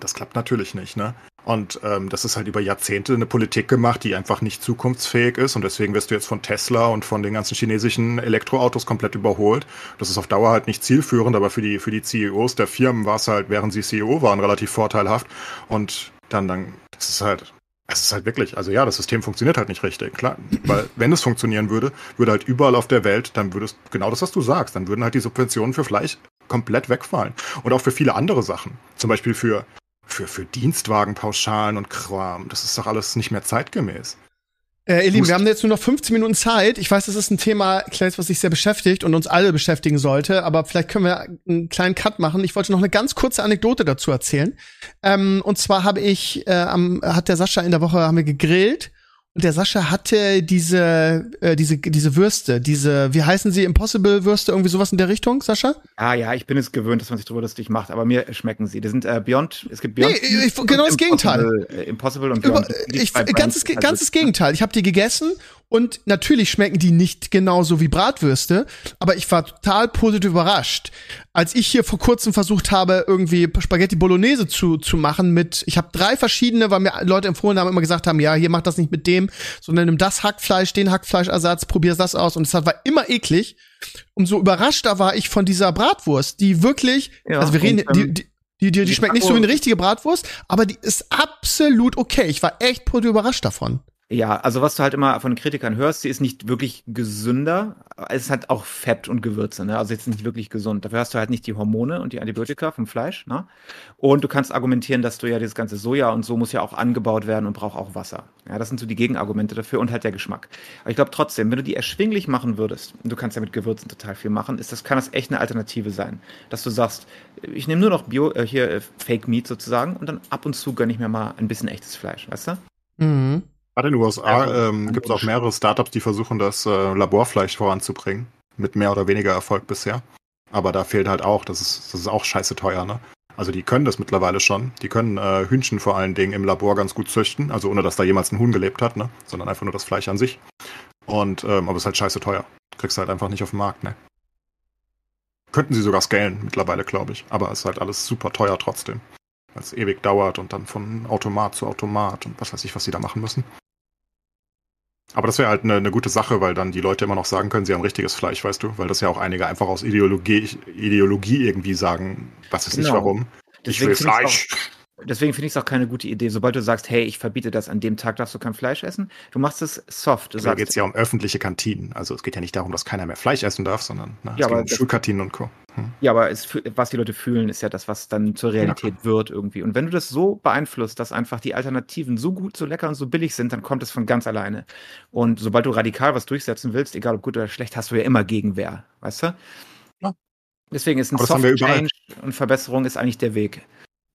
das klappt natürlich nicht, ne? Und ähm, das ist halt über Jahrzehnte eine Politik gemacht, die einfach nicht zukunftsfähig ist. Und deswegen wirst du jetzt von Tesla und von den ganzen chinesischen Elektroautos komplett überholt. Das ist auf Dauer halt nicht zielführend, aber für die, für die CEOs der Firmen war es halt, während sie CEO waren, relativ vorteilhaft. Und dann, dann, das ist halt, es ist halt wirklich, also ja, das System funktioniert halt nicht richtig, klar. Weil wenn es funktionieren würde, würde halt überall auf der Welt, dann würde es genau das, was du sagst, dann würden halt die Subventionen für Fleisch komplett wegfallen. Und auch für viele andere Sachen. Zum Beispiel für für, für Dienstwagenpauschalen und Kram. Das ist doch alles nicht mehr zeitgemäß. Äh, ihr Lieben, wir haben jetzt nur noch 15 Minuten Zeit. Ich weiß, das ist ein Thema, Klaes, was sich sehr beschäftigt und uns alle beschäftigen sollte, aber vielleicht können wir einen kleinen Cut machen. Ich wollte noch eine ganz kurze Anekdote dazu erzählen. Ähm, und zwar habe ich, äh, am, hat der Sascha in der Woche, haben wir gegrillt der Sascha hatte diese, äh, diese, diese Würste, diese, wie heißen sie, Impossible Würste, irgendwie sowas in der Richtung, Sascha? Ja, ja, ich bin es gewöhnt, dass man sich darüber lustig macht, aber mir schmecken sie. Die sind äh, Beyond, es gibt Beyond. Nee, ich, genau das Gegenteil. Äh, Impossible und Beyond. Ich, ganzes, ganzes Gegenteil. Ich habe die gegessen und natürlich schmecken die nicht genauso wie Bratwürste, aber ich war total positiv überrascht. Als ich hier vor kurzem versucht habe, irgendwie Spaghetti Bolognese zu, zu machen mit, ich habe drei verschiedene, weil mir Leute empfohlen haben, immer gesagt haben, ja, hier mach das nicht mit dem, sondern nimm das Hackfleisch, den Hackfleischersatz, probier das aus und es war immer eklig. Umso überraschter war ich von dieser Bratwurst, die wirklich, ja, also wir reden, und, ähm, die, die, die, die, die schmeckt nicht so wie eine richtige Bratwurst, aber die ist absolut okay. Ich war echt überrascht davon. Ja, also was du halt immer von Kritikern hörst, sie ist nicht wirklich gesünder. Es hat auch Fett und Gewürze, ne? Also jetzt nicht wirklich gesund. Dafür hast du halt nicht die Hormone und die Antibiotika vom Fleisch, ne? Und du kannst argumentieren, dass du ja dieses ganze Soja und so muss ja auch angebaut werden und braucht auch Wasser. Ja, das sind so die Gegenargumente dafür und halt der Geschmack. Aber ich glaube trotzdem, wenn du die erschwinglich machen würdest, und du kannst ja mit Gewürzen total viel machen, ist das, kann das echt eine Alternative sein. Dass du sagst, ich nehme nur noch Bio, äh, hier äh, Fake Meat sozusagen und dann ab und zu gönne ich mir mal ein bisschen echtes Fleisch, weißt du? Mhm. Gerade in den USA ähm, gibt es auch mehrere Startups, die versuchen, das äh, Laborfleisch voranzubringen. Mit mehr oder weniger Erfolg bisher. Aber da fehlt halt auch, das ist, das ist auch scheiße teuer, ne? Also die können das mittlerweile schon. Die können äh, Hühnchen vor allen Dingen im Labor ganz gut züchten. Also ohne, dass da jemals ein Huhn gelebt hat, ne? Sondern einfach nur das Fleisch an sich. Und, ähm, aber es ist halt scheiße teuer. Kriegst du halt einfach nicht auf den Markt, ne? Könnten sie sogar scalen mittlerweile, glaube ich. Aber es ist halt alles super teuer trotzdem. Weil es ewig dauert und dann von Automat zu Automat und was weiß ich, was sie da machen müssen. Aber das wäre halt eine, eine, gute Sache, weil dann die Leute immer noch sagen können, sie haben richtiges Fleisch, weißt du? Weil das ja auch einige einfach aus Ideologie, Ideologie irgendwie sagen, was ist genau. nicht warum. Ich will Fleisch. Deswegen finde ich es auch keine gute Idee. Sobald du sagst, hey, ich verbiete das, an dem Tag darfst du kein Fleisch essen, du machst es soft. da geht es ja um öffentliche Kantinen. Also es geht ja nicht darum, dass keiner mehr Fleisch essen darf, sondern na, ja, es geht um Schulkantinen und Co. Hm. Ja, aber es, was die Leute fühlen, ist ja das, was dann zur Realität ja. wird irgendwie. Und wenn du das so beeinflusst, dass einfach die Alternativen so gut, so lecker und so billig sind, dann kommt es von ganz alleine. Und sobald du radikal was durchsetzen willst, egal ob gut oder schlecht, hast du ja immer Gegenwehr, weißt du? Ja. Deswegen ist ein Soft Change und Verbesserung ist eigentlich der Weg.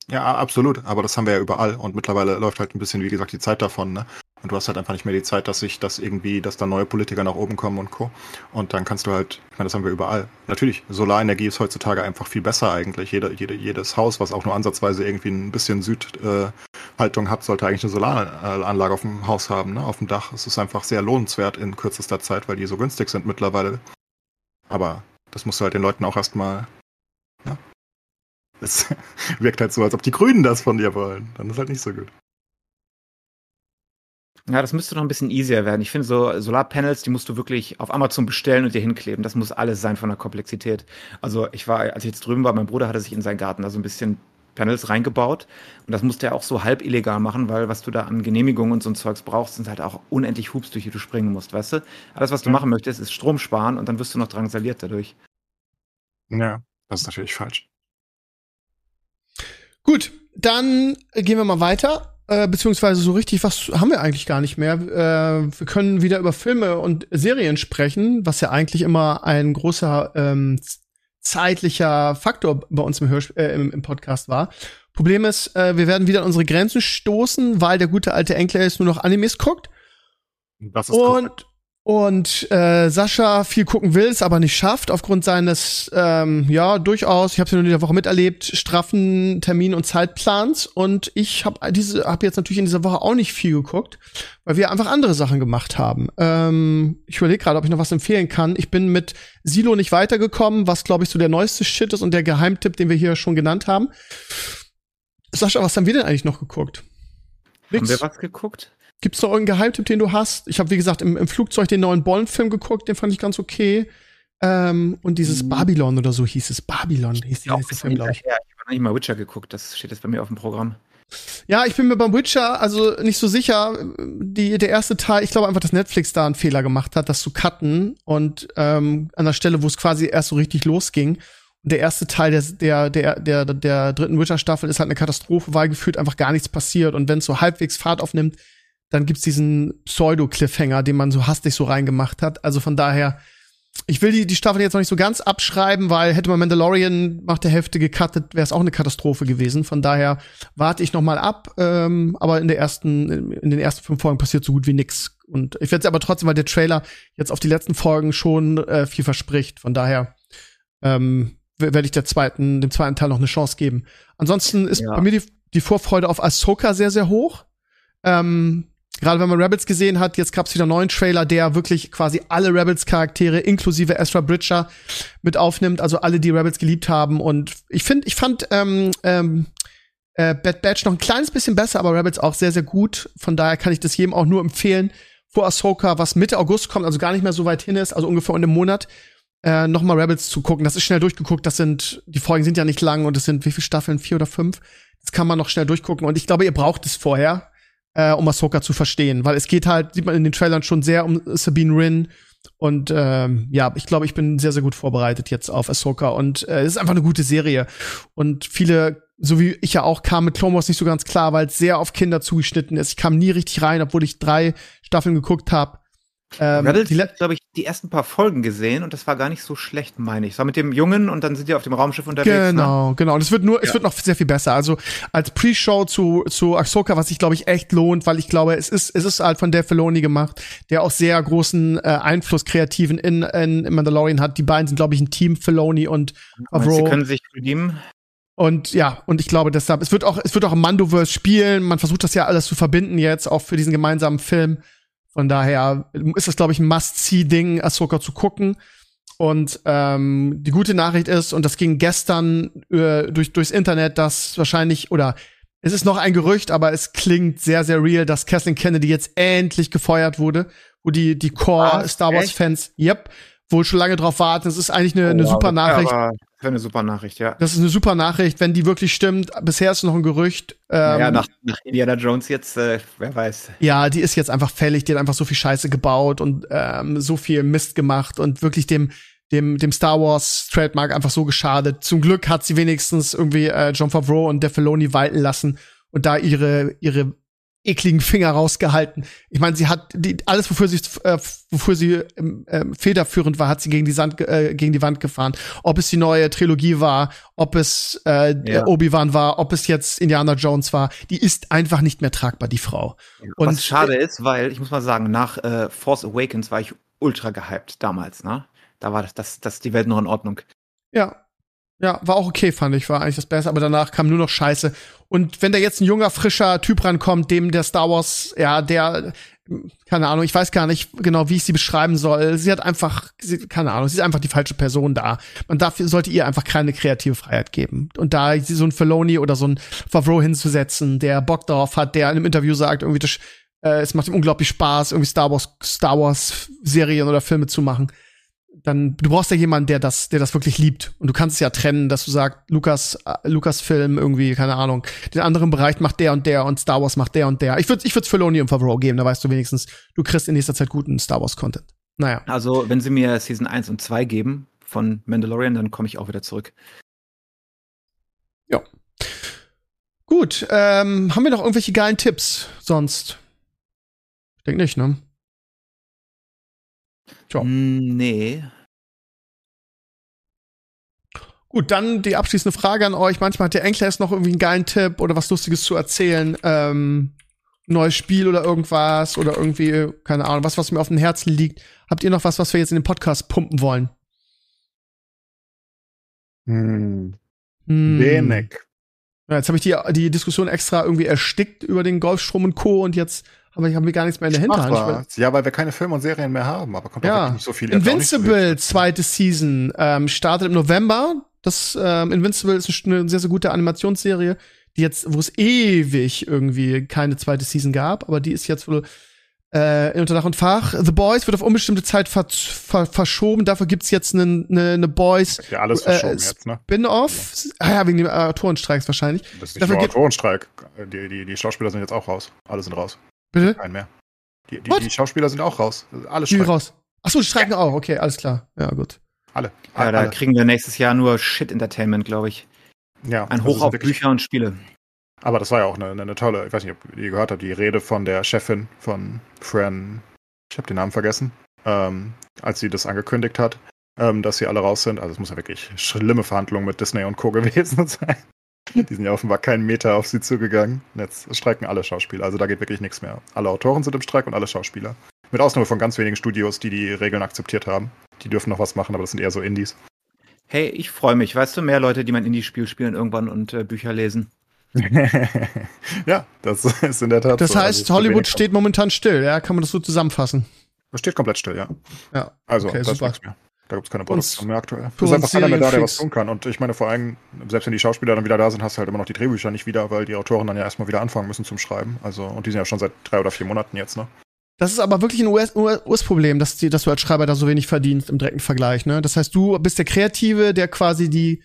Ja, absolut. Aber das haben wir ja überall. Und mittlerweile läuft halt ein bisschen, wie gesagt, die Zeit davon. Ne? Und du hast halt einfach nicht mehr die Zeit, dass sich das irgendwie, dass da neue Politiker nach oben kommen und Co. Und dann kannst du halt, ich meine, das haben wir überall. Natürlich, Solarenergie ist heutzutage einfach viel besser eigentlich. Jede, jede, jedes Haus, was auch nur ansatzweise irgendwie ein bisschen Südhaltung äh, hat, sollte eigentlich eine Solaranlage auf dem Haus haben, ne? auf dem Dach. Es ist einfach sehr lohnenswert in kürzester Zeit, weil die so günstig sind mittlerweile. Aber das musst du halt den Leuten auch erstmal es wirkt halt so, als ob die Grünen das von dir wollen. Dann ist halt nicht so gut. Ja, das müsste noch ein bisschen easier werden. Ich finde, so Solarpanels, die musst du wirklich auf Amazon bestellen und dir hinkleben. Das muss alles sein von der Komplexität. Also ich war, als ich jetzt drüben war, mein Bruder hatte sich in seinen Garten da so ein bisschen Panels reingebaut. Und das musste er auch so halb illegal machen, weil was du da an Genehmigungen und so ein Zeugs brauchst, sind halt auch unendlich Hubs, durch die du springen musst, weißt du? Alles, was du ja. machen möchtest, ist Strom sparen und dann wirst du noch drangsaliert dadurch. Ja, das ist natürlich falsch. Gut, dann gehen wir mal weiter. Äh, beziehungsweise so richtig, was haben wir eigentlich gar nicht mehr. Äh, wir können wieder über Filme und Serien sprechen, was ja eigentlich immer ein großer ähm, zeitlicher Faktor bei uns im, Hörsp äh, im, im, Podcast war. Problem ist, äh, wir werden wieder an unsere Grenzen stoßen, weil der gute alte Enkel jetzt nur noch Animes guckt. Das ist und korrekt und äh, Sascha viel gucken will, es aber nicht schafft, aufgrund seines, ähm, ja, durchaus, ich habe es ja nur in der Woche miterlebt, straffen Termin- und Zeitplans. Und ich habe diese, hab jetzt natürlich in dieser Woche auch nicht viel geguckt, weil wir einfach andere Sachen gemacht haben. Ähm, ich überlege gerade, ob ich noch was empfehlen kann. Ich bin mit Silo nicht weitergekommen, was, glaube ich, so der neueste Shit ist und der Geheimtipp, den wir hier schon genannt haben. Sascha, was haben wir denn eigentlich noch geguckt? Nix. Haben wir was geguckt? Gibt's noch irgendeinen Geheimtipp, den du hast? Ich habe, wie gesagt, im, im, Flugzeug den neuen Bond-Film geguckt, den fand ich ganz okay. Ähm, und dieses mhm. Babylon oder so hieß es. Babylon hieß der nächste Film, glaube ich. ich habe noch nicht mal Witcher geguckt, das steht jetzt bei mir auf dem Programm. Ja, ich bin mir beim Witcher also nicht so sicher. Die, der erste Teil, ich glaube einfach, dass Netflix da einen Fehler gemacht hat, das zu cutten und ähm, an der Stelle, wo es quasi erst so richtig losging. Und der erste Teil der, der, der, der, der dritten Witcher-Staffel ist halt eine Katastrophe, weil gefühlt einfach gar nichts passiert. Und wenn es so halbwegs Fahrt aufnimmt, dann gibt's diesen Pseudo-Cliffhanger, den man so hastig so reingemacht hat. Also von daher, ich will die, die Staffel jetzt noch nicht so ganz abschreiben, weil hätte man Mandalorian nach der Hälfte gecuttet, wäre es auch eine Katastrophe gewesen. Von daher warte ich noch mal ab. Ähm, aber in der ersten, in den ersten fünf Folgen passiert so gut wie nix. Und ich werde aber trotzdem, weil der Trailer jetzt auf die letzten Folgen schon äh, viel verspricht. Von daher ähm, werde ich der zweiten, dem zweiten Teil noch eine Chance geben. Ansonsten ist ja. bei mir die, die Vorfreude auf Ahsoka sehr, sehr hoch. Ähm, Gerade wenn man Rebels gesehen hat, jetzt gab es wieder einen neuen Trailer, der wirklich quasi alle Rebels-Charaktere inklusive Ezra Bridger mit aufnimmt, also alle, die Rebels geliebt haben. Und ich finde, ich fand ähm, ähm, äh, Bad Batch noch ein kleines bisschen besser, aber Rebels auch sehr, sehr gut. Von daher kann ich das jedem auch nur empfehlen. Vor Ahsoka, was Mitte August kommt, also gar nicht mehr so weit hin ist, also ungefähr in einem Monat, äh, noch mal Rebels zu gucken. Das ist schnell durchgeguckt. Das sind, die Folgen sind ja nicht lang und es sind wie viele Staffeln? Vier oder fünf? Das kann man noch schnell durchgucken. Und ich glaube, ihr braucht es vorher äh, um Ahsoka zu verstehen, weil es geht halt, sieht man in den Trailern schon sehr um Sabine Wrin und ähm, ja, ich glaube, ich bin sehr, sehr gut vorbereitet jetzt auf Ahsoka und äh, es ist einfach eine gute Serie und viele so wie ich ja auch kam mit Clone Wars nicht so ganz klar, weil es sehr auf Kinder zugeschnitten ist. Ich kam nie richtig rein, obwohl ich drei Staffeln geguckt habe. Ähm, Rebels, glaube ich, die ersten paar Folgen gesehen und das war gar nicht so schlecht, meine ich. Es war mit dem Jungen und dann sind die auf dem Raumschiff unterwegs. Ne? Genau, ne? genau. Und es wird nur, ja. es wird noch sehr viel besser. Also als Pre-Show zu, zu Ahsoka, was sich, glaube ich, echt lohnt, weil ich glaube, es ist, es ist halt von Dave Filoni gemacht, der auch sehr großen äh, Einfluss kreativen in, in, in Mandalorian hat. Die beiden sind, glaube ich, ein Team, Filoni und Favreau. Sie können sich redeemen. Und ja, und ich glaube deshalb, es wird auch, es wird auch im Mandoverse spielen. Man versucht das ja alles zu verbinden jetzt, auch für diesen gemeinsamen Film. Von daher ist es, glaube ich, ein Must-See-Ding, Ahsoka zu gucken. Und ähm, die gute Nachricht ist, und das ging gestern äh, durch, durchs Internet, dass wahrscheinlich, oder es ist noch ein Gerücht, aber es klingt sehr, sehr real, dass Kathleen Kennedy jetzt endlich gefeuert wurde, wo die, die Core-Star Wars-Fans, yep, wohl schon lange drauf warten. Es ist eigentlich eine, oh, eine super Nachricht. Ja, eine super Nachricht, ja. Das ist eine super Nachricht, wenn die wirklich stimmt. Bisher ist noch ein Gerücht. Ähm, ja, nach, nach Indiana Jones jetzt, äh, wer weiß. Ja, die ist jetzt einfach fällig. Die hat einfach so viel Scheiße gebaut und ähm, so viel Mist gemacht und wirklich dem dem, dem Star Wars Trademark einfach so geschadet. Zum Glück hat sie wenigstens irgendwie äh, John Favreau und Defiloni walten lassen und da ihre, ihre ekligen Finger rausgehalten. Ich meine, sie hat die, alles, wofür sie, äh, wofür sie äh, federführend war, hat sie gegen die, Sand, äh, gegen die Wand gefahren. Ob es die neue Trilogie war, ob es äh, ja. Obi-Wan war, ob es jetzt Indiana Jones war, die ist einfach nicht mehr tragbar, die Frau. Und Was schade ist, weil ich muss mal sagen, nach äh, Force Awakens war ich ultra gehypt damals, ne? Da war das, das, das die Welt noch in Ordnung. Ja, ja, war auch okay, fand ich, war eigentlich das Beste, aber danach kam nur noch Scheiße. Und wenn da jetzt ein junger, frischer Typ rankommt, dem der Star Wars, ja, der, keine Ahnung, ich weiß gar nicht genau, wie ich sie beschreiben soll. Sie hat einfach, sie, keine Ahnung, sie ist einfach die falsche Person da. Man darf, sollte ihr einfach keine kreative Freiheit geben. Und da so ein Filoni oder so ein Favreau hinzusetzen, der Bock darauf hat, der in einem Interview sagt, irgendwie, das, äh, es macht ihm unglaublich Spaß, irgendwie Star Wars, Star Wars Serien oder Filme zu machen dann du brauchst ja jemanden, der das, der das wirklich liebt. Und du kannst es ja trennen, dass du sagst, Lukas, äh, Lukas Film irgendwie, keine Ahnung, den anderen Bereich macht der und der und Star Wars macht der und der. Ich würde, ich würde Filoni und Favreau geben, da weißt du wenigstens, du kriegst in nächster Zeit guten Star Wars Content. Naja. Also, wenn sie mir Season 1 und 2 geben von Mandalorian, dann komme ich auch wieder zurück. Ja. Gut, ähm, haben wir noch irgendwelche geilen Tipps sonst? Ich denke nicht, ne? Tja. Hm, nee. Gut, dann die abschließende Frage an euch. Manchmal hat der Enkles noch irgendwie einen geilen Tipp oder was Lustiges zu erzählen. Ähm, neues Spiel oder irgendwas oder irgendwie, keine Ahnung, was, was mir auf dem Herzen liegt. Habt ihr noch was, was wir jetzt in den Podcast pumpen wollen? Hm. hm. Wenig. Ja, jetzt habe ich die, die Diskussion extra irgendwie erstickt über den Golfstrom und Co. und jetzt aber ich habe mir gar nichts mehr in der Hinterhand. Ja, weil wir keine Filme und Serien mehr haben, aber kommt ja. nicht so viel. Invincible, so zweite Season, ähm, startet im November. Das ähm, Invincible ist eine sehr, sehr gute Animationsserie, die jetzt, wo es ewig irgendwie keine zweite Season gab, aber die ist jetzt wohl äh, unter Dach und Fach. The Boys wird auf unbestimmte Zeit ver ver verschoben. Dafür gibt's jetzt eine ne, ne Boys ja alles verschoben äh, ne? Spin-off. Ah ja, wegen dem Autorenstreiks wahrscheinlich. Das ist nicht Dafür nur Autorenstreik. Die, die, die Schauspieler sind jetzt auch raus. Alle sind raus. Bitte? Kein mehr. Die, die, die, Schauspieler sind auch raus. Alles die raus. Achso, die streiken ja. auch. Okay, alles klar. Ja, gut. Alle. Ja, da kriegen wir nächstes Jahr nur Shit-Entertainment, glaube ich. Ja. Ein Hoch auf Bücher und Spiele. Aber das war ja auch eine, eine, tolle, ich weiß nicht, ob ihr gehört habt, die Rede von der Chefin von Fran, ich habe den Namen vergessen, ähm, als sie das angekündigt hat, ähm, dass sie alle raus sind. Also es muss ja wirklich schlimme Verhandlungen mit Disney und Co. gewesen sein. Die sind ja offenbar keinen Meter auf sie zugegangen. Jetzt streiken alle Schauspieler. Also da geht wirklich nichts mehr. Alle Autoren sind im Streik und alle Schauspieler. Mit Ausnahme von ganz wenigen Studios, die die Regeln akzeptiert haben. Die dürfen noch was machen, aber das sind eher so Indies. Hey, ich freue mich. Weißt du, mehr Leute, die mein Indie-Spiel spielen irgendwann und äh, Bücher lesen. ja, das ist in der Tat. Das so. heißt, also Hollywood steht momentan still, ja? Kann man das so zusammenfassen? Das steht komplett still, ja. Ja. Also, okay, das super. mehr. Da gibt es keine Produktion mehr aktuell. Es ist einfach keiner mehr da, der was tun kann. Und ich meine, vor allem, selbst wenn die Schauspieler dann wieder da sind, hast du halt immer noch die Drehbücher nicht wieder, weil die Autoren dann ja erstmal wieder anfangen müssen zum Schreiben. Also, und die sind ja schon seit drei oder vier Monaten jetzt, ne? Das ist aber wirklich ein US-Problem, dass, dass du als Schreiber da so wenig verdienst im direkten Vergleich, ne? Das heißt, du bist der Kreative, der quasi die,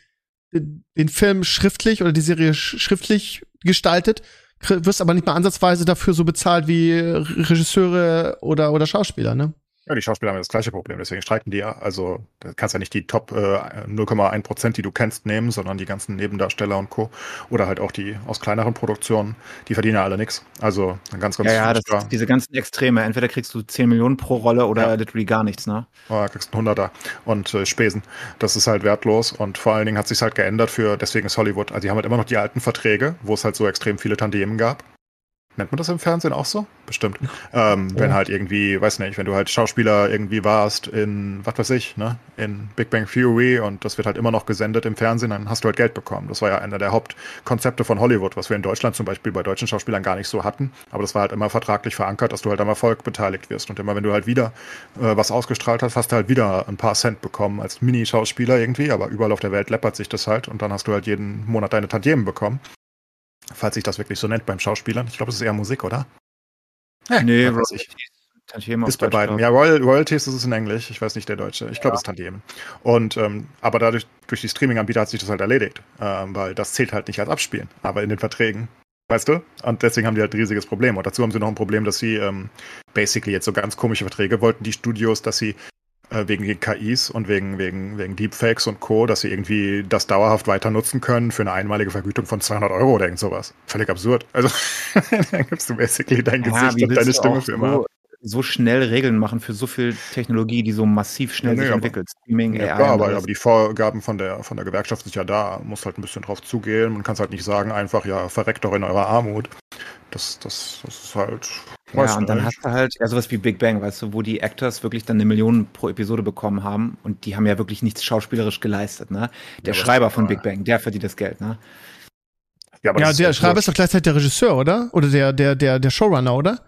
den Film schriftlich oder die Serie schriftlich gestaltet, wirst aber nicht mal ansatzweise dafür so bezahlt wie Regisseure oder, oder Schauspieler, ne? Ja, die Schauspieler haben ja das gleiche Problem, deswegen streiken die ja. Also du kannst ja nicht die Top äh, 0,1 Prozent, die du kennst, nehmen, sondern die ganzen Nebendarsteller und Co. Oder halt auch die aus kleineren Produktionen, die verdienen ja alle nichts. Also ganz, ganz Ja, ja, das ist diese ganzen Extreme. Entweder kriegst du 10 Millionen pro Rolle oder ja. literally gar nichts, ne? Oder kriegst einen Hunderter und äh, Spesen. Das ist halt wertlos und vor allen Dingen hat sich halt geändert für, deswegen ist Hollywood, also die haben halt immer noch die alten Verträge, wo es halt so extrem viele Tandemen gab. Nennt man das im Fernsehen auch so? Bestimmt. Ähm, ja. Wenn halt irgendwie, weiß nicht, wenn du halt Schauspieler irgendwie warst in, was weiß ich, ne, in Big Bang Theory und das wird halt immer noch gesendet im Fernsehen, dann hast du halt Geld bekommen. Das war ja einer der Hauptkonzepte von Hollywood, was wir in Deutschland zum Beispiel bei deutschen Schauspielern gar nicht so hatten. Aber das war halt immer vertraglich verankert, dass du halt am Erfolg beteiligt wirst. Und immer wenn du halt wieder äh, was ausgestrahlt hast, hast du halt wieder ein paar Cent bekommen als Mini-Schauspieler irgendwie, aber überall auf der Welt läppert sich das halt und dann hast du halt jeden Monat deine Tantiemen bekommen. Falls sich das wirklich so nennt beim Schauspielern. Ich glaube, es ist eher Musik, oder? Ja, nee, weiß ich. Ist bei beiden. Ja, Royal, Royalties ist es in Englisch. Ich weiß nicht der Deutsche. Ich glaube, ja. es ist Tantiemen. Und, ähm, aber dadurch, durch die Streaming-Anbieter hat sich das halt erledigt. Ähm, weil das zählt halt nicht als Abspielen. Aber in den Verträgen. Weißt du? Und deswegen haben die halt ein riesiges Problem. Und dazu haben sie noch ein Problem, dass sie ähm, basically jetzt so ganz komische Verträge wollten, die Studios, dass sie wegen den KIs und wegen, wegen, wegen Deepfakes und Co., dass sie irgendwie das dauerhaft weiter nutzen können für eine einmalige Vergütung von 200 Euro oder irgend sowas. Völlig absurd. Also, dann gibst du basically dein Gesicht ja, und deine Stimme für immer. So, so schnell Regeln machen für so viel Technologie, die so massiv schnell ja, sich nee, entwickelt. Streaming, ja, AI. Klar, aber, aber die Vorgaben von der, von der Gewerkschaft sind ja da. Muss halt ein bisschen drauf zugehen. Man kann es halt nicht sagen, einfach, ja, verreckt doch in eurer Armut. Das, das, das ist halt. Ja, und dann hast du halt ja sowas wie Big Bang, weißt du, wo die Actors wirklich dann eine Million pro Episode bekommen haben und die haben ja wirklich nichts schauspielerisch geleistet, ne? Der ja, Schreiber von Big Bang, der verdient das Geld, ne? Ja, ja der Schreiber ist doch gleichzeitig der Regisseur, oder? Oder der, der, der, der Showrunner, oder?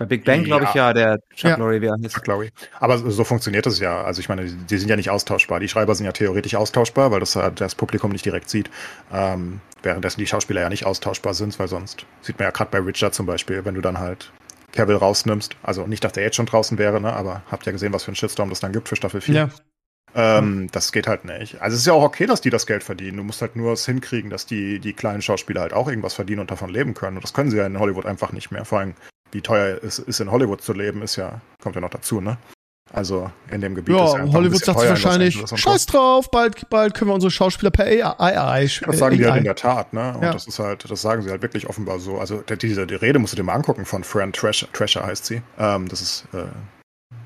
Bei Big Bang glaube ich ja, der Chuck ja. Lorre, wie Chuck Lorre. Aber so funktioniert es ja. Also ich meine, die sind ja nicht austauschbar. Die Schreiber sind ja theoretisch austauschbar, weil das das Publikum nicht direkt sieht. Ähm, währenddessen die Schauspieler ja nicht austauschbar sind, weil sonst sieht man ja gerade bei Richard zum Beispiel, wenn du dann halt Cavill rausnimmst. Also nicht, dass der jetzt schon draußen wäre, ne? aber habt ja gesehen, was für ein Shitstorm das dann gibt für Staffel 4. Ja. Ähm, das geht halt nicht. Also es ist ja auch okay, dass die das Geld verdienen. Du musst halt nur es hinkriegen, dass die, die kleinen Schauspieler halt auch irgendwas verdienen und davon leben können. Und das können sie ja in Hollywood einfach nicht mehr. Vor allem wie teuer es ist, in Hollywood zu leben, ist ja, kommt ja noch dazu, ne? Also in dem Gebiet ja, ist ja Hollywood sagt wahrscheinlich, scheiß drauf, bald, bald können wir unsere Schauspieler per AI. Das sagen die halt in der Tat, ne? Und ja. das ist halt, das sagen sie halt wirklich offenbar so. Also diese die Rede musst du dir mal angucken von Fran Thrasher, Thrasher heißt sie. Ähm, das ist äh,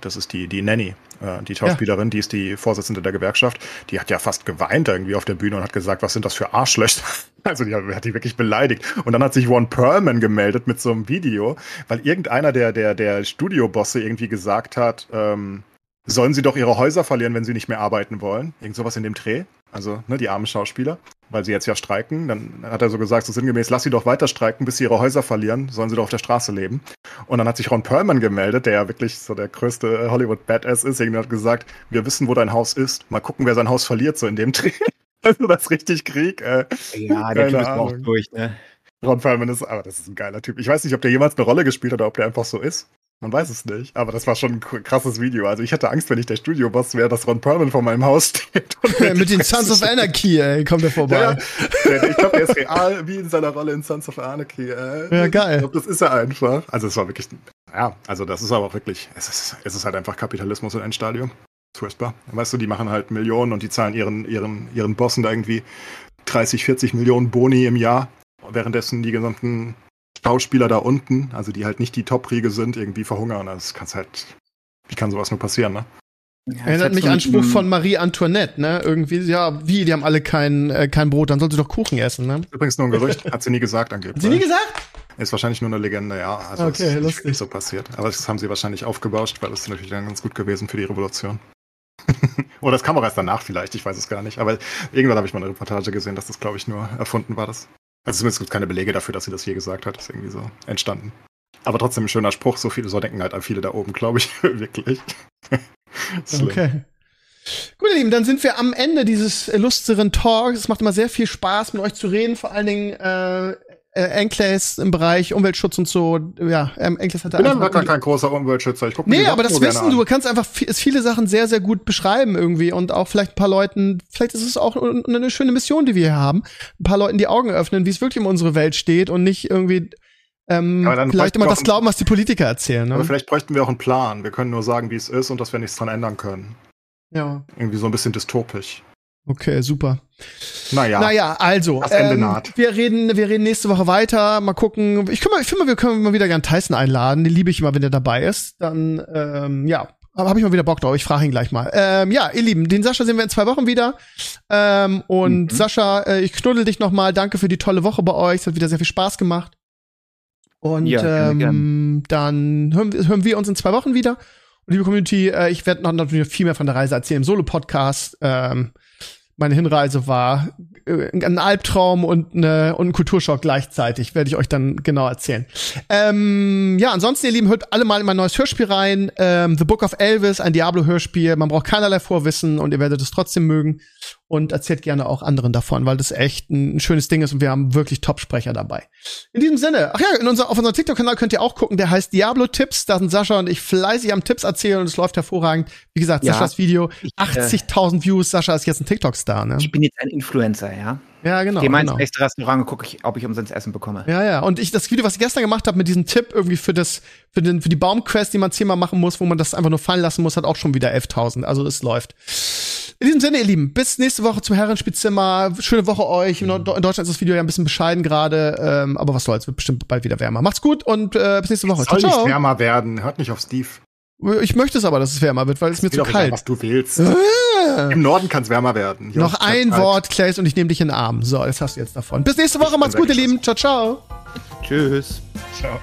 das ist die, die Nanny, äh, die Schauspielerin, ja. die ist die Vorsitzende der Gewerkschaft. Die hat ja fast geweint irgendwie auf der Bühne und hat gesagt, was sind das für Arschlöcher? Also die hat die wirklich beleidigt. Und dann hat sich Ron Perlman gemeldet mit so einem Video, weil irgendeiner der, der, der Studiobosse irgendwie gesagt hat, ähm, sollen sie doch ihre Häuser verlieren, wenn sie nicht mehr arbeiten wollen. Irgend sowas in dem Dreh. Also, ne, die armen Schauspieler weil sie jetzt ja streiken. Dann hat er so gesagt, so sinngemäß, lass sie doch weiter streiken, bis sie ihre Häuser verlieren, sollen sie doch auf der Straße leben. Und dann hat sich Ron Perlman gemeldet, der ja wirklich so der größte Hollywood-Badass ist, irgendwie hat gesagt, wir wissen, wo dein Haus ist, mal gucken, wer sein Haus verliert, so in dem Dreh. Also das ist richtig Krieg. Äh. Ja, der Typ ist auch durch, ne? Ron Perlman ist, aber das ist ein geiler Typ. Ich weiß nicht, ob der jemals eine Rolle gespielt hat oder ob der einfach so ist. Man weiß es nicht, aber das war schon ein krasses Video. Also ich hatte Angst, wenn ich der Studioboss wäre, dass Ron Perlman vor meinem Haus steht. Ja, mit den Sons of Anarchy, ey, kommt er vorbei. Ja, ja. Ich glaube, der ist real wie in seiner Rolle in Sons of Anarchy. Ey. Ja, geil. Ich glaub, das ist er einfach. Also es war wirklich, ja, also das ist aber auch wirklich, es ist, es ist halt einfach Kapitalismus in Endstadium. Furchtbar. Weißt du, die machen halt Millionen und die zahlen ihren, ihren, ihren Bossen da irgendwie 30, 40 Millionen Boni im Jahr, währenddessen die gesamten Schauspieler da unten, also die halt nicht die Top-Riege sind, irgendwie verhungern. Das kannst halt, Wie kann sowas nur passieren, ne? Ja, Erinnert mich an Spruch von Marie Antoinette, ne? Irgendwie, ja, wie, die haben alle kein, äh, kein Brot, dann soll sie doch Kuchen essen, ne? Übrigens nur ein Gerücht, hat sie nie gesagt angeblich. Hat sie nie gesagt? Ist wahrscheinlich nur eine Legende, ja. Also okay, ist lustig. nicht so passiert. Aber das haben sie wahrscheinlich aufgebauscht, weil das ist natürlich dann ganz gut gewesen für die Revolution. Oder das kam auch erst danach vielleicht, ich weiß es gar nicht. Aber irgendwann habe ich mal eine Reportage gesehen, dass das, glaube ich, nur erfunden war. Das. Also zumindest gibt es keine Belege dafür, dass sie das je gesagt hat. Das ist irgendwie so entstanden. Aber trotzdem ein schöner Spruch. So viele, so denken halt viele da oben, glaube ich, wirklich. okay. Gut, ihr Lieben, dann sind wir am Ende dieses illustren Talks. Es macht immer sehr viel Spaß, mit euch zu reden. Vor allen Dingen äh, äh, Enkles im Bereich Umweltschutz und so, ja, ähm, Enkles hat da Ich bin einfach kein großer Umweltschützer. Ich guck mir Nee, aber das wissen du, du kannst einfach vi- viele Sachen sehr, sehr gut beschreiben irgendwie und auch vielleicht ein paar Leuten, vielleicht ist es auch eine schöne Mission, die wir hier haben, ein paar Leuten die Augen öffnen, wie es wirklich um unsere Welt steht und nicht irgendwie ähm, Aber vielleicht immer das glauben, was die Politiker erzählen. Aber Ne? vielleicht bräuchten wir auch einen Plan. Wir können nur sagen, wie es ist und dass wir nichts dran ändern können. Ja, Irgendwie so ein bisschen dystopisch. Okay, super. Naja. Naja, also, Das Ende ähm, naht. wir reden, wir reden nächste Woche weiter. Mal gucken. Ich, kümmere, ich finde, mal, wir können mal wieder gern Tyson einladen. Den liebe ich immer, wenn er dabei ist. Dann, ähm, ja, habe hab ich mal wieder Bock drauf. Ich frage ihn gleich mal. Ähm, ja, ihr Lieben, den Sascha sehen wir in zwei Wochen wieder. Ähm, und Mhm. Sascha, äh, ich knuddel dich noch mal. Danke für die tolle Woche bei euch. Es hat wieder sehr viel Spaß gemacht. Und Ja, ähm, dann hören, wir- hören wir uns in zwei Wochen wieder. Und liebe Community, äh, ich werde noch natürlich viel mehr von der Reise erzählen im Solo-Podcast. Ähm, meine Hinreise war äh, ein Albtraum und, eine, und ein Kulturschock gleichzeitig. Werde ich euch dann genau erzählen. Ähm, ja, ansonsten, ihr Lieben, hört alle mal in mein neues Hörspiel rein. Ähm, The Book of Elvis, ein Diablo-Hörspiel. Man braucht keinerlei Vorwissen und ihr werdet es trotzdem mögen. Und erzählt gerne auch anderen davon, weil das echt ein, ein schönes Ding ist und wir haben wirklich Top-Sprecher dabei. In diesem Sinne, ach ja, in unser, auf unserem TikTok-Kanal könnt ihr auch gucken, der heißt Diablo-Tipps. Da sind Sascha und ich fleißig am Tipps erzählen und es läuft hervorragend. Wie gesagt, Ja. Saschas Video, Ich, äh, 80.000 Views. Sascha ist jetzt ein TikTok-Star, ne? Ich bin jetzt ein Influencer, ja. Ja, genau. Geh mal genau. ins nächste Restaurant und gucke, ich, ob ich umsonst Essen bekomme. Ja, ja. Und ich, das Video, was ich gestern gemacht habe mit diesem Tipp irgendwie für das, für den, für die Baumquest, die man zehnmal machen muss, wo man das einfach nur fallen lassen muss, hat auch schon wieder 11.000. Also es läuft. In diesem Sinne, ihr Lieben, bis nächste Woche zum Herrenspielzimmer. Schöne Woche euch. In Nord- in Deutschland ist das Video ja ein bisschen bescheiden gerade, ähm, aber was soll's, wird bestimmt bald wieder wärmer. Macht's gut und äh, bis nächste Woche. Soll Ciao, nicht ciao. wärmer werden. Hört nicht auf Steve. Ich möchte es aber, dass es wärmer wird, weil es mir zu egal, kalt. was du willst. Äh. Im Norden kann es wärmer werden. Hier Noch es ein kalt. Wort, Clays, und ich nehme dich in den Arm. So, das hast du jetzt davon. Bis nächste Woche. Macht's gut, ihr Lieben. Ciao, ciao. Tschüss. Ciao.